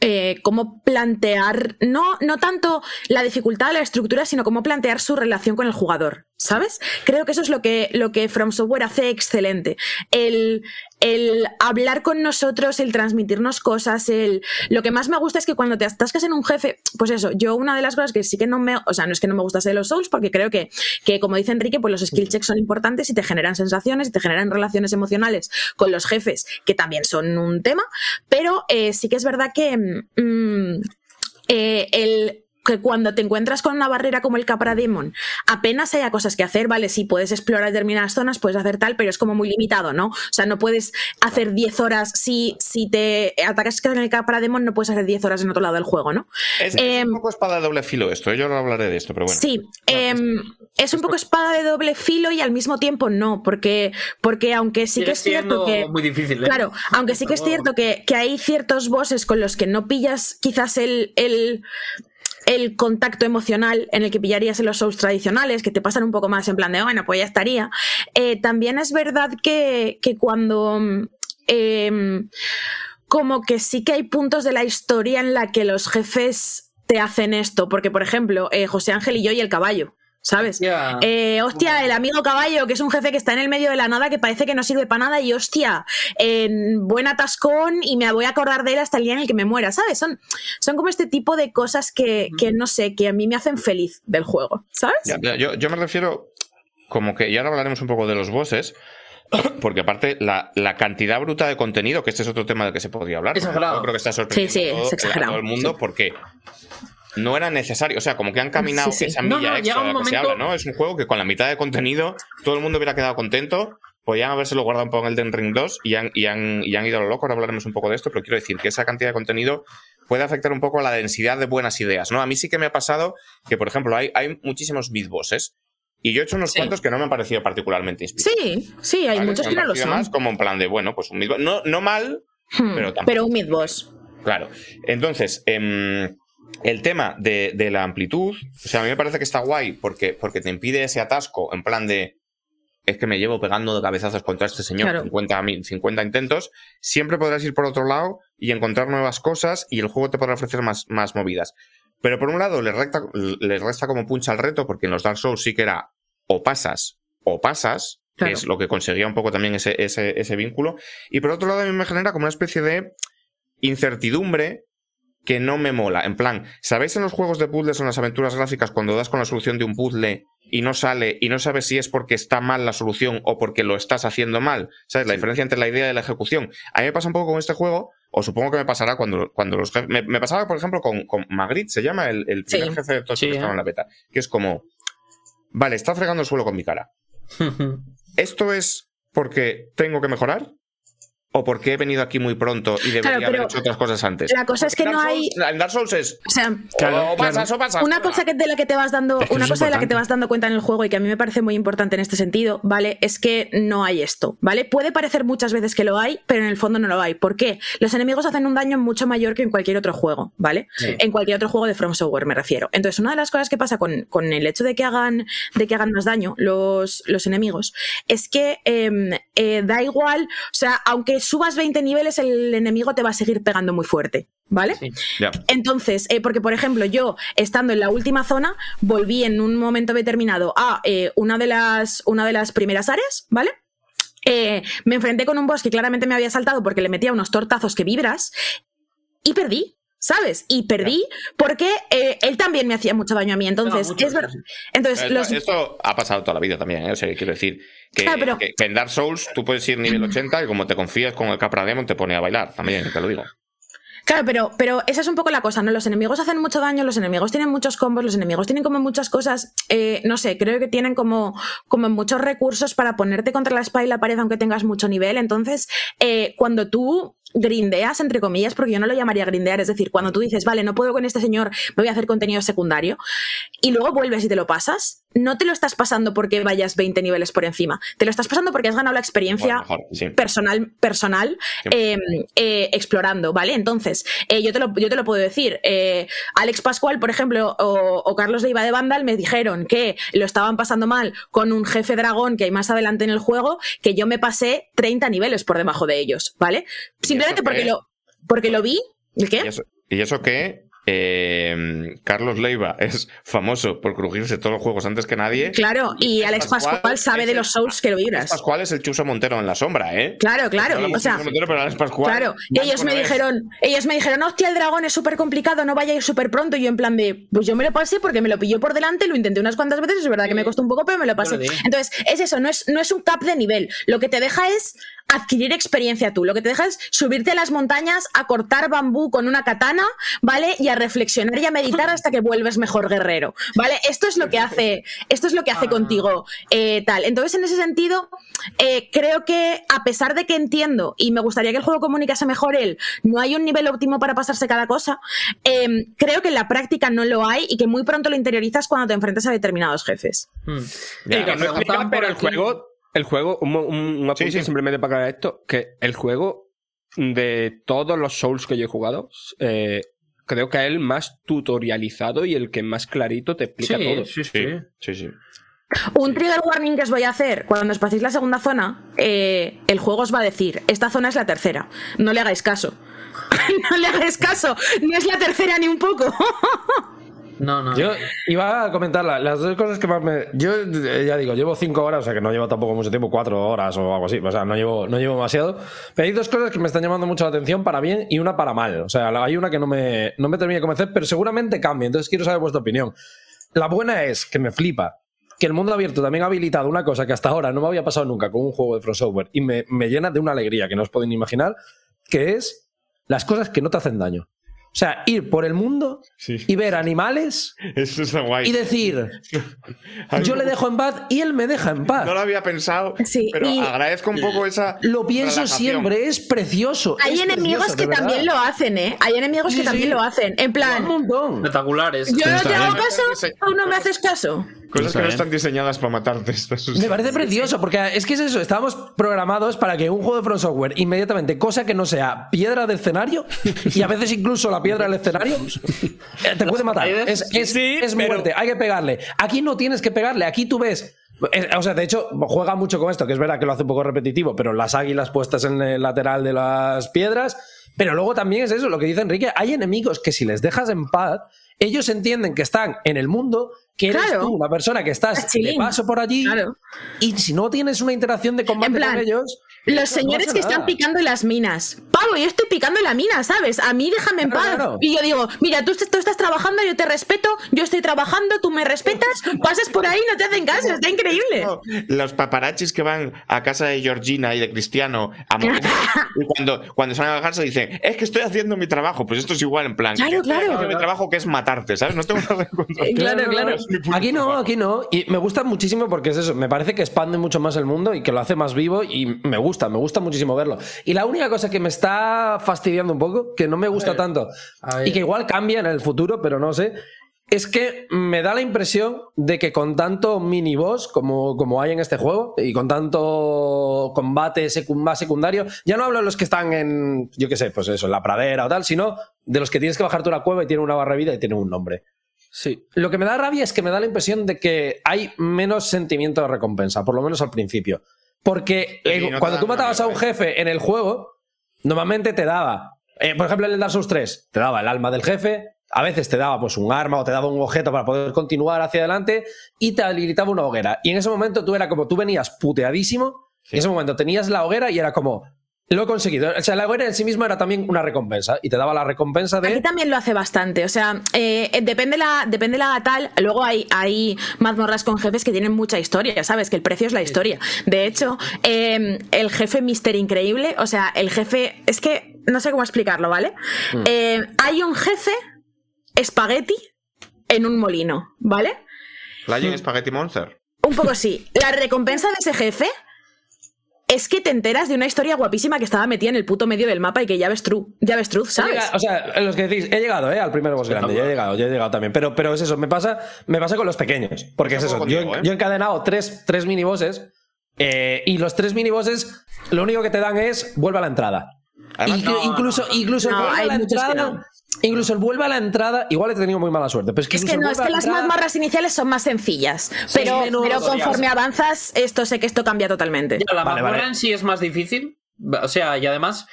eh, cómo plantear, no, no tanto la dificultad de la estructura, sino cómo plantear su relación con el jugador, ¿sabes? Creo que eso es lo que, lo que From Software hace excelente. El, el hablar con nosotros, el transmitirnos cosas, el... Lo que más me gusta es que cuando te atascas en un jefe, pues eso, yo una de las cosas que sí que no me... O sea, no es que no me gustase de los Souls, porque creo que, que como dice Enrique, pues los skill checks son importantes y te generan sensaciones y te generan relaciones emocionales con los jefes, que también son un tema, pero eh, sí que es verdad que... mm, eh, el que cuando te encuentras con una barrera como el Capra Demon, apenas haya cosas que hacer, vale, sí, puedes explorar determinadas zonas, puedes hacer tal, pero es como muy limitado, ¿no? O sea, no puedes hacer 10 horas, si, si te atacas en el Capra Demon, no puedes hacer 10 horas en otro lado del juego, ¿no? Es, es Em, un poco espada de doble filo esto, ¿eh? yo no hablaré de esto, pero bueno. Sí, em, es un poco espada de doble filo y al mismo tiempo no, porque, porque aunque sí que es cierto que... muy difícil, ¿eh? Claro, aunque sí que es cierto que, que hay ciertos bosses con los que no pillas quizás el, el, el contacto emocional en el que pillarías en los shows tradicionales, que te pasan un poco más en plan de, bueno, pues ya estaría. Eh, también es verdad que, que cuando... em, como que sí que hay puntos de la historia en la que los jefes te hacen esto, porque por ejemplo, eh, José Ángel y yo y el caballo. ¿Sabes? Ya. Eh, hostia, el amigo caballo, que es un jefe que está en el medio de la nada, que parece que no sirve para nada, y hostia, en buen atascón, y me voy a acordar de él hasta el día en el que me muera, ¿sabes? Son, son como este tipo de cosas que, que no sé, que a mí me hacen feliz del juego, ¿sabes? Yo, yo me refiero como que, y ahora hablaremos un poco de los bosses, porque aparte la, la cantidad bruta de contenido, que este es otro tema del que se podría hablar, Exagerado. yo creo que está sorprendiendo Sí, sí, a todo- es a exagerado. todo el mundo porque no era necesario, o sea, como que han caminado Sí, sí. esa milla no, extra de la que se momento- habla, ¿no? Es un juego que con la mitad de contenido todo el mundo hubiera quedado contento. Podían habérselo guardado un poco en el Den Ring 2 y han, y, han, y han ido a lo loco. Ahora hablaremos un poco de esto, pero quiero decir que esa cantidad de contenido puede afectar un poco a la densidad de buenas ideas, ¿no? A mí sí que me ha pasado que, por ejemplo, hay, hay muchísimos mid bosses y yo he hecho unos Sí. cuantos que no me han parecido particularmente inspirados. Sí, sí, hay ¿vale? muchos que no lo son. más como en plan de, bueno, pues un mid no, no mal, Hmm, pero tampoco. pero un mid-boss. Claro. Entonces, em, el tema de, de la amplitud, o sea, a mí me parece que está guay porque, porque te impide ese atasco en plan de. Es que me llevo pegando de cabezazos contra este señor Claro. 50, mi- 50 intentos. Siempre podrás ir por otro lado y encontrar nuevas cosas y el juego te podrá ofrecer más, más movidas. Pero por un lado, le resta, le resta como puncha al reto porque en los Dark Souls sí que era o pasas o pasas, Claro. que es lo que conseguía un poco también ese, ese, ese vínculo. Y por otro lado, a mí me genera como una especie de incertidumbre que no me mola. En plan, ¿sabéis en los juegos de puzzles o en las aventuras gráficas cuando das con la solución de un puzzle y no sale y no sabes si es porque está mal la solución o porque lo estás haciendo mal? ¿Sabes? La diferencia entre la idea y la ejecución. A mí me pasa un poco con este juego, o supongo que me pasará cuando, cuando los jefes... Me, me pasaba, por ejemplo, con, con Magritte, se llama el, el primer Sí. jefe de todos Sí, los que estaban ¿eh? en la beta, que es como... Vale, está fregando el suelo con mi cara. ¿Esto es porque tengo que mejorar? ¿O porque he venido aquí muy pronto y debería Claro, haber hecho otras cosas antes? la cosa es que no hay- Souls- En Dark Souls es. O sea, Claro, o pasas o pasas. Una cosa que de la que te vas dando, Es que una cosa de la que te vas dando cuenta en el juego y que a mí me parece muy importante en este sentido, ¿vale? Es que no hay esto, ¿vale? Puede parecer muchas veces que lo hay, pero en el fondo no lo hay. ¿Por qué? Los enemigos hacen un daño mucho mayor que en cualquier otro juego, ¿vale? En cualquier otro juego de From Software me refiero. Entonces, una de las cosas que pasa con, con el hecho de que hagan, de que hagan más daño los, los enemigos es que em, eh, da igual, o sea, aunque subas 20 niveles, el enemigo te va a seguir pegando muy fuerte, ¿vale? Sí. Entonces, eh, porque por ejemplo, yo estando en la última zona, volví en un momento determinado a eh, una, de las, una de las primeras áreas, ¿vale? Eh, me enfrenté con un boss que claramente me había saltado porque le metía unos tortazos que vibras y perdí. ¿Sabes? Y perdí porque eh, él también me hacía mucho daño a mí. Entonces, No, es verdad. Entonces, Esto, los, esto ha pasado toda la vida también, ¿eh? O sea, quiero decir que, Claro, pero- que- que en Dark Souls tú puedes ir nivel 80 y como te confías con el Capra Demon te pone a bailar, también, te lo digo. Claro, pero, pero esa es un poco la cosa, ¿no? Los enemigos hacen mucho daño, los enemigos tienen muchos combos, los enemigos tienen como muchas cosas, eh, no sé, creo que tienen como, como muchos recursos para ponerte contra la espalda y la pared aunque tengas mucho nivel. Entonces, eh, cuando tú grindeas, entre comillas, porque yo no lo llamaría grindear, es decir, cuando tú dices, vale, no puedo con este señor, me voy a hacer contenido secundario, y luego vuelves y te lo pasas, no te lo estás pasando porque vayas 20 niveles por encima, te lo estás pasando porque has ganado la experiencia Bueno, mejor, sí. personal, personal Sí. eh, eh, explorando, ¿vale? Entonces, eh, yo, te lo, yo te lo puedo decir. eh, Alex Pascual, por ejemplo, o, o Carlos Leiva de Vandal me dijeron que lo estaban pasando mal con un jefe dragón que hay más adelante en el juego, que yo me pasé 30 niveles por debajo de ellos, ¿vale? Simplemente porque lo, porque lo vi. ¿El Y qué? eso, y eso que eh, Carlos Leiva es famoso por crujirse todos los juegos antes que nadie. Claro, y Alex Pascual sabe de los Souls que lo Alex vibras. Pascual es el Chuso Montero en la sombra, ¿eh? Claro, claro. O sea, Montero, pero Alex Pascual. Claro, ellos me dijeron, ellos me dijeron, hostia, el dragón es súper complicado, no vaya a ir súper pronto. Y yo en plan de, pues yo me lo pasé porque me lo pilló por delante, lo intenté unas cuantas veces, es verdad que me costó un poco, pero me lo pasé. Entonces, es eso, no es, no es un cap de nivel. Lo que te deja es adquirir experiencia tú. Lo que te deja es subirte a las montañas, a cortar bambú con una katana, ¿vale? Y a reflexionar y a meditar hasta que vuelves mejor guerrero, ¿vale? Esto es lo que hace, esto es lo que hace Ah. contigo eh, tal. Entonces, en ese sentido, eh, creo que a pesar de que entiendo y me gustaría que el juego comunicase mejor él, no hay un nivel óptimo para pasarse cada cosa, eh, creo que en la práctica no lo hay y que muy pronto lo interiorizas cuando te enfrentas a determinados jefes. Hmm. Ya, Sí, que no explica, preguntaban pero el aquí. juego, el juego, un, un, un apunte Sí, sí. simplemente para aclarar esto, que el juego de todos los Souls que yo he jugado, eh, creo que es el más tutorializado y el que más clarito te explica Sí, todo. sí, sí. Sí, sí, sí. Un trigger warning que os voy a hacer cuando os paséis la segunda zona, eh, el juego os va a decir, esta zona es la tercera, no le hagáis caso. no le hagáis caso, no es la tercera ni un poco. No, no. Yo iba a comentar la- las dos cosas que más me. Yo eh, ya digo, llevo cinco horas, o sea que no llevo tampoco mucho tiempo, cuatro horas o algo así. O sea, no llevo, no llevo demasiado. Pero hay dos cosas que me están llamando mucho la atención para bien y una para mal. O sea, hay una que no me, no me termina de convencer, pero seguramente cambie. Entonces quiero saber vuestra opinión. La buena es que me flipa que el mundo abierto también ha habilitado una cosa que hasta ahora no me había pasado nunca con un juego de crossover y me, me llena de una alegría que no os podéis imaginar, que es las cosas que no te hacen daño. O sea, ir por el mundo Sí. y ver animales Eso está guay. y decir, yo le dejo en paz y él me deja en paz. No lo había pensado, Sí, pero y- agradezco un poco esa. Lo pienso relajación. siempre, es precioso. Hay es enemigos precioso, que verdad. también lo hacen, ¿eh? Hay enemigos Sí, que también lo hacen. En Un plan, montón. Espectaculares. yo no te hago caso, tú no me haces caso. Cosas que no están diseñadas para matarte. Me parece precioso, porque es que es eso, estábamos programados para que un juego de Front Software, inmediatamente, cosa que no sea piedra de escenario, y a veces incluso la piedra del escenario, eh, te puede matar. Es, es, Sí, es pero- muerte, hay que pegarle. Aquí no tienes que pegarle, aquí tú ves. eh, O sea, de hecho, juega mucho con esto, que es verdad que lo hace un poco repetitivo, pero las águilas puestas en el lateral de las piedras. Pero luego también es eso, lo que dice Enrique, hay enemigos que si les dejas en paz, ellos entienden que están en el mundo, que eres Claro. tú, una persona que estás de paso por allí, Claro. y si no tienes una interacción de combate En plan, con ellos. Los no señores que están nada. picando en las minas. Pavo, yo estoy picando en la mina, ¿sabes? A mí déjame en Claro, paz. claro. Y yo digo, mira, tú, tú estás trabajando, yo te respeto, yo estoy trabajando, tú me respetas, pasas por ahí, no te hacen caso, está increíble. Los paparachis que van a casa de Georgina y de Cristiano a morir, y cuando, cuando salen a bajarse dicen, es que estoy haciendo mi trabajo. Pues esto es igual, en plan. Claro, estoy claro. haciendo mi trabajo que es matarte, ¿sabes? No tengo nada en contra. Eh, claro, claro. Aquí no, aquí no. Y me gusta muchísimo porque es eso. Me parece que expande mucho más el mundo y que lo hace más vivo y me gusta, me gusta muchísimo verlo. Y la única cosa que me está fastidiando un poco, que no me gusta tanto y que igual cambia en el futuro, pero no sé, es que me da la impresión de que con tanto mini boss como, como hay en este juego y con tanto combate más secundario, ya no hablo de los que están en, yo qué sé, pues eso, en la pradera o tal, sino de los que tienes que bajarte una cueva y tienen una barra de vida y tienen un nombre. Sí. Lo que me da rabia es que me da la impresión de que hay menos sentimiento de recompensa, por lo menos al principio. Porque Sí, no te cuando tú matabas a un jefe en el juego, normalmente te daba, eh, por ejemplo en el Dark Souls 3, te daba el alma del jefe, a veces te daba pues un arma o te daba un objeto para poder continuar hacia adelante y te habilitaba una hoguera. Y en ese momento tú era como, tú venías puteadísimo, y en ese momento tenías la hoguera y era como, lo he conseguido. O sea, la hoguera en sí misma era también una recompensa y te daba la recompensa de... Aquí también lo hace bastante, o sea, eh, eh, depende la depende la tal. Luego hay, hay mazmorras con jefes que tienen mucha historia, ¿sabes? Que el precio es la historia. De hecho, eh, el jefe Mister Increíble, o sea, el jefe. Es que no sé cómo explicarlo, ¿vale? Eh, hay un jefe espagueti en un molino, ¿vale? Flying Spaghetti Monster. Un poco sí. La recompensa de ese jefe es que te enteras de una historia guapísima que estaba metida en el puto medio del mapa y que ya ves true, ya ves truth, He ¿sabes? llegado- o sea, los que decís, he llegado, ¿eh? Al primer boss grande, ya he llegado, ya he llegado también. Pero, pero es eso, me pasa, me pasa con los pequeños. Porque es eso, yo, ¿eh? yo he encadenado tres, tres minibosses eh, y los tres minibosses lo único que te dan es vuelve a la entrada. Además, Inclu- no, incluso, incluso No, vuelve a hay la entrada. Incluso el vuelve a la entrada, igual he tenido muy mala suerte. Pero es que, Es que incluso no, es que las entrada- mazmorras iniciales son más sencillas. pero, menos- pero conforme avanzas, esto sé que esto cambia totalmente. Ya, la Vale, mazmorra vale. en sí es más difícil. O sea, y además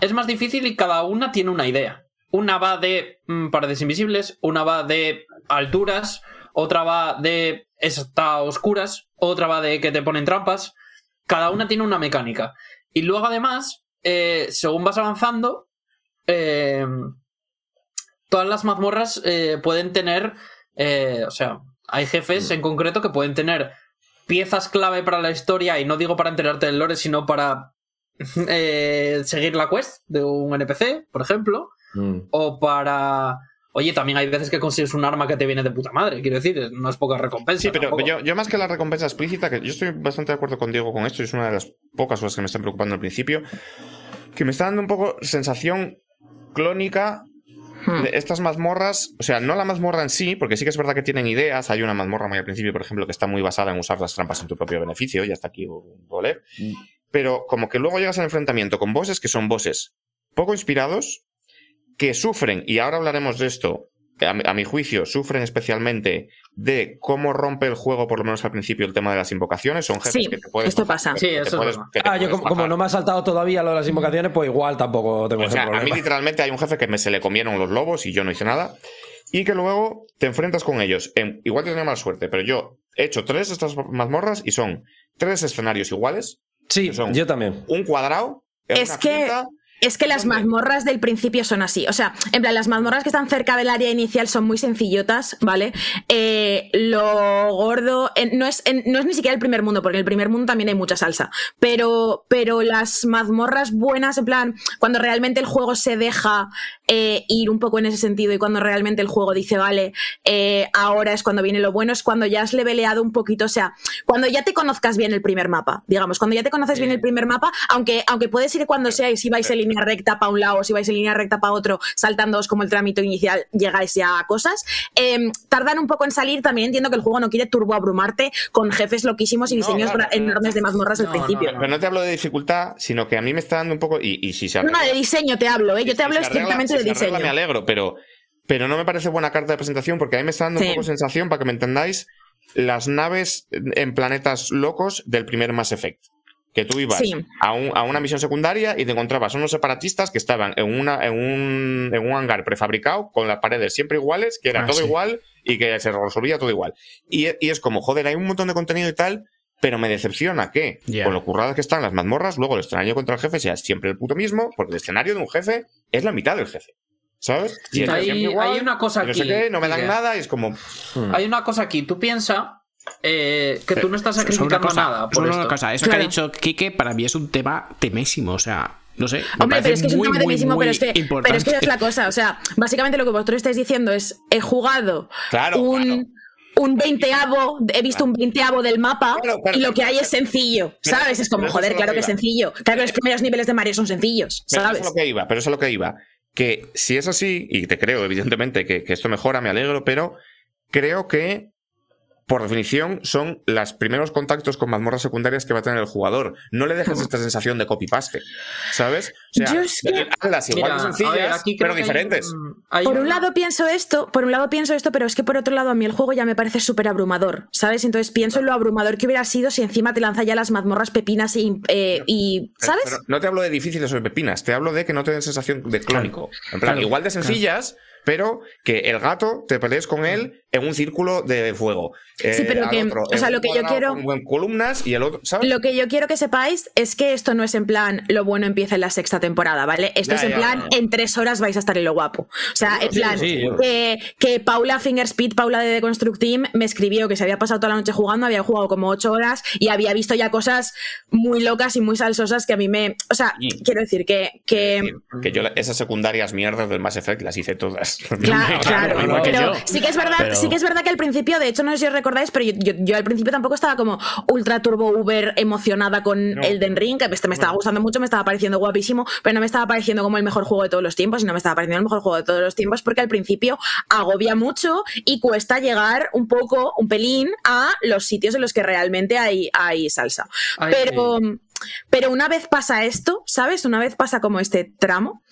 es más difícil y cada una tiene una idea. Una va de mm, paredes invisibles, una va de alturas, otra va de está oscuras, otra va de que te ponen trampas. Cada una tiene una mecánica. Y luego además, eh, según vas avanzando, eh, todas las mazmorras eh, pueden tener, eh, o sea, hay jefes en concreto que pueden tener piezas clave para la historia, y no digo para enterarte del lore, sino para eh, seguir la quest de un NPC, por ejemplo, Mm. o para... Oye, también hay veces que consigues un arma que te viene de puta madre, quiero decir, no es poca recompensa. Sí, pero yo, yo más que la recompensa explícita, que yo estoy bastante de acuerdo con Diego con esto, y es una de las pocas cosas que me están preocupando al principio, que me está dando un poco sensación clónica Hmm. estas mazmorras, o sea, no la mazmorra en sí, porque sí que es verdad que tienen ideas, hay una mazmorra muy al principio, por ejemplo, que está muy basada en usar las trampas en tu propio beneficio, y hasta aquí voy a leer, pero como que luego llegas al enfrentamiento con bosses que son bosses poco inspirados, que sufren, y ahora hablaremos de esto, a mi, a mi juicio, sufren especialmente de cómo rompe el juego, por lo menos al principio, el tema de las invocaciones. Son jefes Sí, que te puedes. esto pasa. que Sí, eso puedes- te Ah, yo como, no me ha saltado todavía lo de las invocaciones, pues igual tampoco tengo O a mí literalmente hay un jefe que me, se le comieron los lobos y yo no hice nada. Y que luego te enfrentas con ellos. En- igual te tenía mala suerte, pero yo he hecho tres de estas mazmorras y son tres escenarios iguales, Sí, son- yo también. un cuadrado. Es una que- Es que las mazmorras del principio son así. O sea, en plan, las mazmorras que están cerca del área inicial son muy sencillotas, ¿vale? Eh, lo gordo. en- no, es, en- no es ni siquiera el primer mundo, porque en el primer mundo también hay mucha salsa. Pero, pero las mazmorras buenas, en plan, cuando realmente el juego se deja eh, ir un poco en ese sentido y cuando realmente el juego dice, vale, eh, ahora es cuando viene lo bueno, es cuando ya has leveleado un poquito. O sea, cuando ya te conozcas bien el primer mapa, digamos, cuando ya te conoces bien el primer mapa, aunque, aunque puedes ir cuando sea, y si vais en línea recta para un lado o si vais en línea recta para otro, saltándoos como el trámite inicial, llegáis ya a cosas. eh, tardan un poco en salir, también entiendo que el juego no quiere turboabrumarte con jefes loquísimos y No, diseños claro. enormes de mazmorras al No, principio. no, Pero no te hablo de dificultad, sino que a mí me está dando un poco. Y, y si se No, no, de diseño te hablo, ¿eh? yo Si te hablo arregla- estrictamente si de arregla, diseño. me alegro, pero, pero no me parece buena carta de presentación porque a mí me está dando Sí. un poco sensación, para que me entendáis, las naves en planetas locos del primer Mass Effect. Que tú ibas Sí. a, un- a una misión secundaria y te encontrabas unos separatistas que estaban en, una, en, un, en un hangar prefabricado con las paredes siempre iguales, que era Ah, todo sí. igual y que se resolvía todo igual. Y, y es como, joder, hay un montón de contenido y tal, pero me decepciona que, Ya. con lo curradas que están las mazmorras, luego el escenario contra el jefe sea siempre el puto mismo, porque el escenario de un jefe es la mitad del jefe. ¿Sabes? Y Hay- siempre igual, hay una cosa no sé qué, no me dan nada y es como. Hmm. Hay una cosa aquí, tú piensas eh, que tú no estás Solo una sacrificando cosa, nada por solo esto. una cosa, eso que ha dicho Quique para mí es un tema temésimo, o sea, no sé. Hombre, pero es que es un tema temísimo, pero es que, pero importante. es que es la cosa. O sea, básicamente lo que vosotros estáis diciendo es: he jugado Claro, un, claro. un veinteavo, he visto un veinteavo del mapa Claro, claro, y lo que hay pero- es sencillo, pero- ¿sabes? Es como, pero joder, claro que que es sencillo. Claro que los primeros niveles de Mario son sencillos, Pero eso ¿sabes? es lo que iba, pero eso es lo que iba. Que si es así, y te creo, evidentemente, que, que esto mejora, me alegro, pero creo que, por definición, son los primeros contactos con mazmorras secundarias que va a tener el jugador. No le dejes esta sensación de copy-paste, ¿sabes? O sea, Yo es que- hazlas igual Mira, ver, sencillas, aquí pero diferentes. un- hay Por un un- lado pienso esto, por un lado pienso esto, pero es que por otro lado a mí el juego ya me parece súper abrumador, ¿sabes? Entonces pienso en lo abrumador que hubiera sido si encima te lanza ya las mazmorras pepinas y, eh, y ¿sabes? pero no te hablo de difíciles o de pepinas, te hablo de que no te den sensación de clónico. En plan, Claro, igual de sencillas, pero que el gato te pelees con él en un círculo de fuego. Eh, Sí, pero que- otro o sea, lo que yo quiero- con- columnas y el otro, ¿sabes? Lo que yo quiero que sepáis es que esto no es en plan lo bueno empieza en la sexta temporada, ¿vale? Esto Ya, es en ya, plan ya. en tres horas vais a estar en lo guapo. O sea, en plan sí, que, que Paula Fingerspeed, Paula de The Construct Team, me escribió que se había pasado toda la noche jugando, había jugado como ocho horas y había visto ya cosas muy locas y muy salsosas que a mí me. O sea, quiero decir que. que que yo esas secundarias mierdas del Mass Effect las hice todas. Claro, claro. igual que pero yo. sí que es verdad, Pero- sí que es verdad que al principio, de hecho, no sé si os recordáis, pero yo, yo- yo al principio tampoco estaba como ultra turbo uber emocionada con No. Elden Ring, que me estaba gustando mucho, me estaba pareciendo guapísimo, pero no me estaba pareciendo como el mejor juego de todos los tiempos, y no me estaba pareciendo el mejor juego de todos los tiempos, porque al principio agobia mucho y cuesta llegar un poco, un pelín, a los sitios en los que realmente hay, hay salsa. Ay, Pero, pero una vez pasa esto, ¿sabes? Una vez pasa como este tramo,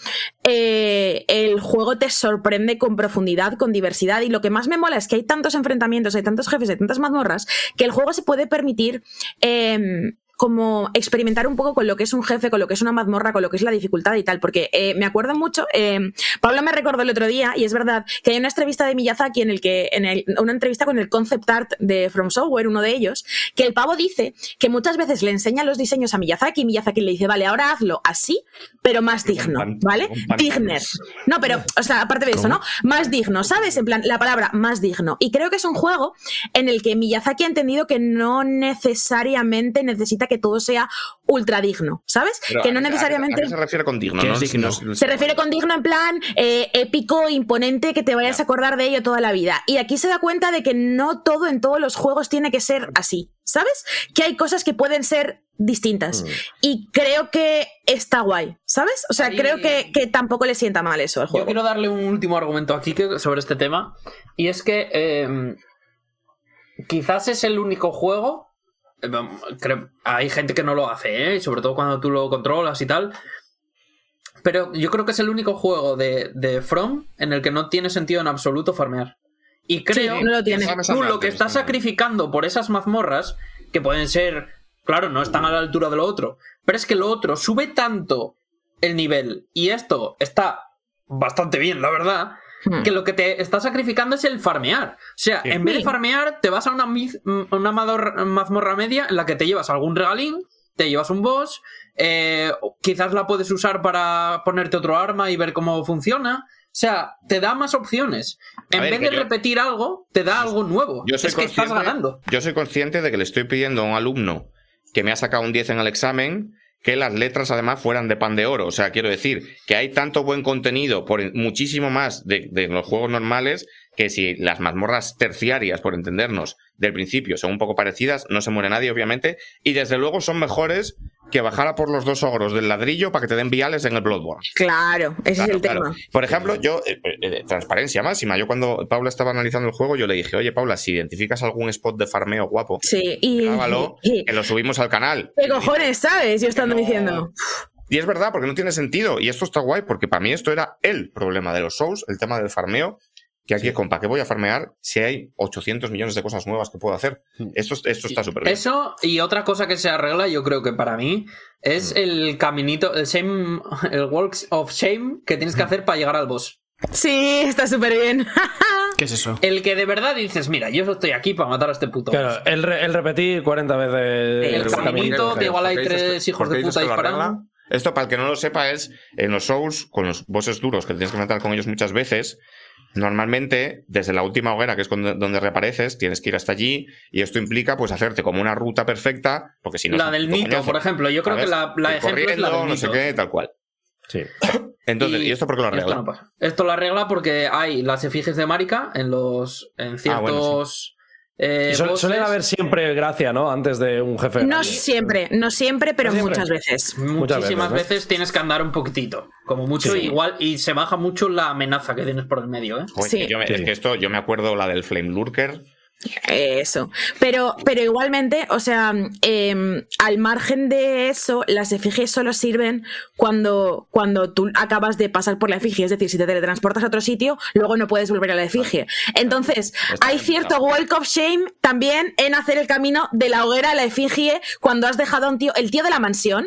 eh, el juego te sorprende con profundidad, con diversidad. Y lo que más me mola es que hay tantos enfrentamientos, hay tantos jefes, hay tantas mazmorras, que el juego se puede permitir. em, como experimentar un poco con lo que es un jefe, con lo que es una mazmorra, con lo que es la dificultad y tal, porque eh, me acuerdo mucho, eh, Pablo me recordó el otro día, y es verdad, que hay una entrevista de Miyazaki en el que, en el- una entrevista con el concept art de From Software, uno de ellos, que el pavo dice que muchas veces le enseña los diseños a Miyazaki y Miyazaki le dice, vale, ahora hazlo así, pero más digno, pan- ¿vale? Digner. No, pero, o sea, aparte de eso, ¿no? Más digno, ¿sabes? En plan, la palabra más digno. Y creo que es un juego en el que Miyazaki ha entendido que no necesariamente necesita que todo sea ultra digno, ¿sabes? Pero que ¿a no a necesariamente... ¿A qué se refiere con digno? ¿Qué no? es digno? No- no- Se refiere con digno en plan eh, épico, imponente, que te vayas a acordar de ello toda la vida. Y aquí se da cuenta de que no todo en todos los juegos tiene que ser así, ¿sabes? Que hay cosas que pueden ser distintas. Y creo que está guay, ¿sabes? O sea, Ahí- creo que, que tampoco le sienta mal eso al Yo juego. quiero darle un último argumento aquí sobre este tema. Y es que eh, quizás es el único juego. Eh, creo- hay gente que no lo hace, ¿eh? Y sobre todo cuando tú lo controlas y tal. Pero yo creo que es el único juego de, de From en el que no tiene sentido en absoluto farmear. Y creo no lo tiene. Tú lo que estás sacrificando por esas mazmorras, que pueden ser, claro, no están a la altura de lo otro, pero es que lo otro sube tanto el nivel y esto está bastante bien, la verdad, Hmm. que lo que te está sacrificando es el farmear. O sea, Sí. en vez de farmear, te vas a una, una mazmorra media en la que te llevas algún regalín, te llevas un boss, eh, quizás la puedes usar para ponerte otro arma y ver cómo funciona. O sea, te da más opciones. En ver, vez de yo- repetir algo, te da algo nuevo. Yo soy es que estás ganando. Yo soy consciente de que le estoy pidiendo a un alumno que me ha sacado un 10 en el examen que las letras además fueran de pan de oro. O sea, quiero decir que hay tanto buen contenido, por muchísimo más de, de los juegos normales, que si las mazmorras terciarias, por entendernos, del principio son un poco parecidas, no se muere nadie, obviamente, y desde luego son mejores que bajar a por los dos ogros del ladrillo para que te den viales en el Bloodborne. Claro, ese Claro, es el claro. tema. Por ejemplo, yo, eh, eh, transparencia máxima, yo cuando Paula estaba analizando el juego, yo le dije, oye Paula, si identificas algún spot de farmeo guapo, Sí, y. grábalo, y- que lo subimos al canal. ¿Qué cojones, sabes? Yo estando no- diciendo. Y es verdad, porque no tiene sentido. Y esto está guay, porque para mí esto era el problema de los Souls, el tema del farmeo. Que aquí es con, ¿para qué voy a farmear si hay 800 millones de cosas nuevas que puedo hacer? Esto, esto está súper bien. Eso y otra cosa que se arregla, yo creo que para mí, es el caminito, el shame, el walks of shame que tienes que hacer para llegar al boss. Sí, está súper bien. ¿Qué es eso? El que de verdad dices, mira, yo estoy aquí para matar a este puto. boss. El, re- el repetir 40 veces El el caminito, que igual hay ¿Por qué dices tres que- hijos de puta que disparando. Esto, para el que no lo sepa, es en los Souls, con los bosses duros que tienes que matar con ellos muchas veces. Normalmente, desde la última hoguera, que es donde, donde reapareces, tienes que ir hasta allí y esto implica pues hacerte como una ruta perfecta, porque si no... la del coñazo, por ejemplo. Yo creo ¿sabes? que la, la ejemplo es la del no sé qué, tal cual. Sí. Entonces, ¿y esto por qué lo Esto arregla? no pasa. Esto lo arregla porque hay las efigies de Marika en los en ciertos Ah, bueno, eh, Y suele, bosses. suele haber siempre gracia, ¿no? Antes de un jefe. No siempre, no siempre, pero No siempre. muchas veces. Muchísimas veces, veces, ¿no? tienes que andar un poquitito. Como mucho, Sí. igual. Y se baja mucho la amenaza que tienes por el medio, ¿eh? Joder, Sí. que yo me- Sí. Es que esto, yo me acuerdo la del Flame Lurker. Eso. Pero, pero igualmente, o sea, em, al margen de eso, las efigies solo sirven cuando, cuando tú acabas de pasar por la efigie. Es decir, si te teletransportas a otro sitio, luego no puedes volver a la efigie. Entonces, hay cierto walk of shame también en hacer el camino de la hoguera a la efigie cuando has dejado a un tío, el tío de la mansión.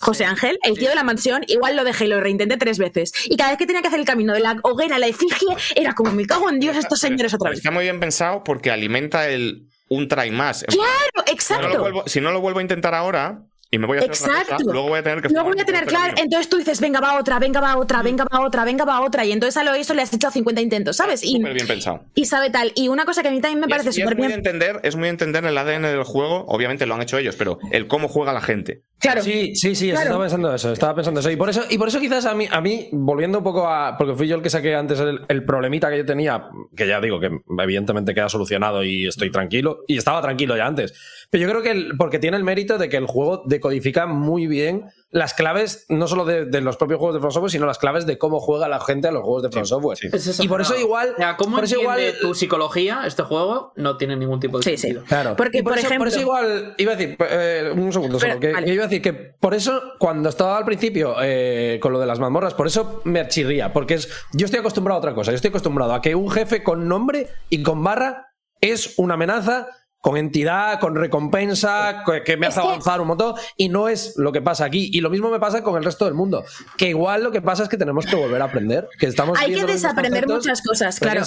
José Ángel, el tío de la mansión, igual lo dejé y lo reintenté tres veces. Y cada vez que tenía que hacer el camino de la hoguera a la efigie, era como, me cago en Dios, estos señores otra vez. Está muy bien pensado porque alimenta el un try más. Claro, Si no, lo exacto. vuelvo, si no lo vuelvo a intentar ahora, y me voy a hacer otra Exacto. cosa, luego voy a tener que Luego voy a tener claro, entonces tú dices, venga, va otra, venga, va otra, venga, va otra, venga, va otra, y entonces a lo eso le has echado 50 intentos, ¿sabes? Y, Súper bien pensado. y sabe tal. Y una cosa que a mí también me Y parece súper bien. entender, es muy de entender el ADN del juego, obviamente lo han hecho ellos, pero el cómo juega la gente. Claro. Sí, sí, sí, Claro. estaba pensando eso, estaba pensando eso. Y por eso, y por eso quizás a mí, a mí, volviendo un poco a. Porque fui yo el que saqué antes el, el problemita que yo tenía, que ya digo que evidentemente queda solucionado y estoy tranquilo. Y estaba tranquilo ya antes. Pero yo creo que el- porque tiene el mérito de que el juego decodifica muy bien las claves, no solo de, de los propios juegos de From Software, sino las claves de cómo juega la gente a los juegos de From Software. Es eso, Y por eso igual. O sea, ¿cómo por eso igual entiende tu psicología este juego? No tiene ningún tipo de Sí, sí. sentido. Claro. Porque, por, eso, ejemplo- por eso igual, iba a decir, eh, un segundo solo, Pero, que, vale. que iba a decir que por eso, cuando estaba al principio eh, con lo de las mazmorras, por eso me chirría, porque es, yo estoy acostumbrado a otra cosa, yo estoy acostumbrado a que un jefe con nombre y con barra es una amenaza con entidad, con recompensa, co- que me hace avanzar un montón, y no es lo que pasa aquí. Y lo mismo me pasa con el resto del mundo, que igual lo que pasa es que tenemos que volver a aprender, que estamos Hay que desaprender muchas cosas, que claro.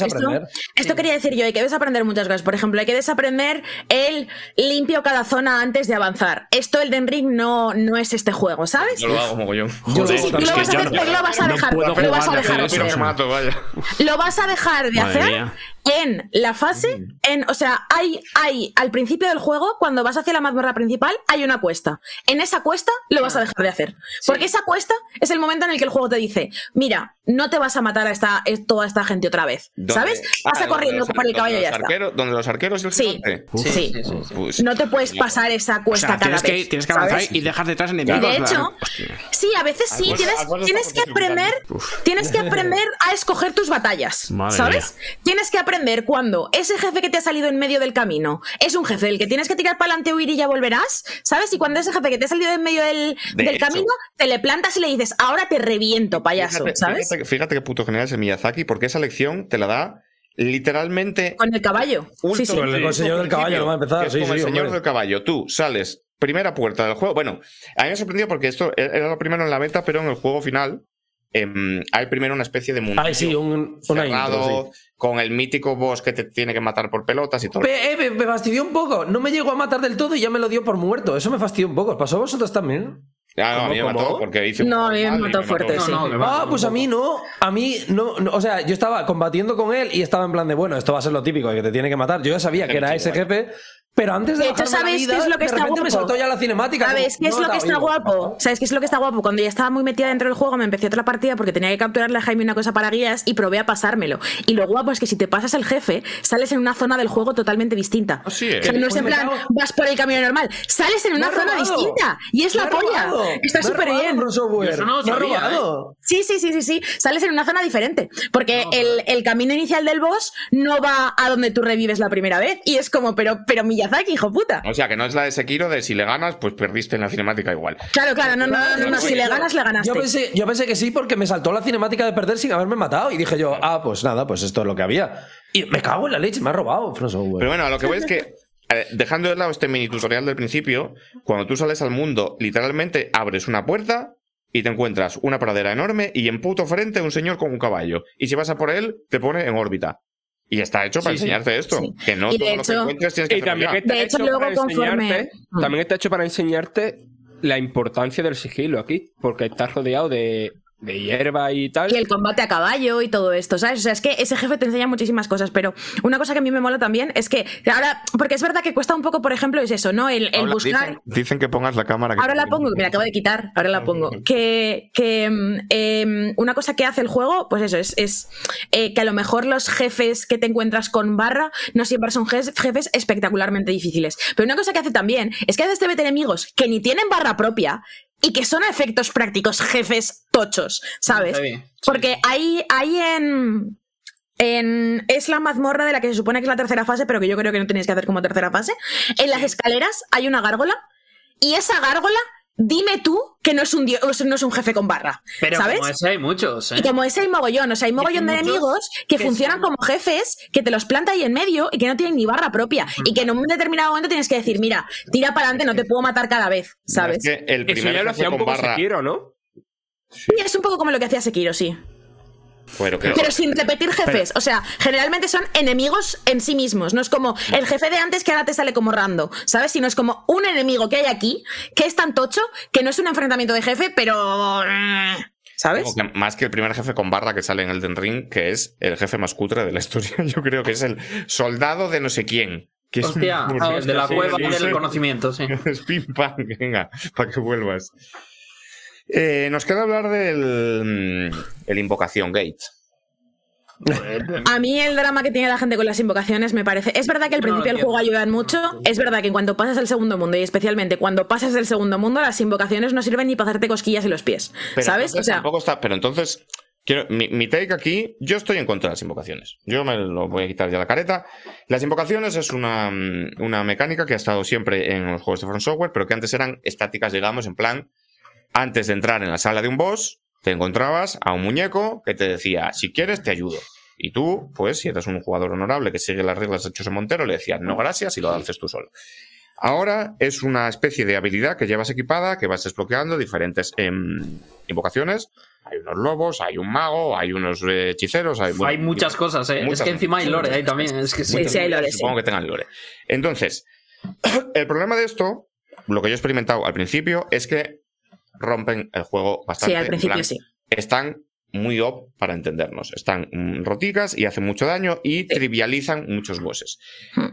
Esto, quería decir yo, hay que desaprender muchas cosas. Por ejemplo, hay que desaprender el limpio cada zona antes de avanzar. Esto, el Den Ring, no, no es este juego, ¿sabes? Yo lo hago mogollón. Yo Sí, lo sí, tú lo vas a hacer, no- lo vas a dejar. lo vas a de dejar. hacer eso, Pero o me sea. mato, vaya. Lo vas a dejar de Madre hacer mía. En la fase, en, o sea, hay, hay, al principio del juego, cuando vas hacia la mazmorra principal, hay una cuesta. En esa cuesta lo vas a dejar de hacer. Porque esa cuesta es el momento en el que el juego te dice, mira, no te vas a matar a esta, es- toda esta gente otra vez. ¿Dónde? ¿Sabes? Ah, Pasa donde corriendo por el caballo y donde ya los está. arqueros- Donde los arqueros y el Sí. Sí. Sí, sí, sí. Pues- No te puedes pasar esa O cuesta sea, cada tienes que, vez. tienes que avanzar ¿sabes? y dejar detrás Y enemigos. de la- hecho, sí, a veces sí, tienes, tienes que aprender, tienes que aprender a escoger tus batallas, Madre ¿sabes? Tienes que aprender cuando ese jefe que te ha salido en medio del camino es un jefe del que tienes que tirar para adelante, huir y ya volverás, ¿sabes? Y cuando ese jefe que te ha salido en medio del, De del hecho. camino, te le plantas y le dices, ahora te reviento, payaso, Fíjate, ¿sabes? Fíjate, fíjate qué puto genial es el Miyazaki, porque esa lección te la da literalmente. Con el caballo. Sí, sí. Con el- el señor del caballo, no va a empezar, sí, como sí, el señor hombre. del caballo. Tú sales, primera puerta del juego. Bueno, a mí me sorprendió porque esto era lo primero en la beta, pero en el juego final em, hay primero una especie de mundo. Ay, sí, un, cerrado, intro, sí. con el mítico boss que te tiene que matar por pelotas y todo. Pe- eh, me, me fastidió un poco. No me llegó a matar del todo y ya me lo dio por muerto. Eso me fastidió un poco. ¿Os ¿Pasó a vosotros también? Ah, no, a mí me ¿Cómo, mató porque hice No, a mí me mató fuerte, sí. no. Ah, pues a mí no. A mí no, no, O sea, yo estaba combatiendo con él y estaba en plan de, bueno, esto va a ser lo típico, de que te tiene que matar. Yo ya sabía que era ese jefe, pero antes de De hecho, bajarme la ¿sabes qué vida, es lo que de está repente me guapo? saltó ya la cinemática. ¿Sabes qué es no lo que está vivo. guapo? ¿Sabes qué es lo que está guapo? Cuando ya estaba muy metida dentro del juego, me empecé otra partida porque tenía que capturarle a Jaime una cosa para guías y probé a pasármelo. Y lo guapo es que si te pasas el jefe, sales en una zona del juego totalmente distinta. Así es. O sea, no es Pues en plan, cago- vas por el camino normal, sales en una zona robado. distinta. Y es Me la polla. robado. Está súper bien. Eso no Me sabía, robado. Sí, sí, sí, sí, sí. Sales en una zona diferente. Porque el, el camino inicial del boss no va a donde tú revives la primera vez. Y es como, pero, pero Miyazaki, hijo puta. O sea, que no es la de Sekiro de si le ganas, pues perdiste en la cinemática igual. Claro, claro, no, no, no, no, no, Si le ganas, le ganaste. Yo pensé, yo pensé que sí porque me saltó la cinemática de perder sin haberme matado y dije yo, ah, pues nada, pues esto es lo que había. Y me cago en la leche, me ha robado. Pero bueno, a lo que voy es que, eh, dejando de lado este mini tutorial del principio, cuando tú sales al mundo, literalmente abres una puerta y te encuentras una pradera enorme y en puto frente un señor con un caballo. Y si vas a por él, te pone en órbita. Y está hecho para Sí, sí. enseñarte esto. Sí. Que no Y de todo lo que hecho- encuentres tienes que Y también está, De hecho, hecho luego para conforme- enseñarte, Mm. también está hecho para enseñarte la importancia del sigilo aquí, porque estás rodeado de, de hierba y tal. Y el combate a caballo y todo esto, ¿sabes? O sea, es que ese jefe te enseña muchísimas cosas, pero una cosa que a mí me mola también es que ahora, porque es verdad que cuesta un poco, por ejemplo, es eso, ¿no? El, buscar. dicen, dicen que pongas la cámara. que Ahora la pongo, que me la acabo de quitar, ahora la pongo. Que, que em, una cosa que hace el juego, pues eso, es, es eh, que a lo mejor los jefes que te encuentras con barra no siempre son jefes espectacularmente difíciles. Pero una cosa que hace también es que a veces te meten enemigos que ni tienen barra propia y que son a efectos prácticos jefes tochos, ¿sabes? Porque ahí, ahí en, en. Es la mazmorra de la que se supone que es la tercera fase, pero que yo creo que no tenéis que hacer como tercera fase. En las escaleras hay una gárgola. Y esa gárgola, dime tú que no es un, dio- no es un jefe con barra. Pero ¿Sabes? como ese hay muchos, ¿eh? Y como ese hay mogollón, o sea, hay mogollón de enemigos que, que funcionan son- como jefes, que te los planta ahí en medio y que no tienen ni barra propia. Y que en un determinado momento tienes que decir, mira, tira para adelante, no te puedo matar cada vez, ¿sabes? Es que el Eso primer ya lo hacía un poco barra. Sekiro, ¿no? Y es un poco como lo que hacía Sekiro, sí. Pero, sin repetir jefes. O sea, generalmente son enemigos en sí mismos. No es como el jefe de antes que ahora te sale como rando, ¿sabes? Sino es como un enemigo que hay aquí que es tan tocho que no es un enfrentamiento de jefe, pero. ¿Sabes? como que más que el primer jefe con barra que sale en Elden Ring, que es el jefe más cutre de la historia. Yo creo que es el soldado de no sé quién. Que es Hostia, un- ah, de la sí, cueva sí, del sí. conocimiento, sí. Es pim pam, venga, para que vuelvas. Eh, nos queda hablar del el Invocación Gate. A mí el drama que tiene la gente con las invocaciones me parece. Es verdad que al No principio del entiendo. juego ayudan mucho. Es verdad que en cuanto pasas al segundo mundo, y especialmente cuando pasas del segundo mundo, las invocaciones no sirven ni para hacerte cosquillas en los pies. Pero ¿Sabes? entonces O sea, tampoco está. Pero entonces, quiero, mi, mi take aquí, yo estoy en contra de las invocaciones. Yo me lo voy a quitar ya la careta. Las invocaciones es una, mm, una mecánica que ha estado siempre en los juegos de From Software, pero que antes eran estáticas, digamos, en plan, antes de entrar en la sala de un boss, te encontrabas a un muñeco que te decía, si quieres, te ayudo. Y tú, pues, si eres un jugador honorable que sigue las reglas de José Montero, le decías, no, gracias, y lo haces tú solo. Ahora es una especie de habilidad que llevas equipada, que vas desbloqueando diferentes em, invocaciones. Hay unos lobos, hay un mago, hay unos eh, hechiceros. Hay, bueno, hay muchas cosas, ¿eh? muchas, es que encima hay lore ahí también. Es que sí. Sí, sí, hay lore, sí. Supongo que tengan lore. Entonces, el problema de esto, lo que yo he experimentado al principio, es que rompen el juego bastante. sí, al principio plan, sí. Están muy op para entendernos. Están mm, roticas y hacen mucho daño y trivializan muchos bosses. Hmm.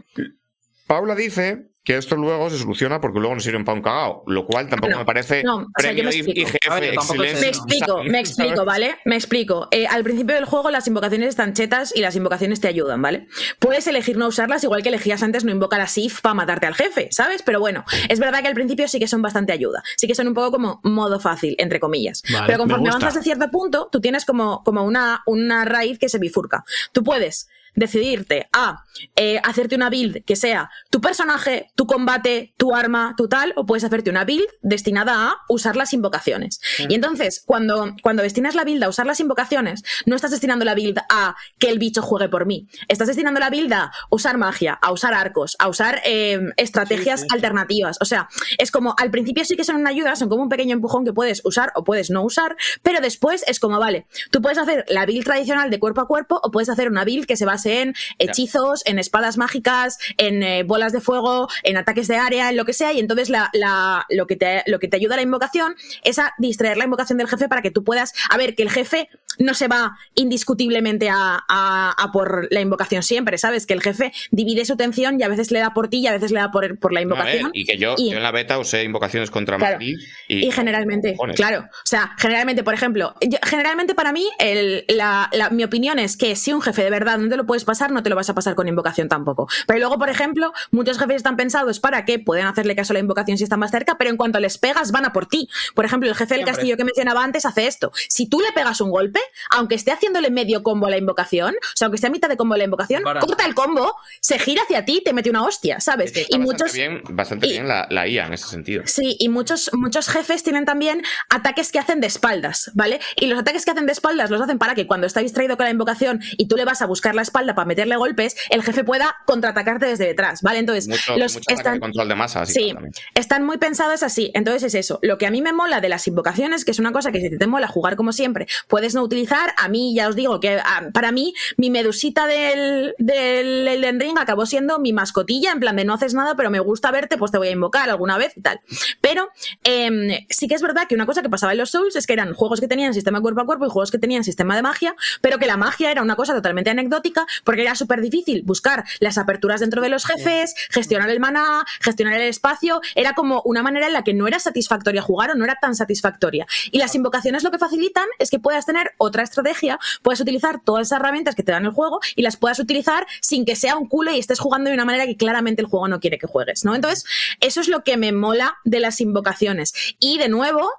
Paula dice que esto luego se soluciona porque luego no sirven para un cagao, lo cual tampoco me parece no, o sea, premio me. IGF ver, excelencia. Me explico, me explico, ¿vale? Me explico. Eh, al principio del juego las invocaciones están chetas y las invocaciones te ayudan, ¿vale? Puedes elegir no usarlas igual que elegías antes no invocar a Sif para matarte al jefe, ¿sabes? Pero bueno, es verdad que al principio sí que son bastante ayuda. Sí que son un poco como modo fácil, entre comillas. Vale, Pero me conforme avanzas de cierto punto, tú tienes como, como una, una raíz que se bifurca. Tú puedes decidirte a eh, hacerte una build que sea tu personaje, tu combate, tu arma, tu tal, o puedes hacerte una build destinada a usar las invocaciones. Y entonces, cuando, cuando destinas la build a usar las invocaciones, no estás destinando la build a que el bicho juegue por mí. Estás destinando la build a usar magia, a usar arcos, a usar eh, estrategias alternativas. O sea, es como al principio sí que son una ayuda, son como un pequeño empujón que puedes usar o puedes no usar, pero después es como, vale, tú puedes hacer la build tradicional de cuerpo a cuerpo o puedes hacer una build que se en hechizos, en espadas mágicas, en eh, bolas de fuego, en ataques de área, en lo que sea, y entonces la, la- lo, que te, lo que te ayuda a la invocación es a distraer la invocación del jefe para que tú puedas, a ver, que el jefe no se va indiscutiblemente a, a- a por la invocación siempre, ¿sabes? Que el jefe divide su atención y a veces le da por ti y a veces le da por, por la A ver, invocación. y que yo, Y- yo en la beta usé invocaciones contra Claro. Madrid y, Y generalmente, claro, o sea, generalmente, por ejemplo, yo- generalmente para mí, el- la- la- mi opinión es que si un jefe de verdad no te lo puedes pasar, no te lo vas a pasar con invocación tampoco. Pero luego, por ejemplo, muchos jefes están pensados para que puedan hacerle caso a la invocación si están más cerca, pero en cuanto les pegas, van a por ti. Por ejemplo, el jefe del Siempre. castillo que mencionaba antes hace esto. Si tú le pegas un golpe, aunque esté haciéndole medio combo a la invocación, o sea, aunque esté a mitad de combo a la invocación, Para. corta el combo, se gira hacia ti y te mete una hostia, ¿sabes? Está Y bastante muchos. bien, bastante y- bien la, la IA en ese sentido. Sí, y muchos, muchos jefes tienen también ataques que hacen de espaldas, ¿vale? Y los ataques que hacen de espaldas los hacen para que cuando está distraído con la invocación y tú le vas a buscar la espalda para meterle golpes, el jefe pueda contraatacarte desde detrás, ¿vale? Entonces, Mucho, los mucho están, de control de masa. así Sí, están muy pensados así. Entonces es eso. Lo que a mí me mola de las invocaciones, que es una cosa que si te mola jugar como siempre, puedes no utilizar. A mí ya os digo que ah, para mí mi medusita del, del Elden Ring acabó siendo mi mascotilla, en plan de no haces nada, pero me gusta verte, pues te voy a invocar alguna vez y tal. Pero em, sí que es verdad que una cosa que pasaba en los Souls es que eran juegos que tenían sistema cuerpo a cuerpo y juegos que tenían sistema de magia, pero que la magia era una cosa totalmente anecdótica porque era súper difícil buscar las aperturas dentro de los jefes, gestionar el maná, gestionar el espacio, era como una manera en la que no era satisfactoria jugar o no era tan satisfactoria. Y las invocaciones lo que facilitan es que puedas tener otra estrategia, puedes utilizar todas esas herramientas que te dan el juego y las puedas utilizar sin que sea un culo y estés jugando de una manera que claramente el juego no quiere que juegues, ¿no? Entonces, eso es lo que me mola de las invocaciones. Y de nuevo,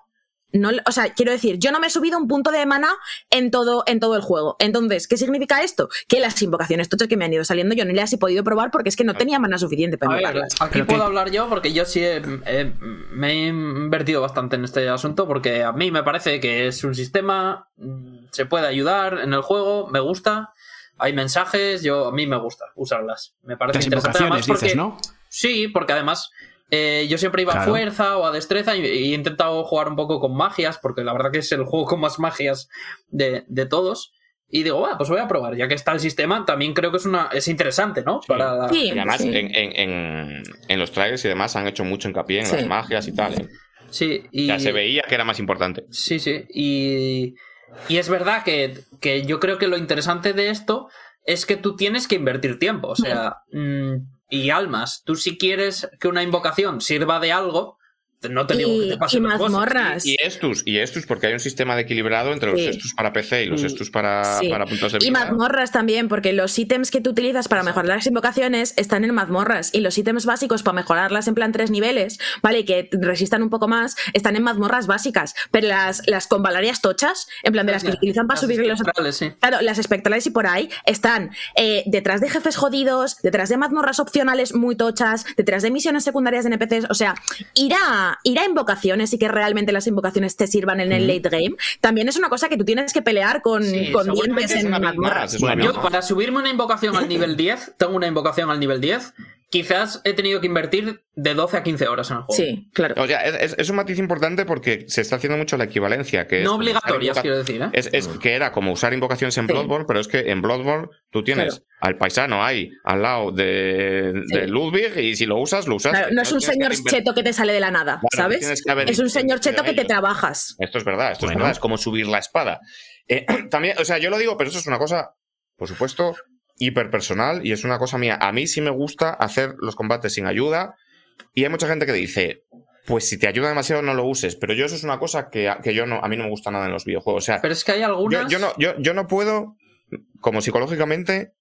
no, o sea, quiero decir, yo no me he subido un punto de mana en todo, en todo el juego. Entonces, ¿qué significa esto? Que las invocaciones tochas que me han ido saliendo yo no las he podido probar porque es que no tenía mana suficiente para A ver, invocarlas. aquí Pero puedo que- hablar yo porque yo sí he- he- me he invertido bastante en este asunto porque a mí me parece que es un sistema, mm, se puede ayudar en el juego, me gusta, hay mensajes, yo a mí me gusta usarlas. Me parece Las interesante invocaciones, además porque dices, ¿no? sí, porque además eh, yo siempre iba a fuerza o a destreza y, y he intentado jugar un poco con magias porque la verdad que es el juego con más magias de, de todos. y digo, bueno, pues voy a probar. Ya que está el sistema, también creo que es una es interesante, ¿no? Para Sí. Y además, Sí. en, en- en- en los trailers y demás han hecho mucho hincapié en Sí. las magias y tal. ¿eh? Sí, y... Ya se veía que era más importante. Sí, sí. Y, y es verdad que, que yo creo que lo interesante de esto es que tú tienes que invertir tiempo, o sea, mm, y almas. Tú si quieres que una invocación sirva de algo, no te digo que Y, te pasen y mazmorras. Y estus, y estus, porque hay un sistema de equilibrado entre los Sí. estus para PC y los Mm. estus para, Sí. para puntos de Y vida. mazmorras también, porque los ítems que tú utilizas para mejorar las invocaciones están en mazmorras. Y los ítems básicos para mejorarlas en plan tres niveles, ¿vale? Y que resistan un poco más, están en mazmorras básicas. Pero las, las con valarias tochas, en plan de las que se utilizan para Las subir los espectrales, sí. Claro, las espectrales y por ahí están eh, detrás de jefes jodidos, detrás de mazmorras opcionales muy tochas, detrás de misiones secundarias de NPCs. O sea, ir a, ir a invocaciones y que realmente las invocaciones te sirvan en el late game también es una cosa que tú tienes que pelear con, Sí, con dientes es en una Big Yo, para subirme una invocación al nivel 10, tengo una invocación al nivel 10, quizás he tenido que invertir de 12 a 15 horas en el juego. Sí, claro. O sea, es, un matiz importante porque se está haciendo mucho la equivalencia. Que es No obligatorias, quiero decir, ¿eh? Es, es que era como usar invocaciones en Sí. Bloodborne, pero es que en Bloodborne tú tienes al paisano ahí, al lado de, Sí. de Ludwig, y si lo usas, lo usas. Claro, no es un que señor cheto que te sale de la nada, Claro, ¿sabes? Es un señor cheto que te trabajas. Esto es verdad, esto es verdad, es como subir la espada. Eh, también, o sea, yo lo digo, pero eso es una cosa, por supuesto, hiperpersonal y es una cosa mía. A mí sí me gusta hacer los combates sin ayuda y hay mucha gente que dice, pues si te ayuda demasiado no lo uses, pero yo eso es una cosa que, que yo no, a mí no me gusta nada en los videojuegos. O sea, Pero es que hay yo, algunas... yo no, yo, yo no puedo, como psicológicamente,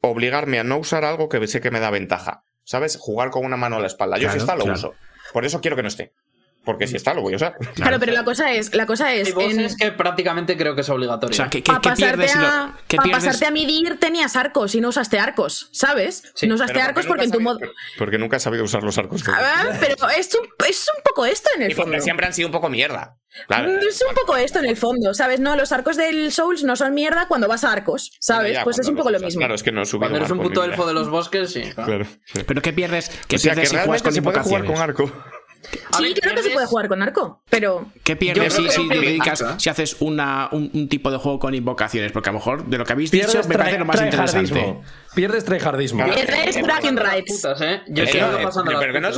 obligarme a no usar algo que sé que me da ventaja. ¿Sabes? Jugar con una mano a la espalda. Yo Claro, si está, lo claro. uso. Por eso quiero que no esté. Porque si está, lo voy a usar. Claro, pero la cosa es, la cosa es, en- que prácticamente creo que es obligatorio. O sea, ¿qué, pierdes? lo- a, qué pa' pierdes? pasarte a medir tenías arcos y no usaste arcos, ¿sabes? Sí, no usaste arcos porque en tu modo... Porque nunca he sabido usar los arcos. Ah, pero es un, es un poco esto en el Y porque fondo. siempre han sido un poco mierda. Claro. Es un poco esto en el fondo, ¿sabes? No, los arcos del Souls no son mierda cuando vas a arcos, ¿sabes? Ya, pues es un poco lo mismo. Claro, es que no subido Cuando eres un puto elfo de los bosques, sí. claro. ¿Pero qué pierdes? ¿Qué O sea, pierdes que si juegas con se puede jugar con arco. A Sí, ver, creo que se puede jugar con arco, pero... ¿Qué pierdes si, haces una, un, un tipo de juego con invocaciones? Porque a lo mejor de lo que habéis dicho me parece lo más interesante. Pierdes tryhardismo. Bragging Las rights. putas, ¿eh? Yo Eh, no, pasando pero no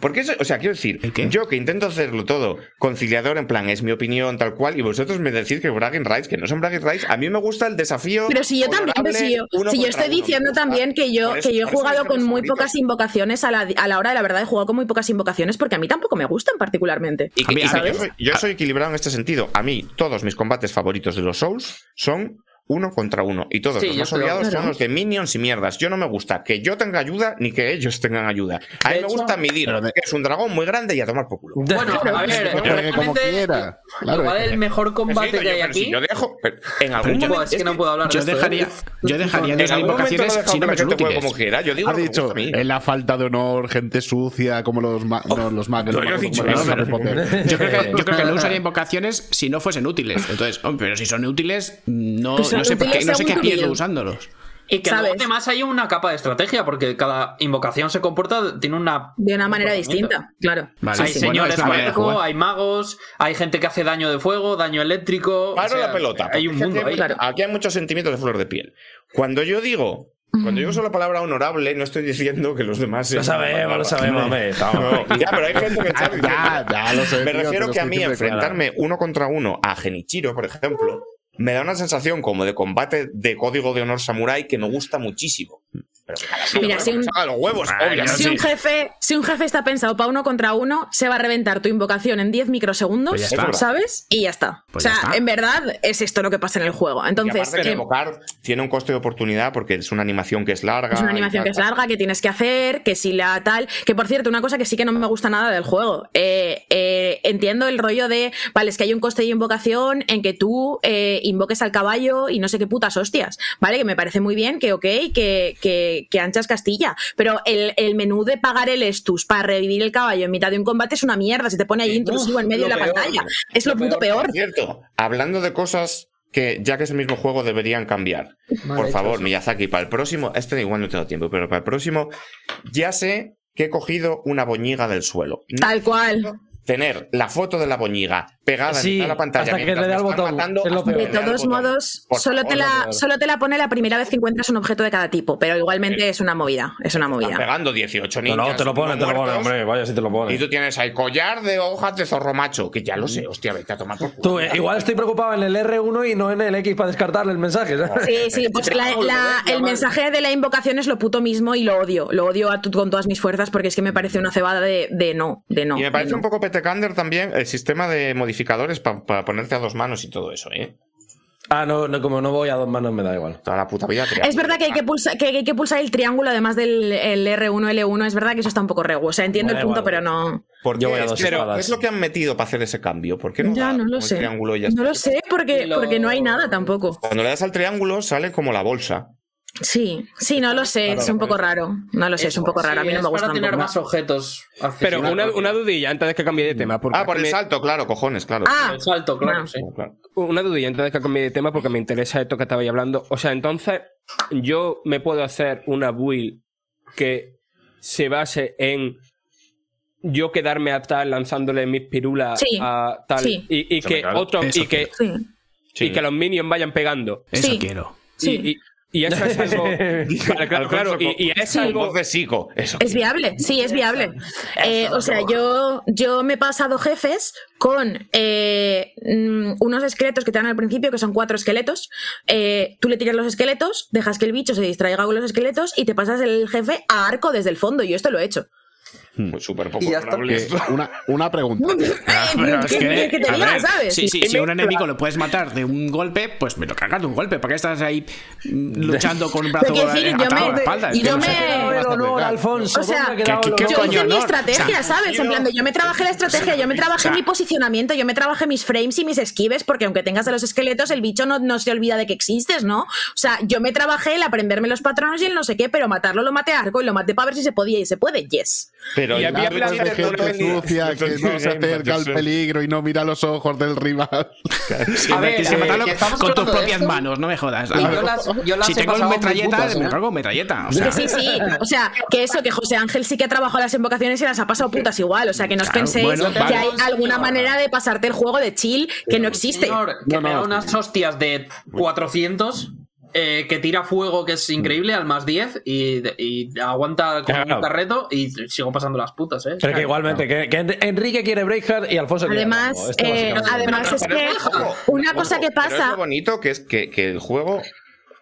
porque eso, o sea, quiero decir, yo que intento hacerlo todo conciliador, en plan, es mi opinión, tal cual, y vosotros me decís que bragging rights, que no son bragging rights, a mí me gusta el desafío. Pero si yo también, pero si yo, si estoy uno, diciendo gusta. también que yo, eso- que yo he jugado con muy favoritos. pocas invocaciones a la, a la hora de la verdad he jugado con muy pocas invocaciones porque a mí tampoco me gustan particularmente. Y, que- mí- mí- yo, soy, yo soy equilibrado en este sentido. A mí, todos mis combates favoritos de los Souls son uno contra uno. Y todos Sí, los yo más odiados son los de minions y mierdas. Yo no me gusta que yo tenga ayuda ni que ellos tengan ayuda. A mí me hecho- gusta medir, Pero de- que es un dragón muy grande y a tomar por culo. Bueno, a ver, juegue como quiera. Claro, igual el mejor combate Sí, que yo- hay pero si aquí... yo dejo. pero en algún yo- momento. Buah, es que no puedo hablar de Yo esto, ¿eh? dejaría, yo dejaría En algún invocaciones si no me son útiles. como quiera. Yo digo Ha dicho, en la falta de honor, gente sucia, como los, ma- no, los magos. No, yo. Yo creo, que, yo creo que no usaría invocaciones si no fuesen útiles. Entonces, hombre, pero si son útiles, no, No sé, por qué, no sé qué pierdo usándolos. Y que ¿Sabes? luego además hay una capa de estrategia, porque cada invocación se comporta, tiene una... De una manera distinta, claro. Vale. hay Sí. Bueno, señores fuego, jugar. hay magos, hay gente que hace daño de fuego, daño eléctrico. Paro o sea, la pelota. Hay un mundo aquí hay, ahí. Claro. aquí hay muchos sentimientos de flor de piel. Cuando yo digo. Cuando yo uso la palabra honorable, no estoy diciendo que los demás. Lo sabemos, lo sabemos, No, ya, pero hay gente que está Ya, ya lo sé. Me refiero que a mí enfrentarme uno contra uno a Genichiro, por ejemplo, me da una sensación como de combate de código de honor samurai que me gusta muchísimo. Pero Mira, si un- saca los huevos, Ah, obviamente. Si un, jefe, si un jefe está pensado para uno contra uno, se va a reventar tu invocación en 10 microsegundos, Pues ya está. ¿sabes? Y ya está. Pues o sea, está. en verdad es esto lo que pasa en el juego. Y Entonces, aparte, eh, invocar tiene un coste de oportunidad porque es una animación que es larga. es una animación tal, que es larga, que tienes que hacer, que si la tal. Que por cierto, una cosa que sí que no me gusta nada del juego. Eh, eh, entiendo el rollo de, vale, es que hay un coste de invocación en que tú eh, invoques al caballo y no sé qué putas hostias, ¿vale? Que me parece muy bien, que ok, que, que, que anchas Castilla. Pero el, el menú de pagar el estus para revivir el caballo en mitad de un combate es una mierda, se te pone ahí intrusivo en medio de lo la peor. pantalla. Es lo, puto peor. Por cierto, hablando de cosas que ya que es el mismo juego deberían cambiar. Mal Por hecho, favor, sí. Miyazaki, para el próximo, este igual no tengo tiempo, pero para el próximo ya sé que he cogido una boñiga del suelo. Tal cual. Tener la foto de la boñiga pegada Sí, en la pantalla. hasta que le me al botón, matando, es lo De todos modos, solo te, la, no, solo te la pone la primera vez que encuentras un objeto de cada tipo, pero igualmente es una movida. Es una Están movida. pegando 18 No, niños. no, te lo pone, te lo pone, hombre. Vaya si te lo Y pone. tú tienes ahí collar de hojas de zorro macho, que ya lo sé, hostia, vete a tomar por culo. Tú, eh, igual estoy preocupado en el R1 y no en el X para descartarle el mensaje. ¿sabes? Sí, sí, pues la- la- el mensaje de la invocación es lo puto mismo y lo odio. Lo odio a tu- con todas mis fuerzas porque es que me parece una cebada de, de no, de no. Y me parece no. un poco petecander también el sistema de modificadores para ponerte a dos manos y todo eso, ¿eh? Ah, no, no, como no voy a dos manos me da igual. Toda la puta vida. Es verdad que hay que, pulsar, que hay que pulsar el triángulo además del el R1, L1. Es verdad que eso está un poco regu. O sea, entiendo el punto, igual. pero no. ¿Por Yo qué? voy a Es dos. ¿Qué es lo que han metido para hacer ese cambio? ¿Por qué no Ya da no lo el sé. triángulo y ya No lo sé porque, porque no hay nada tampoco. Cuando le das al triángulo sale como la bolsa. Sí, sí, no lo sé. Es un poco raro. No lo sé, es un poco raro. A mí Sí, no me gusta para tener más objetos. Pero una, una dudilla antes de que cambie de tema. Porque Ah, por el me- salto, claro, cojones, claro. Ah, El salto, claro, sí. Claro. Una dudilla antes de que cambie de tema porque me interesa esto que estabais hablando. O sea, entonces yo me puedo hacer una build que se base en yo quedarme a tal lanzándole mis pirulas Sí, a tal sí. y, que otros y que, sí. Y que los minions vayan pegando. Eso Sí. quiero. Sí. Y, y- y eso es algo. claro, claro, claro, y, y es algo. de psico. Eso. Es viable, sí, es viable. Eh, o sea, yo, yo me he pasado jefes con eh, mm, unos esqueletos que te dan al principio, que son cuatro esqueletos. Eh, tú le tiras los esqueletos, dejas que el bicho se distraiga con los esqueletos y te pasas el jefe a arco desde el fondo. Yo esto lo he hecho. Pues súper poco Y Eh, esto. una, una pregunta. Pero ¿Qué- qué- qué te a diga, ver, sabes? Si, un enemigo lo puedes matar de un golpe, pues me lo cargas de un golpe. ¿Para qué estás ahí mm, luchando con un brazo quiero decir, eh, yo atado me- a la espalda? Es y yo no me- honor, Alfonso. O sea, ¿dónde ha quedado ¿qué-? Yo coño, hice mi estrategia, O sea, ¿sabes? En plan, de, yo me trabajé la estrategia, yo me trabajé mi posicionamiento, yo me trabajé mis frames y mis esquives, porque aunque tengas a los esqueletos, el bicho no, no se olvida de que existes, ¿no? O sea, yo me trabajé el aprenderme los patrones y el no sé qué, pero matarlo lo maté a arco y lo maté para ver si se podía y se puede, yes. Pero Y había plan de todo gente el- sucia que no se acerca al peligro y no mira los ojos del rival. A ver, eh, con tus propias esto. manos, no me jodas. Y yo las- yo las si tengo pasado muy metralleta, putas, me ¿eh? cargo metralleta. O sea, Sí, sí, o sea, que eso, que José Ángel sí que ha trabajado las invocaciones y las ha pasado putas igual, o sea, que no os Claro, penséis bueno, que vale. hay alguna manera de pasarte el juego de chill que no existe. Señor, que No, me no. da unas hostias de 400, eh, que tira fuego, que es increíble, al más 10, y, y aguanta con Claro. un carreto y sigo pasando las putas, ¿eh? Pero que igualmente, que, que Enrique quiere Breakheart y Alfonso quiere Además, Rambo. Esto eh, además es que una cosa que Pero es pasa. lo bonito que es que, que el juego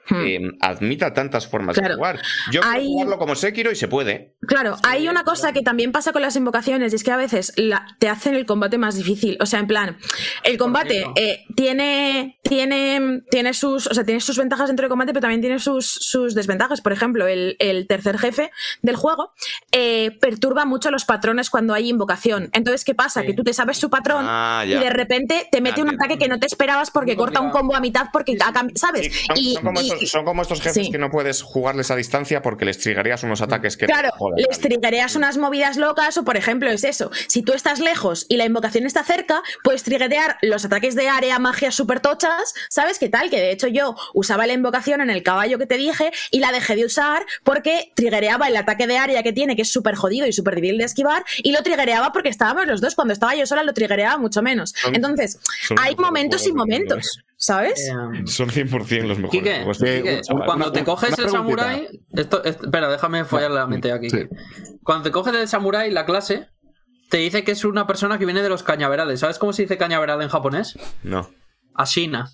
Hmm. eh, admita tantas formas Claro. de jugar. Yo Hay- jugarlo como Sekiro y se puede. Claro, hay una cosa que también pasa con las invocaciones y es que a veces la- te hacen el combate más difícil. O sea, en plan, el combate eh, tiene, tiene, tiene sus, o sea, tiene sus ventajas dentro del combate, pero también tiene sus, sus desventajas. Por ejemplo, el, el tercer jefe del juego eh, perturba mucho los patrones cuando hay invocación. Entonces, ¿qué pasa? Que tú te sabes su patrón Ah, y de repente te mete un ataque que no te esperabas porque corta un combo a mitad porque ¿sabes? Sí, son, Y- son como y- estos, son como estos jefes sí. que no puedes jugarles a distancia porque les triggerías unos ataques que Claro, les triggereas unas movidas locas o, por ejemplo, es eso. Si tú estás lejos y la invocación está cerca, puedes triggerear los ataques de área, magias súper tochas, ¿sabes qué tal? Que de hecho yo usaba la invocación en el caballo que te dije y la dejé de usar porque triggereaba el ataque de área que tiene, que es súper jodido y súper difícil de esquivar, y lo triggereaba porque estábamos los dos. Cuando estaba yo sola lo triggereaba mucho menos. Entonces, hay momentos y momentos, ¿sabes? Eh, Son 100% los mejores. Quique, juegos. Quique, una- cuando una- te coges el samurái. Esto, esto- espera, déjame follar la mente aquí. Sí. Cuando te coges el samurái, la clase, te dice que es una persona que viene de los cañaverales. ¿Sabes cómo se dice cañaveral en japonés? No. Ashina.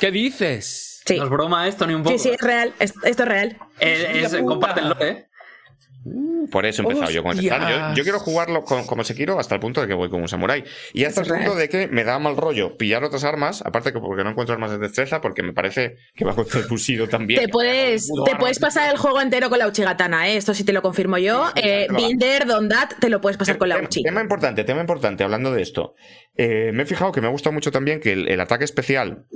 ¿Qué dices? Sí. No es broma esto ni un poco. Sí, sí, es real. Es- esto es real. Eh, es, compártenlo, ¿eh? Por eso he empezado yo con ese ¡Hostias! plan. Yo, yo quiero jugarlo con- como Sekiro hasta el punto de que voy con un samurái. Y hasta el punto de que me da mal rollo pillar otras armas, aparte que porque no encuentro armas de destreza, porque me parece que va contra el fusido también. Te puedes, te puedes pasar el juego entero con la Uchigatana, ¿eh? esto sí te lo confirmo yo. Eh. Binder, Don Dat, te lo puedes pasar con la Uchi. Tema importante, tema importante, hablando de esto. Eh, me he fijado que me gusta mucho también que el, el ataque especial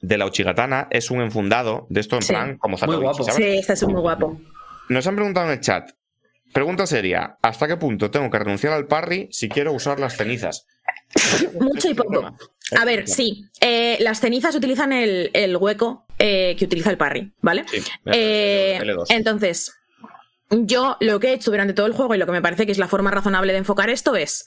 de la Uchigatana es un enfundado de esto en Sí. plan como Zatoichi, guapo. ¿sabes? Sí, este es muy guapo. Nos han preguntado en el chat. Pregunta seria, ¿hasta qué punto tengo que renunciar al parry si quiero usar las cenizas? Mucho y poco. A ver, sí. eh, las cenizas utilizan el, el hueco eh, que utiliza el parry, ¿vale? Sí, Eh, L2. entonces, yo lo que he hecho durante todo el juego y lo que me parece que es la forma razonable de enfocar esto es,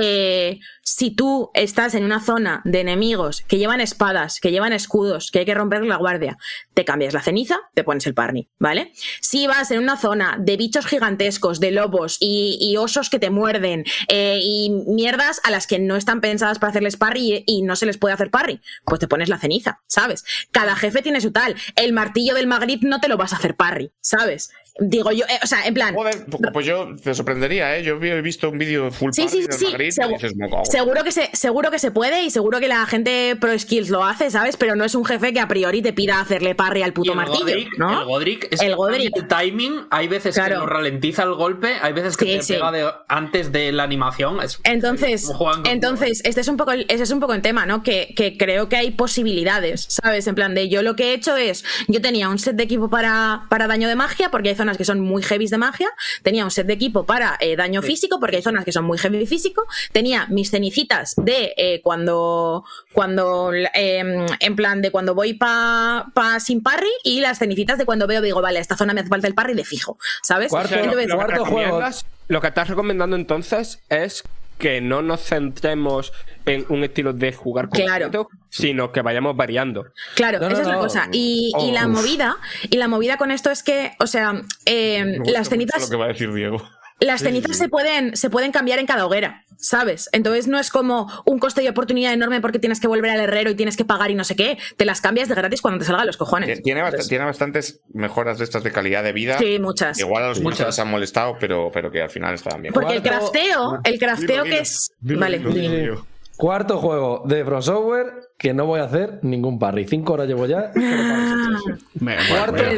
eh, si tú estás en una zona de enemigos que llevan espadas, que llevan escudos, que hay que romper la guardia, te cambias la ceniza, te pones el parry, ¿vale? Si vas en una zona de bichos gigantescos, de lobos y, y osos que te muerden eh, y mierdas a las que no están pensadas para hacerles parry y, y no se les puede hacer parry, pues te pones la ceniza, ¿sabes? Cada jefe tiene su tal. El martillo del Magritte no te lo vas a hacer parry, ¿sabes? Digo yo, eh, o sea, en plan. Joder, pues yo te sorprendería, ¿eh? Yo he visto un vídeo full Sí, sí, sí, segu- dices, "Me cago". Seguro que, se, seguro que se puede y seguro que la gente pro skills lo hace, ¿sabes? Pero no es un jefe que a priori te pida hacerle parry al Y puto el martillo, Godric, ¿no? el Godric es El Godric. el timing, hay veces que lo ralentiza el golpe, hay veces que Sí, te sí. pega de- antes de la animación. Es, Entonces, entonces este es un poco el, ese es un poco el tema, ¿no? Que, que creo que hay posibilidades, ¿sabes? En plan de yo lo que he hecho es, yo tenía un set de equipo para, para daño de magia, porque hay zonas que son muy heavy de magia, tenía un set de equipo para eh, daño físico, porque hay zonas que son muy heavy físico, tenía mis cenicitas de eh, cuando, cuando eh, en plan de cuando voy pa, pa sin parry y las cenicitas de cuando veo, digo, vale, esta zona me hace falta el parry de fijo, ¿sabes? Cuarto- Entonces, lo, que cuarto juego. recomiendas- lo que estás recomendando entonces es que no nos centremos en un estilo de jugar Claro. concreto, sino que vayamos variando. Claro, No, no, esa es la no. cosa. Y, y la uf. movida, y la movida con esto es que, o sea, eh, las mucho cenizas, Lo que va a decir Diego. Las cenizas se pueden, se pueden cambiar en cada hoguera, ¿sabes? Entonces no es como un coste de oportunidad enorme porque tienes que volver al herrero y tienes que pagar y no sé qué. Te las cambias de gratis cuando te salga los cojones. Tiene, bast- tiene bastantes mejoras de estas de calidad de vida. Sí, muchas. Igual a los Muchas. muchos se han molestado, pero, pero que al final estaban bien. Porque el crafteo, el crafteo Dilo, que dilo. es. Dilo, vale. dilo, dilo, dilo. Cuarto juego de From Software que no voy a hacer ningún parry. Cinco horas llevo ya. Ah. Me-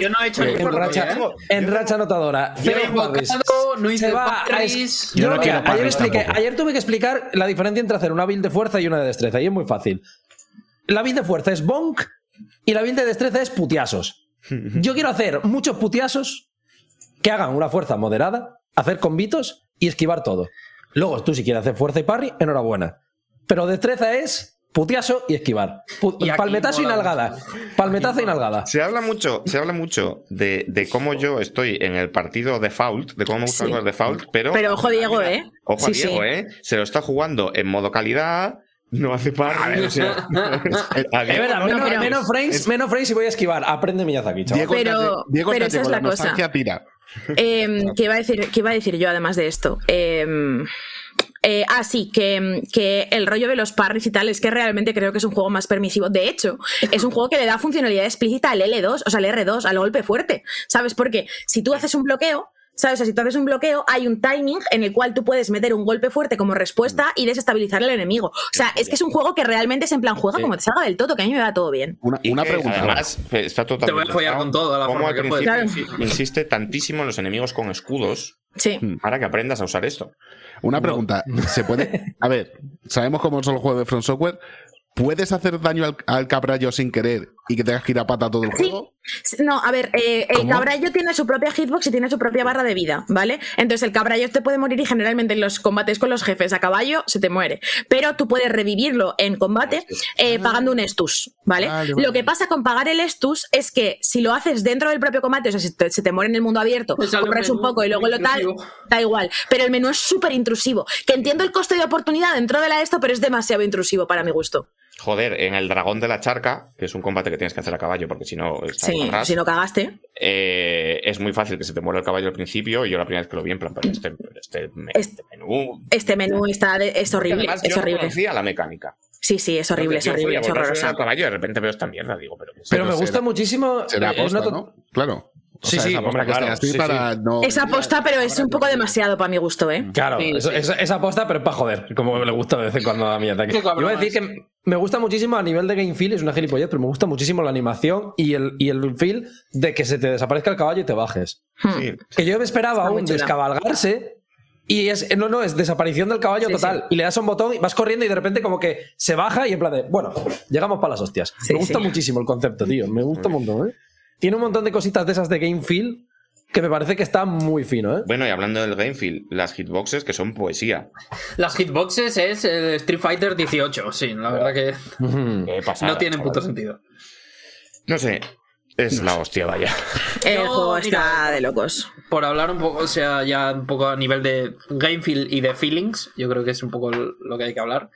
Yo no he hecho en ningún racha, parry, ¿eh? en racha anotadora. Yo Cero parries. no hice parries. Yo no ayer, expliqué- tuve que explicar la diferencia entre hacer una build de fuerza y una de destreza. Y es muy fácil. La build de fuerza es bonk y la build de destreza es putiasos. Yo quiero hacer muchos putiasos que hagan una fuerza moderada, hacer convitos y esquivar todo. Luego, tú si quieres hacer fuerza y parry, enhorabuena. Pero destreza es putiaso y esquivar. Y palmetazo y nalgada. Palmetazo y nalgada. Se habla mucho, se habla mucho de, de cómo yo estoy en el partido default, de cómo me gusta Sí. jugar default, pero. Pero ojo, Diego, Mira, ¿eh? Ojo a Sí, Diego, sí. ¿eh? Se lo está jugando en modo calidad, no hace parry. o sea, menos, menos frames, menos frames y voy a esquivar. Aprende Miyazaki, chaval. Diego, Pero- Diego pero esa es con la cosa. tira. Eh, ¿qué, iba a decir, ¿Qué iba a decir yo además de esto? Eh, eh, ah, sí, que, que el rollo de los parries y tal es que realmente creo que es un juego más permisivo. De hecho, es un juego que le da funcionalidad explícita al L2, o sea, al R2, al golpe fuerte. ¿Sabes? Porque si tú haces un bloqueo, ¿sabes? O sea, si tú haces un bloqueo, hay un timing en el cual tú puedes meter un golpe fuerte como respuesta y desestabilizar al enemigo. O sea, es que es un juego que realmente es en plan juega como te salga del todo, que a mí me va todo bien. Una, Y una pregunta. Además, está totalmente. Te voy a follar con todo, a la forma al que principio puedes. insi- insiste tantísimo en los enemigos con escudos Sí. para que aprendas a usar esto. Una pregunta. ¿Se puede.? A ver, sabemos cómo son los juegos de Front Software. ¿Puedes hacer daño al, al cabrallo sin querer y que tengas que ir a pata todo el Sí. juego? No, a ver, eh, el cabrallo tiene su propia hitbox y tiene su propia barra de vida, ¿vale? Entonces el cabrallo te puede morir y generalmente en los combates con los jefes a caballo se te muere. Pero tú puedes revivirlo en combate eh, pagando un estus, ¿vale? Vale, vale. Lo que pasa con pagar el estus es que si lo haces dentro del propio combate, o sea, si te- se te muere en el mundo abierto, Te sale un poco y luego lo tal, da igual. Pero el menú es súper intrusivo. Que entiendo el coste de oportunidad dentro de la esto, pero es demasiado intrusivo para mi gusto. Joder, en el dragón de la charca, que es un combate que tienes que hacer a caballo porque si no Sí, atrás, si no cagaste. eh, es muy fácil que se te muera el caballo al principio y yo la primera vez que lo vi en plan, pero este, este, Es- este menú... Este menú está de- es horrible, además es yo no horrible. conocía la mecánica. Sí, sí, es horrible, es Entonces, fui horrible, es al caballo y de repente veo esta mierda, digo, pero... ¿qué es Pero Pero me gusta será- muchísimo. Será eh, es aposta, una ¿no? Claro. O Sí, sea, sí, esa aposta que claro, sí, sí. para no. Es aposta, pero es un poco demasiado para mi gusto, ¿eh? Claro, Sí, sí. esa, esa aposta, pero es para joder, como le gusta de vez en cuando a. Qué Yo iba a decir que me gusta muchísimo a nivel de game feel, es una gilipollez, pero me gusta muchísimo la animación y el, y el feel de que se te desaparezca el caballo y te bajes. Hmm. Sí, Que yo me esperaba chula. descabalgarse y es, no, no, es desaparición del caballo Sí, total. Y le das un botón y vas corriendo y de repente como que se baja y en plan de, bueno, llegamos para las hostias. Sí, me gusta sí. muchísimo el concepto, tío, me gusta un montón, ¿eh? Tiene un montón de cositas de esas de game feel que me parece que está muy fino, ¿eh? Bueno, y hablando del game feel, las hitboxes que son poesía. Las hitboxes es el Street Fighter 18, sí, la verdad que pasada, no tienen chaval. puto sentido. No sé. es la hostia, vaya. El Yo, juego está de locos. Por hablar un poco, o sea, ya un poco a nivel de game feel y de feelings, yo creo que es un poco lo que hay que hablar.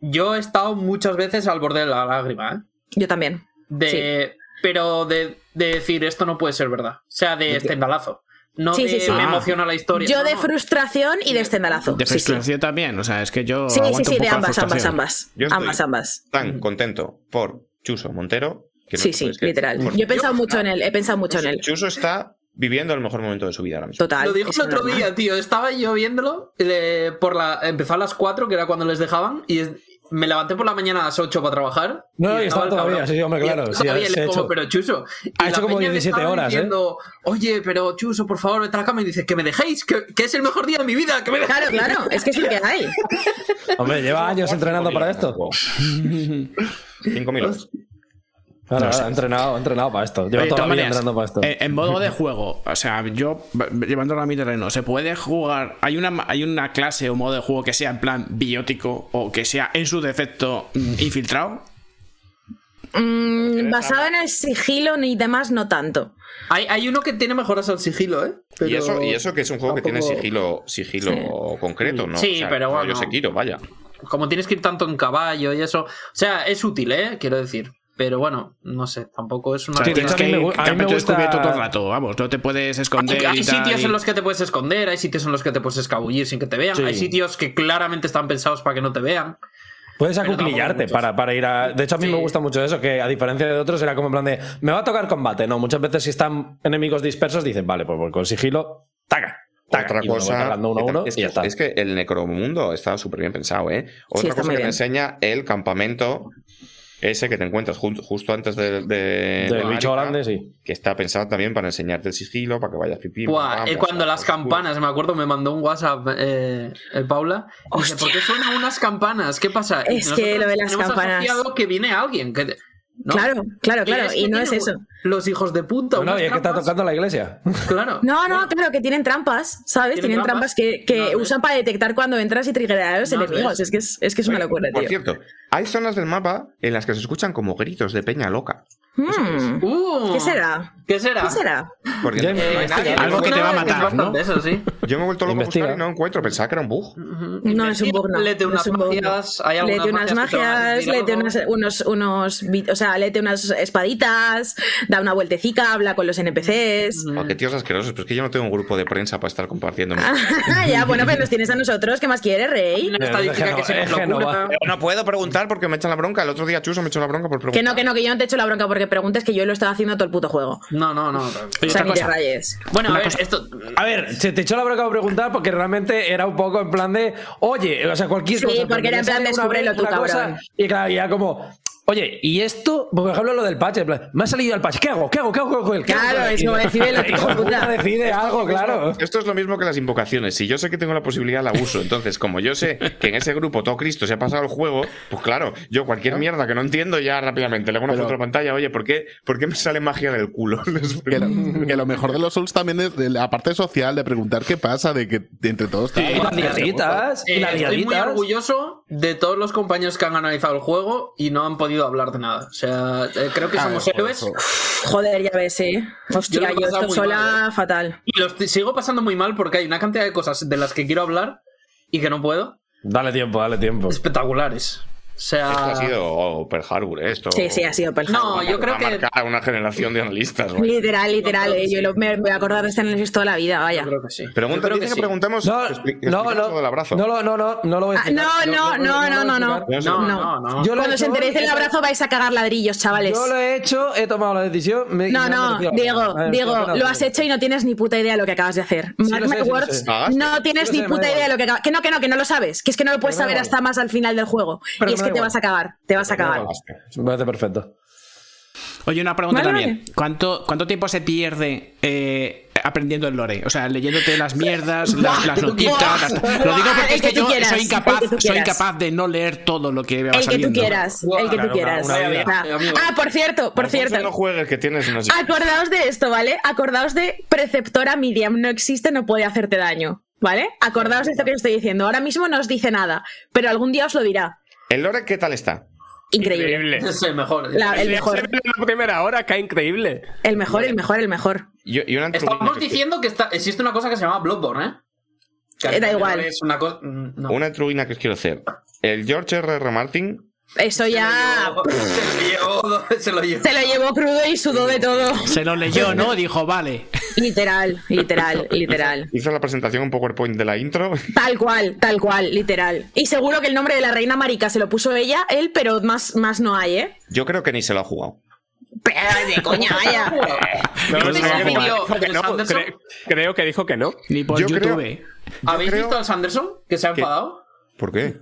Yo he estado muchas veces al borde de la lágrima, ¿eh? Yo también. De, Pero de, de decir esto no puede ser verdad. O sea, de estendalazo. No Sí, de sí, sí. me Ah. emociona la historia. Yo no, de no. frustración y de estendalazo. De Sí, sí. frustración también, o sea, es que yo Sí, sí, sí, un de ambas, ambas, ambas. Yo estoy- Ambas, ambas. Tan contento por Chuso Montero. que no Sí, sí, literal. Por- Yo he pensado mucho en él, he pensado mucho en él. Chuso está viviendo el mejor momento de su vida ahora mismo. Total. Lo dijo el otro normal. día, tío. Estaba yo viéndolo. eh, por la, empezó a las 4, que era cuando les dejaban. Y es- me levanté por la mañana a las 8 para trabajar. No, y estaba todavía, cabrón. sí, hombre, claro, sí, todavía, le ha como, hecho- pero Chuso. y Ha hecho como peña le 17 estaba horas, ¿eh? diciendo, Oye, pero Chuso, por favor, vete a la cama. Y dice, que me dejéis, que, que es el mejor día de mi vida. Que me dejéis. Claro, claro, es que es lo que hay. Hombre, lleva años entrenando para esto. Cinco mil horas. Claro, No sé. ha entrenado, entrenado para esto. Lleva Oye, toda la vida entrenando para esto. eh, en modo de juego, o sea, yo llevándolo a mi terreno, ¿se puede jugar? ¿Hay una, ¿Hay una clase o modo de juego que sea en plan biótico o que sea en su defecto mm, infiltrado? Mm, basado en el sigilo ni demás, no tanto. Hay, hay uno que tiene mejoras al sigilo, ¿eh? Y, eso, y eso que es un juego que tiene sigilo, sigilo concreto, ¿no? Sí, pero bueno. Sekiro, vaya. Como tienes que ir tanto en caballo y eso. O sea, es útil, ¿eh? Quiero decir. Pero bueno, no sé, tampoco es una. O sea, Sí, de tienes hecho, a que mí me ir gu- a mí me campeón gusta- descubierto todo el rato, vamos, no te puedes esconder. Hay, hay y tal, sitios y- en los que te puedes esconder, hay sitios en los que te puedes escabullir sin que te vean, Sí. hay sitios que claramente están pensados para que no te vean. Puedes acuclillarte para, para ir a. De hecho, a mí Sí. me gusta mucho eso, que a diferencia de otros, era como en plan de. Me va a tocar combate. No, muchas veces si están enemigos dispersos, dicen, vale, pues con sigilo, taca. taca, Otra y cosa uno que uno es, y ya que, está. es que el necromundo está súper bien pensado, ¿eh? Otra cosa que te bien. enseña el campamento ese que te encuentras jun- justo antes de, de- de Del bicho grande, sí. que está pensado también para enseñarte el sigilo, para que vayas pipí. Buah, eh, cuando las campanas, me acuerdo, me mandó un WhatsApp eh, eh, Paula. y Dice, ¿por qué suenan unas campanas? ¿Qué pasa? Es que lo de las campanas. que viene alguien. Que, ¿no? Claro, claro, claro. Y no es eso. Los hijos de puta. No, y es que está tocando la iglesia. Claro. No, no, Bueno, claro, que tienen trampas, ¿sabes? ¿Tienen Tienen trampas? trampas que, que No, usan para detectar cuando entras y triggerar a los No, enemigos. Es que es, es que es una locura, Por tío. cierto, hay zonas del mapa en las que se escuchan como gritos de peña loca. Hmm, Uh, ¿Qué será? ¿Qué será? ¿Qué será? Porque nadie. Algo que te va a matar, ¿no? Eso sí. Yo me he vuelto loco a Investiga. buscar y no encuentro. Pensaba que era un bug. No es un bug, no. Lete unas no. magias. Hay algunas Lete unas magias lete unas, unos, unos, o sea, lete unas espaditas, da una vueltecica, habla con los NPCs. Oh, qué tíos asquerosos, pero es que yo no tengo un grupo de prensa para estar compartiendo. ya, bueno, pero nos tienes a nosotros, ¿qué más quieres, Rey? Una estadística que se Es nos que no locura. va. Pero no puedo preguntar porque me echan la bronca. El otro día Chuso me echó la bronca por preguntar. Que no, que no, que yo no te echo la bronca porque preguntes que yo lo estaba haciendo todo el puto juego. No, no, no. O sea, ni te rayes. Bueno, a ver, cosa- esto. A ver, se te echó la bronca por preguntar porque realmente era un poco en plan de, oye, o sea, cualquier Sí, cosa. porque era en plan, una descúbrelo vez tú, cosa, cabrón. Y claro, ya como, oye, y esto, por ejemplo, lo del patch, en plan, me ha salido el patch, ¿qué hago? ¿Qué hago? ¿Qué hago con el ¿Qué Claro, hago? es Y- como decide de puta, decide algo, claro. Esto es lo mismo que las invocaciones. Si yo sé que tengo la posibilidad, la uso. Entonces, como yo sé que en ese grupo todo Cristo se ha pasado el juego, pues claro, yo cualquier mierda que no entiendo ya rápidamente le hago una Pero- foto a pantalla. Oye, ¿por qué, ¿por qué me sale magia del culo? Que lo, que lo mejor de los Souls también es de la parte social, de preguntar qué pasa, de que entre todos... Y las liaditas, y Eh, estoy muy orgulloso de todos los compañeros que han analizado el juego y no han podido hablar de nada. O sea, eh, creo que Ah, somos héroes. Joder, ya ves, eh. Yo Hostia, lo yo, pasado esto sola, mal, ¿eh? fatal. Y los t- sigo pasando muy mal porque hay una cantidad de cosas de las que quiero hablar y que no puedo. Dale tiempo, dale tiempo. Espectaculares. O sea. Esto ha sido Pearl Harbor, ¿eh? Esto Sí, sí, ha sido Pearl No, Harbor. yo creo que. a una generación de analistas. Literal, literal, Yo creo eh. Yo sí. lo- me, me voy a acordar de este análisis toda la vida, vaya. Yo creo que sí. Pregunta, Yo que, sí. preguntemos. No, que no, no, del abrazo. no, no, no, no lo voy a Ah, explicar. no, no, Yo- no, yo no, no, no. No, No. no, no. Yo Cuando os enteréis del abrazo vais a cagar ladrillos, chavales. Yo lo he hecho, he tomado la decisión. me- No, no. Diego, Diego, lo has hecho y no tienes ni puta idea de lo que acabas de hacer. Mark my words. Cagaste. no tienes ni puta idea de lo que acabas. Que no, que no, que no lo sabes. Que es que no lo puedes saber hasta más al final del juego. Es que te vas a cagar, te vas a cagar. Me parece perfecto. Oye, una pregunta Vale, también. ¿Cuánto, ¿Cuánto tiempo se pierde eh, aprendiendo el lore? O sea, leyéndote las mierdas, las, las notitas. las- Lo digo porque El es que yo quieras, soy el incapaz, soy incapaz de no leer todo lo que va El que tú saliendo. quieras, el que tú quieras. una- una vida. Ah. Ah, por cierto, por cierto. No juegues, que tienes unos. Acordaos de esto, ¿vale? Acordaos de preceptora Miriam, no existe, no puede hacerte daño, ¿vale? Acordaos de esto que os estoy diciendo. Ahora mismo no os dice nada, pero algún día os lo dirá. ¿El lore qué tal está? increíble. Es el mejor. La- el mejor, en la primera hora, que increíble. el mejor, el mejor, el mejor. Y, y una Estamos diciendo que está, existe una cosa que se llama Bloodborne, ¿eh? Que da igual. Es una cosa. mm, No. Una intriguina que os quiero hacer. El George R. R. Martin Eso ya Se lo llevó, se lo llevó. se lo llevó crudo y sudó de todo. Se lo leyó, ¿no? Dijo, vale. Literal, literal, literal. hizo la presentación un PowerPoint de la intro. Tal cual, tal cual, literal. Y seguro que el nombre de la reina marica se lo puso ella, él, pero más, más no hay, ¿eh? Yo creo que ni se lo ha jugado. Pero de coña, vaya. Creo que dijo que no. Ni por Yo creo- YouTube. ¿Habéis creo- visto al Sanderson? Que se ha enfadado. ¿por qué?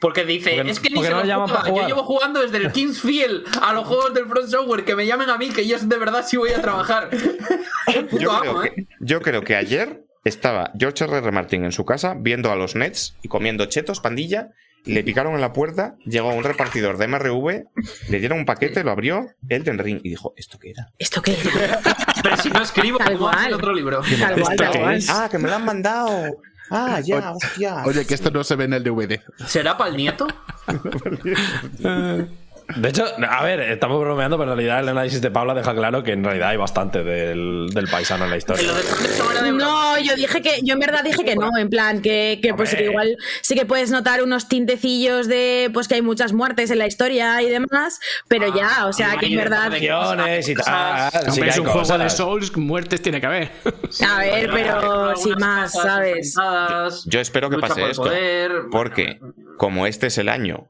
Porque dice, Porque- es que ni se no lo juega. Yo llevo jugando desde el Kingsfield a los juegos del Front Software, que me llamen a mí, que yo de verdad sí voy a trabajar. Puto Yo amo, creo, ¿eh? que, yo creo que ayer estaba George R. R. Martin en su casa viendo a los Nets y comiendo chetos, pandilla, y le picaron en la puerta, llegó un repartidor de MRV, le dieron un paquete, lo abrió, Elden Ring, y dijo, ¿esto qué era? ¿Esto qué era? Pero si no escribo, Tal ¿cómo hacer cual. otro libro? Tal cual, tal cual. Ah, que me lo han mandado. Ah, ya, hostia. Oye, que esto no se ve en el DVD. ¿Será para el nieto? De hecho, a ver, estamos bromeando, pero en realidad el análisis de Paula deja claro que en realidad hay bastante del, del paisano en la historia. No, yo dije que, yo en verdad dije que no, en plan, que, que pues que igual sí que puedes notar unos tintecillos de pues que hay muchas muertes en la historia y demás, pero ya, o sea que en verdad. Y tal. sí es un juego de cosas. Souls, muertes tiene que haber. A ver, pero sin más, cosas ¿sabes? Yo espero que pase esto. poder. Porque como este es el año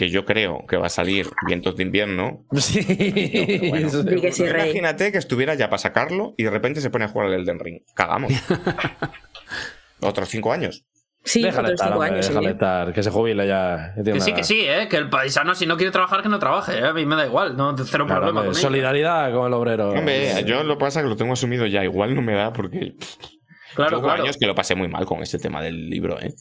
que yo creo que va a salir Vientos de Invierno, Sí. Di que sí, rey. imagínate que estuviera ya para sacarlo y de repente se pone a jugar al Elden Ring. Cagamos. Otros cinco años. Sí, déjale otros estar, cinco hombre, años. sí. déjale estar, que se jubile ya. que sí, que sí, ¿eh? Que el paisano, si no quiere trabajar, que no trabaje. ¿eh? A mí me da igual, no cero Claro, problema hombre, con ello. solidaridad con el obrero. Hombre, yo lo que pasa es que lo tengo asumido ya. Igual no me da porque Claro, claro. años que lo pasé muy mal con este tema del libro, ¿eh?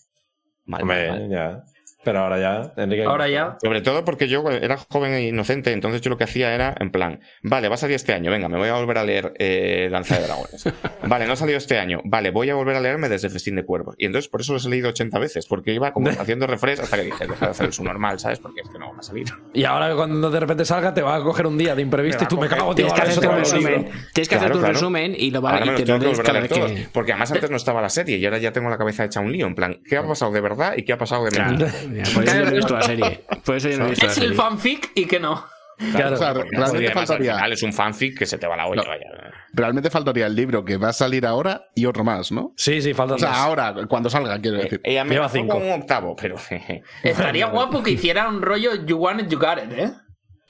Mal, mal, Hombre, mal. ya. Pero ahora ya, Enrique. Ahora ya. Sobre todo porque yo era joven e inocente, entonces yo lo que hacía era, en plan, vale, va a salir este año, venga, me voy a volver a leer eh, Danza de Dragones. Vale, no ha salido este año, vale, voy a volver a leerme desde Festín de Cuervos. Y entonces por eso los he leído 80 veces, porque iba como haciendo refresh hasta que dije, deja de hacer el su normal, ¿sabes? Porque es que no va a salir. Y ahora cuando de repente salga te va a coger un día de imprevisto y tú a me cago, tío, Tienes que hacer tu resumen. Tienes que hacer tu resumen y lo va los te lo tengo que lees volver a cada leer vez todos. que. Porque además antes no estaba la serie y ahora ya tengo la cabeza hecha un lío, en plan, ¿qué ha pasado de verdad y qué ha pasado de mentira? mira, por eso yo no he visto la serie. Por eso yo no he visto la Es el fanfic y que no. Claro. O sea, realmente además, al faltaría, final es un fanfic que se te va la olla, No. vaya. realmente faltaría el libro que va a salir ahora y otro más, ¿no? Sí, sí, faltan O sea, dos. ahora, cuando salga, quiero decir. Ella me Lleva cinco. con un octavo, pero Estaría guapo que hiciera un rollo You Want It, You Got It, ¿eh?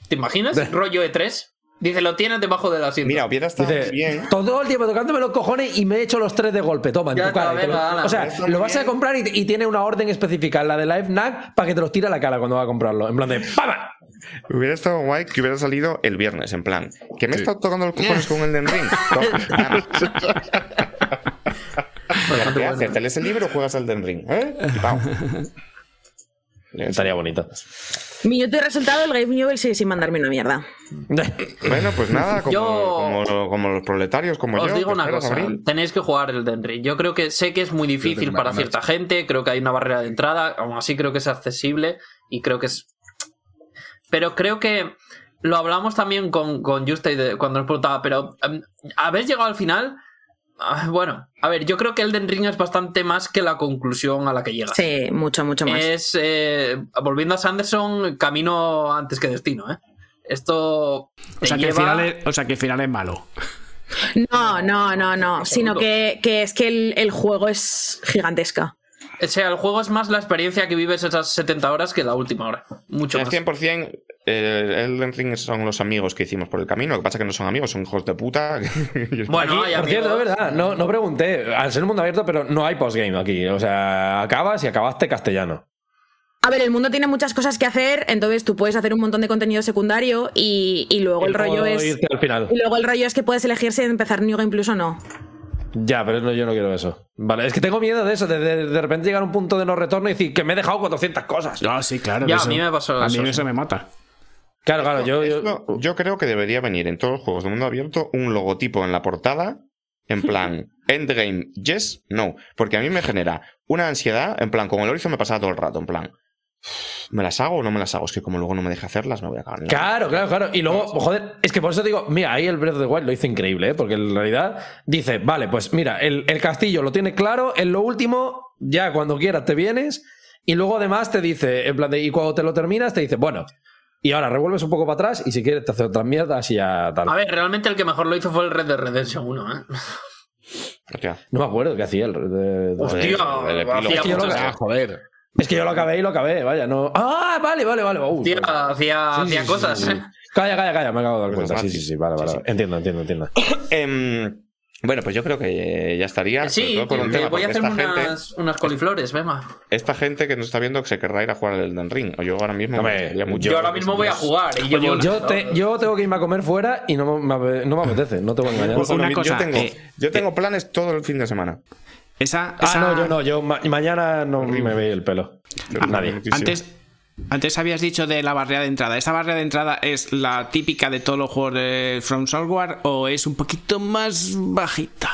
¿Te imaginas? rollo E3. Dice, lo tienes debajo del asiento. mira, hubiera estado Dice, bien. todo el tiempo tocándome los cojones y me he hecho los tres de golpe. Toma, en tu cara. lo- ala. o sea, lo vas a comprar y, y tiene una orden específica, la de Live Nack, para que te los tire a la cara cuando va a comprarlo. En plan de ¡Pama! Hubiera estado guay que hubiera salido el viernes, en plan, que me he estado tocando los cojones con el Den Ring. ¿Te lees el libro o juegas al Den Ring? ¿Eh? Estaría bonito. Minuto y resultado, el Game Newell sigue sin mandarme una mierda. Bueno, pues nada, como, Yo- como, como los proletarios, como Os yo. digo ¿te una cosa, Abril? tenéis que jugar el Den Ring. Yo creo que sé que es muy difícil para cierta gente, creo que hay una barrera de entrada, aún así creo que es accesible y creo que es... Pero creo que lo hablamos también con, con Juste cuando nos preguntaba, pero em, ¿habéis llegado al final? Ah, Bueno, a ver, yo creo que Elden Ring es bastante más que la conclusión a la que llegas. Sí, mucho, mucho más. Es, eh, volviendo a Sanderson, camino antes que destino, ¿eh? Esto... O sea, que el final es, o sea, que el final es malo. No, no, no, no. Sino que, que es que el, el juego es gigantesca. O sea, el juego es más la experiencia que vives esas 70 horas que la última hora. Mucho El más. 100% eh, Elden Ring son los amigos que hicimos por el camino. Lo que pasa es que no son amigos, son hijos de puta. Bueno, hay Por cierto, es verdad, no, no pregunté. Al ser un mundo abierto, pero no hay postgame aquí. O sea, acabas y acabaste castellano. A ver, el mundo tiene muchas cosas que hacer, entonces tú puedes hacer un montón de contenido secundario y, y luego el rollo es. irte al final. Y luego el rollo es que puedes elegir si empezar New Game Plus o no. Ya, pero no, yo no quiero eso. Vale, es que tengo miedo de eso, de, de- de repente llegar a un punto de no retorno y decir que me he dejado 400 cosas. No, sí, claro. Ya, eso- a mí me pasó A mí eso. eso me mata. Claro, claro, yo. yo- Esto, yo creo que debería venir en todos los juegos de mundo abierto un logotipo en la portada. En plan, endgame, yes, no. Porque a mí me genera una ansiedad, en plan, con el Horizon me pasaba todo el rato, en plan, ¿Me las hago o no me las hago? Es que como luego no me deja hacerlas, me voy a acabar. Claro, claro, claro. Y luego, joder, es que por eso digo, mira, ahí el Breath of the Wild lo hizo increíble, ¿eh? porque en realidad dice, vale, pues mira, el, el castillo lo tiene claro, en lo último, ya cuando quieras te vienes, y luego además te dice, en plan de, y cuando te lo terminas, te dice, bueno, y ahora revuelves un poco para atrás, y si quieres te hace otras mierdas y ya tal. A ver, realmente el que mejor lo hizo fue el Red Dead Redemption 1, ¿eh? Hostia. No me acuerdo qué hacía el. de- de- Hostia, el epílogo. hacía Es que yo lo- muchas- joder. Es que yo lo acabé y lo acabé, vaya, no. Ah, vale, vale, vale. Uh, hacía, hacía, Sí, hacía sí, cosas, sí, sí. ¿eh? Calla, calla, calla, me acabo de dar Pues cuenta. Sí, sí, sí, vale, vale. Entiendo, entiendo, entiendo. Em, bueno, pues yo creo que ya estaría. sobre Sí, por un que tema, voy a hacerme esta gente, unas, unas coliflores, venga. esta gente que nos está viendo se querrá ir a jugar al Elden Ring. O yo ahora mismo. Me mucho. Yo ahora mismo voy a jugar y llevo Yo, te- yo tengo que irme a comer fuera y no me, no me apetece, no te voy a engañar. Pues Bueno, una cosa, yo tengo, eh, yo tengo planes todo el fin de semana. Esa, Ah, no, yo no, yo ma- mañana no me ve el pelo. Nadie. Muchísimo. Antes, antes habías dicho de la barrera de entrada. ¿Esa barrera de entrada es la típica de todos los juegos de From Software o es un poquito más bajita?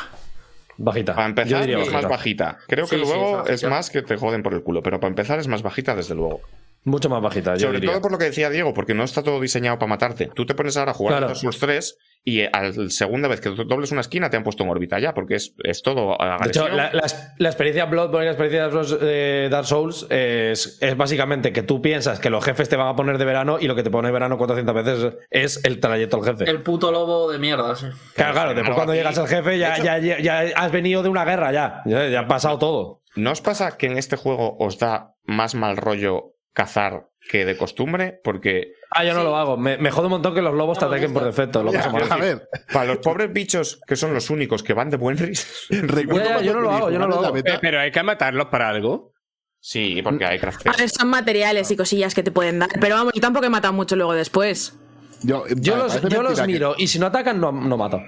Bajita. Para Yo empezar, diría es más bajita. Creo que sí, luego es es más que te joden por el culo, pero para empezar es más bajita, desde luego. Mucho más bajita, yo Sobre diría. todo por lo que decía Diego, porque no está todo diseñado para matarte. Tú te pones ahora a jugar Claro. a Souls 3 y a la segunda vez que dobles una esquina te han puesto en órbita ya, porque es, es todo De hecho, la, la- la experiencia Bloodborne y la experiencia de Dark- de Dark Souls es, es básicamente que tú piensas que los jefes te van a poner de verano y lo que te pone de verano 400 veces es el trayecto al jefe. El puto lobo de mierda, sí. Claro, claro, después cuando aquí- llegas al jefe ya, de hecho- ya, ya, ya has venido de una guerra ya, ya, ya ha pasado todo. ¿No os pasa que en este juego os da más mal rollo cazar que de costumbre? Porque Ah, yo no lo hago. Me, me jode un montón que los lobos te No ataquen por defecto. Lo. A ver, para los pobres bichos que son los únicos que van de buen ris. recuerdo Ya, ya, yo no lo hago, yo no lo hago. Eh, Pero hay que matarlos para algo. Sí, porque hay crafteo. A ver, son materiales y cosillas que te pueden dar. Pero vamos, yo tampoco he matado mucho luego después. Yo, Yo vale, los, yo los que- miro y si no atacan, no, no mato.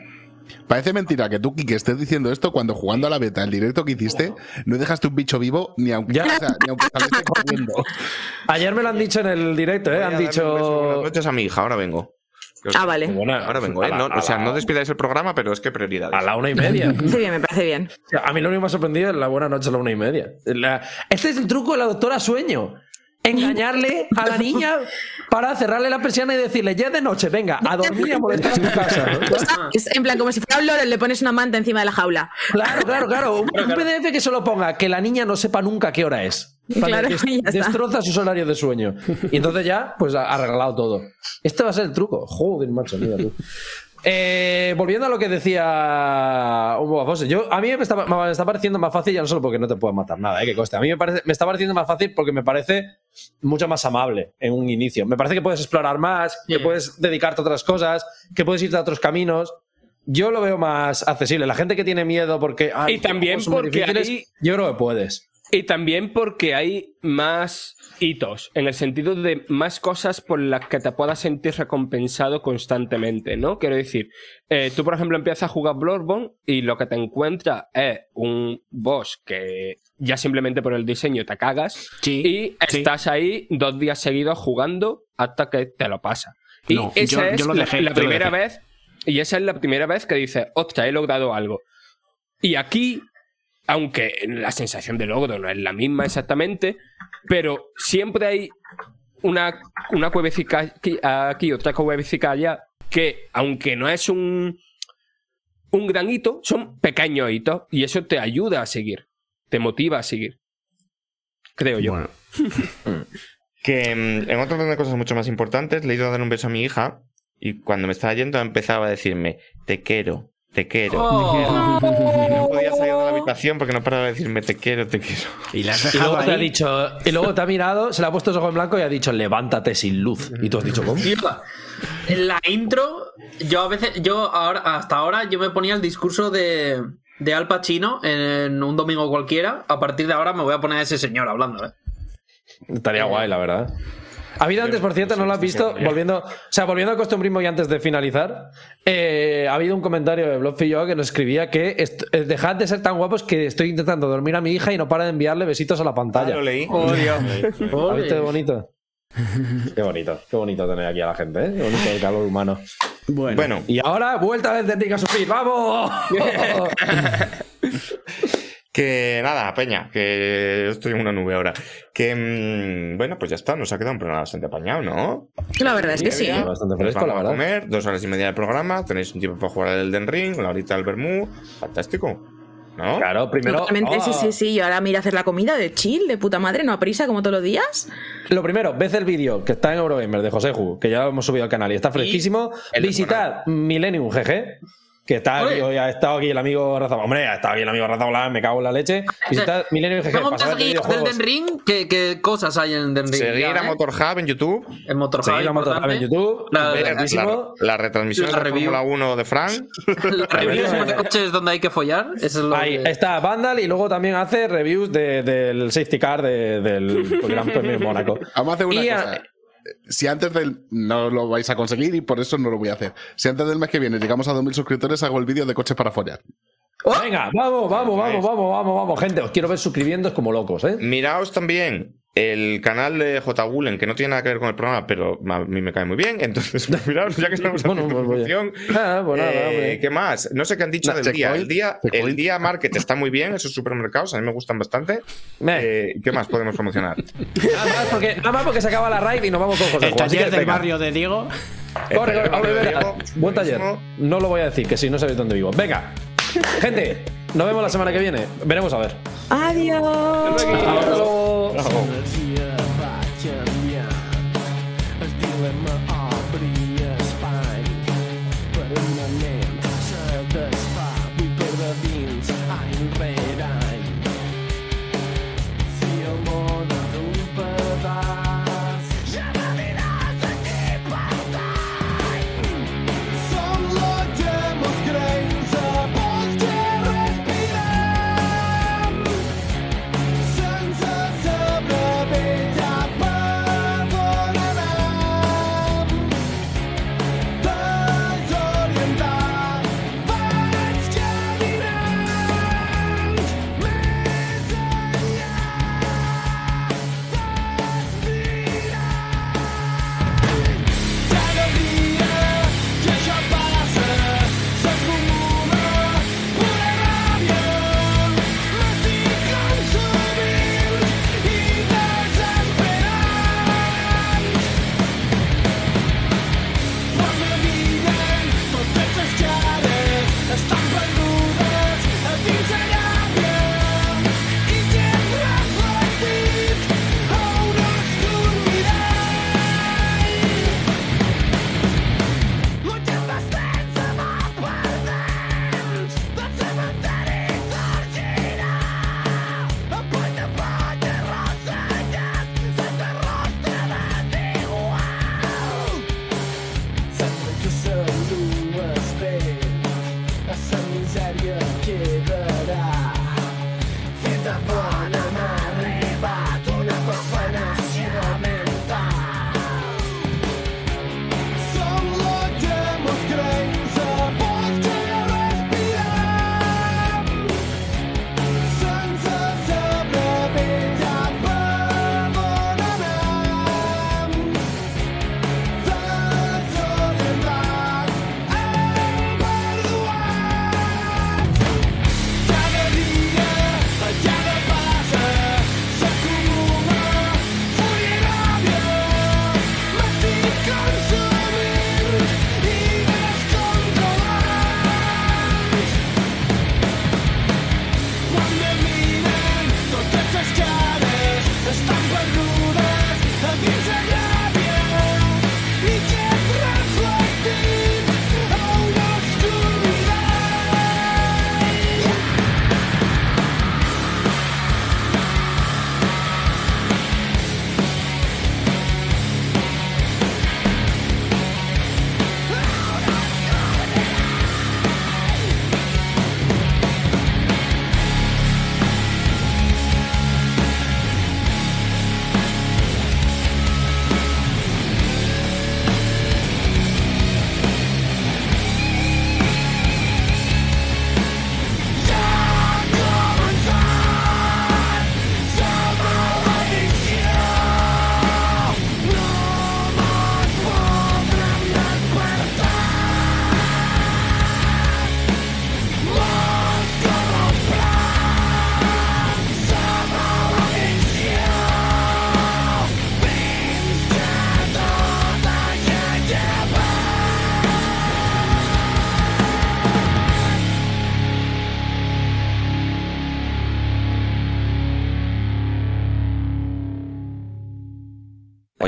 Parece mentira que tú, Kike, estés diciendo esto cuando jugando a la beta, el directo que hiciste, no dejaste un bicho vivo ni aunque, Ya. o sea, ni aunque saliese corriendo. Ayer me lo han dicho en el directo, ¿eh? Voy Han beso, Buenas dicho. noches a mi hija, ahora vengo. Ah, vale. Ahora vengo, ¿eh? La- No, o sea, la- no despidáis el programa, pero es que prioridades. A la una y media. Me parece bien, me parece bien. A mí lo único que me ha sorprendido es la buena noche a la una y media. La- Este es el truco de la doctora Sueño. Engañarle a la niña para cerrarle la persiana y decirle, ya es de noche, venga, a dormir y a molestar a tu casa. ¿no? Es en plan, como si fuera un loro, le pones una manta encima de la jaula. Claro, claro, claro. Un, un PDF que solo ponga que la niña no sepa nunca qué hora es. Claro, destroza sus horarios de sueño. Y entonces ya, pues ha arreglado todo. Este va a ser el truco. Joder, macho, mira tú. Eh, volviendo a lo que decía un yo a mí me está, me está pareciendo más fácil ya no solo porque no te puedes matar nada, eh, que coste. A mí me, parece, me está pareciendo más fácil porque me parece mucho más amable en un inicio. Me parece que puedes explorar más, que puedes dedicarte a otras cosas, que puedes irte a otros caminos. Yo lo veo más accesible. La gente que tiene miedo porque. ay, Y también porque hay- Yo creo que puedes. Y también porque hay más hitos, en el sentido de más cosas por las que te puedas sentir recompensado constantemente, ¿no? Quiero decir, eh, tú por ejemplo empiezas a jugar Bloodborne y lo que te encuentras es un boss que ya simplemente por el diseño te cagas Sí, y sí. estás ahí dos días seguidos jugando hasta que te lo pasa. Y No, esa yo- es yo lo la- dejé, la, yo primera vez y esa es la primera vez que dices, hostia, he logrado algo. Y aquí, aunque la sensación de logro no es la misma exactamente, pero siempre hay una, una cuevecica aquí, aquí, otra cuevecica allá, que aunque no es un, un gran hito, son pequeños hitos y eso te ayuda a seguir, te motiva a seguir. Creo yo. Bueno, Que mm, en otro orden de cosas mucho más importantes, le he ido a dar un beso a mi hija y cuando me estaba yendo empezaba a decirme, te quiero, te quiero. Oh. Y no podía salir de la habitación porque no paraba de decirme, te quiero, te quiero. y la has Y dejado luego te ha dicho. Y luego te ha mirado, se le ha puesto los ojos en blanco y ha dicho, levántate sin luz. Y tú has dicho, ¿cómo? Tío, En la intro, yo a veces, yo ahora, hasta ahora, yo me ponía el discurso de, de Al Pacino en un domingo cualquiera. A partir de ahora me voy a poner a ese señor hablando, ¿eh? Estaría guay, la verdad. Ha habido antes, por cierto, no lo has visto, volviendo, o sea, volviendo al costumbrismo y antes de finalizar, eh, ha habido un comentario de Bloodfish Yo que nos escribía que est- eh, dejad de ser tan guapos que estoy intentando dormir a mi hija y no para de enviarle besitos a la pantalla. Ah, lo leí. ¿Has visto Ole. qué bonito? Qué bonito, qué bonito tener aquí a la gente, ¿eh? Qué bonito el calor humano. Bueno, Bueno, Y ahora, vuelta del técnica a sufrir, ¡vamos! Que nada, Peña, que estoy en una nube ahora. Que mm, bueno, pues ya está, nos ha quedado un programa bastante apañado, ¿no? La verdad es que sí. Bastante fresco, vamos la a verdad. comer, dos horas y media de programa, tenéis un tiempo para jugar al Elden Ring, la horita del Bermú, fantástico, ¿no? Claro, primero. Totalmente, sí, oh, sí, sí. Yo ahora mira a hacer la comida de chill, de puta madre, no a prisa, como todos los días. Lo primero, ves el vídeo que está en Eurogamer de José Ju, que ya lo hemos subido al canal y está fresquísimo. Visitad Millennium GG. Que está aquí, Oye. hoy ha estado aquí el amigo Raza. Hombre, ha estado aquí el amigo Raza me cago en la leche. Visitad Millennium GG. Tengo para saber de mensajes del. Den Ring. ¿Qué, qué cosas hay en el Den Ring? Seguir ya, a eh? Motorhub en YouTube, El Motor Seguid la Motorhub en YouTube. La- la- la, la retransmisión La de la review. Fórmula 1 de Frank. Reviews de coches donde hay que follar. Eso es lo Ahí que- está Vandal y luego también hace reviews de- del safety car de- del Gran Premio de Mónaco. Vamos a hacer una Y a- cosa. Si antes del. No lo vais a conseguir y por eso no lo voy a hacer. Si antes del mes que viene llegamos a 2.000 suscriptores, hago el vídeo de coches para follar. Venga, vamos, vamos, vamos, vamos, vamos, vamos, gente. Os quiero ver suscribiendo como locos, ¿eh? Miraos también el canal de J. Gulen, que no tiene nada que ver con el programa, pero a mí me cae muy bien. Entonces, miraos, ya que estamos Bueno, haciendo pues. Ah, pues nada, Eh, hombre. ¿Qué más? No sé qué han dicho Nah, del día. El día, el día market está muy bien, esos supermercados, a mí me gustan bastante. Eh, ¿Qué más podemos promocionar? Nada más, porque, nada más porque se acaba la raid y nos vamos con José El Ju. Así taller del barrio de Diego. Corre, corre, de venga. Diego, Buen taller. No lo voy a decir, que si no sabéis dónde vivo. Venga, gente, nos vemos la semana que viene. Veremos a ver. Adiós.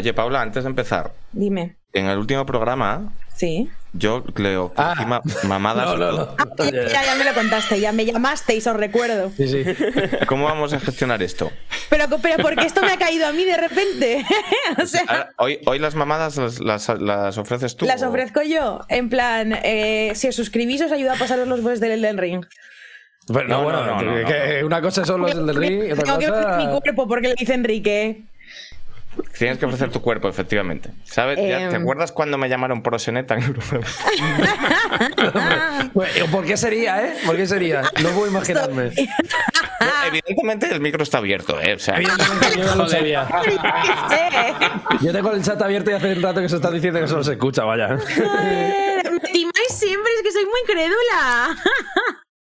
Oye, Paula, antes de empezar, Dime. en el último programa Sí. yo le ofrecí ma- mamadas. No, y no, todo. no. Ah, ya, ya me lo contaste, ya me llamasteis, os recuerdo. Sí, sí. ¿Cómo vamos a gestionar esto? Pero, pero porque esto me ha caído a mí de repente. o sea, Ahora, hoy, hoy las mamadas las, las- las ofreces tú. las o- ofrezco yo. En plan, eh, si os suscribís, os ayuda a pasaros los boys del Elden Ring. Pero no, No, bueno, no, no, no, que una cosa son los del ring y otra Tengo que mi cosa. cuerpo porque le dice Enrique. Tienes que ofrecer tu cuerpo, efectivamente. ¿Sabes? ¿Te Em. acuerdas cuando me llamaron proseneta en Europa? ¿Por qué sería, eh? ¿Por qué sería? No puedo imaginarme. No, evidentemente el micro está abierto, ¿eh? O sea, Evidentemente yo lo sabía. Yo tengo el chat abierto y hace un rato que se está diciendo que solo se escucha, vaya. joder, me timáis siempre, es que soy muy crédula.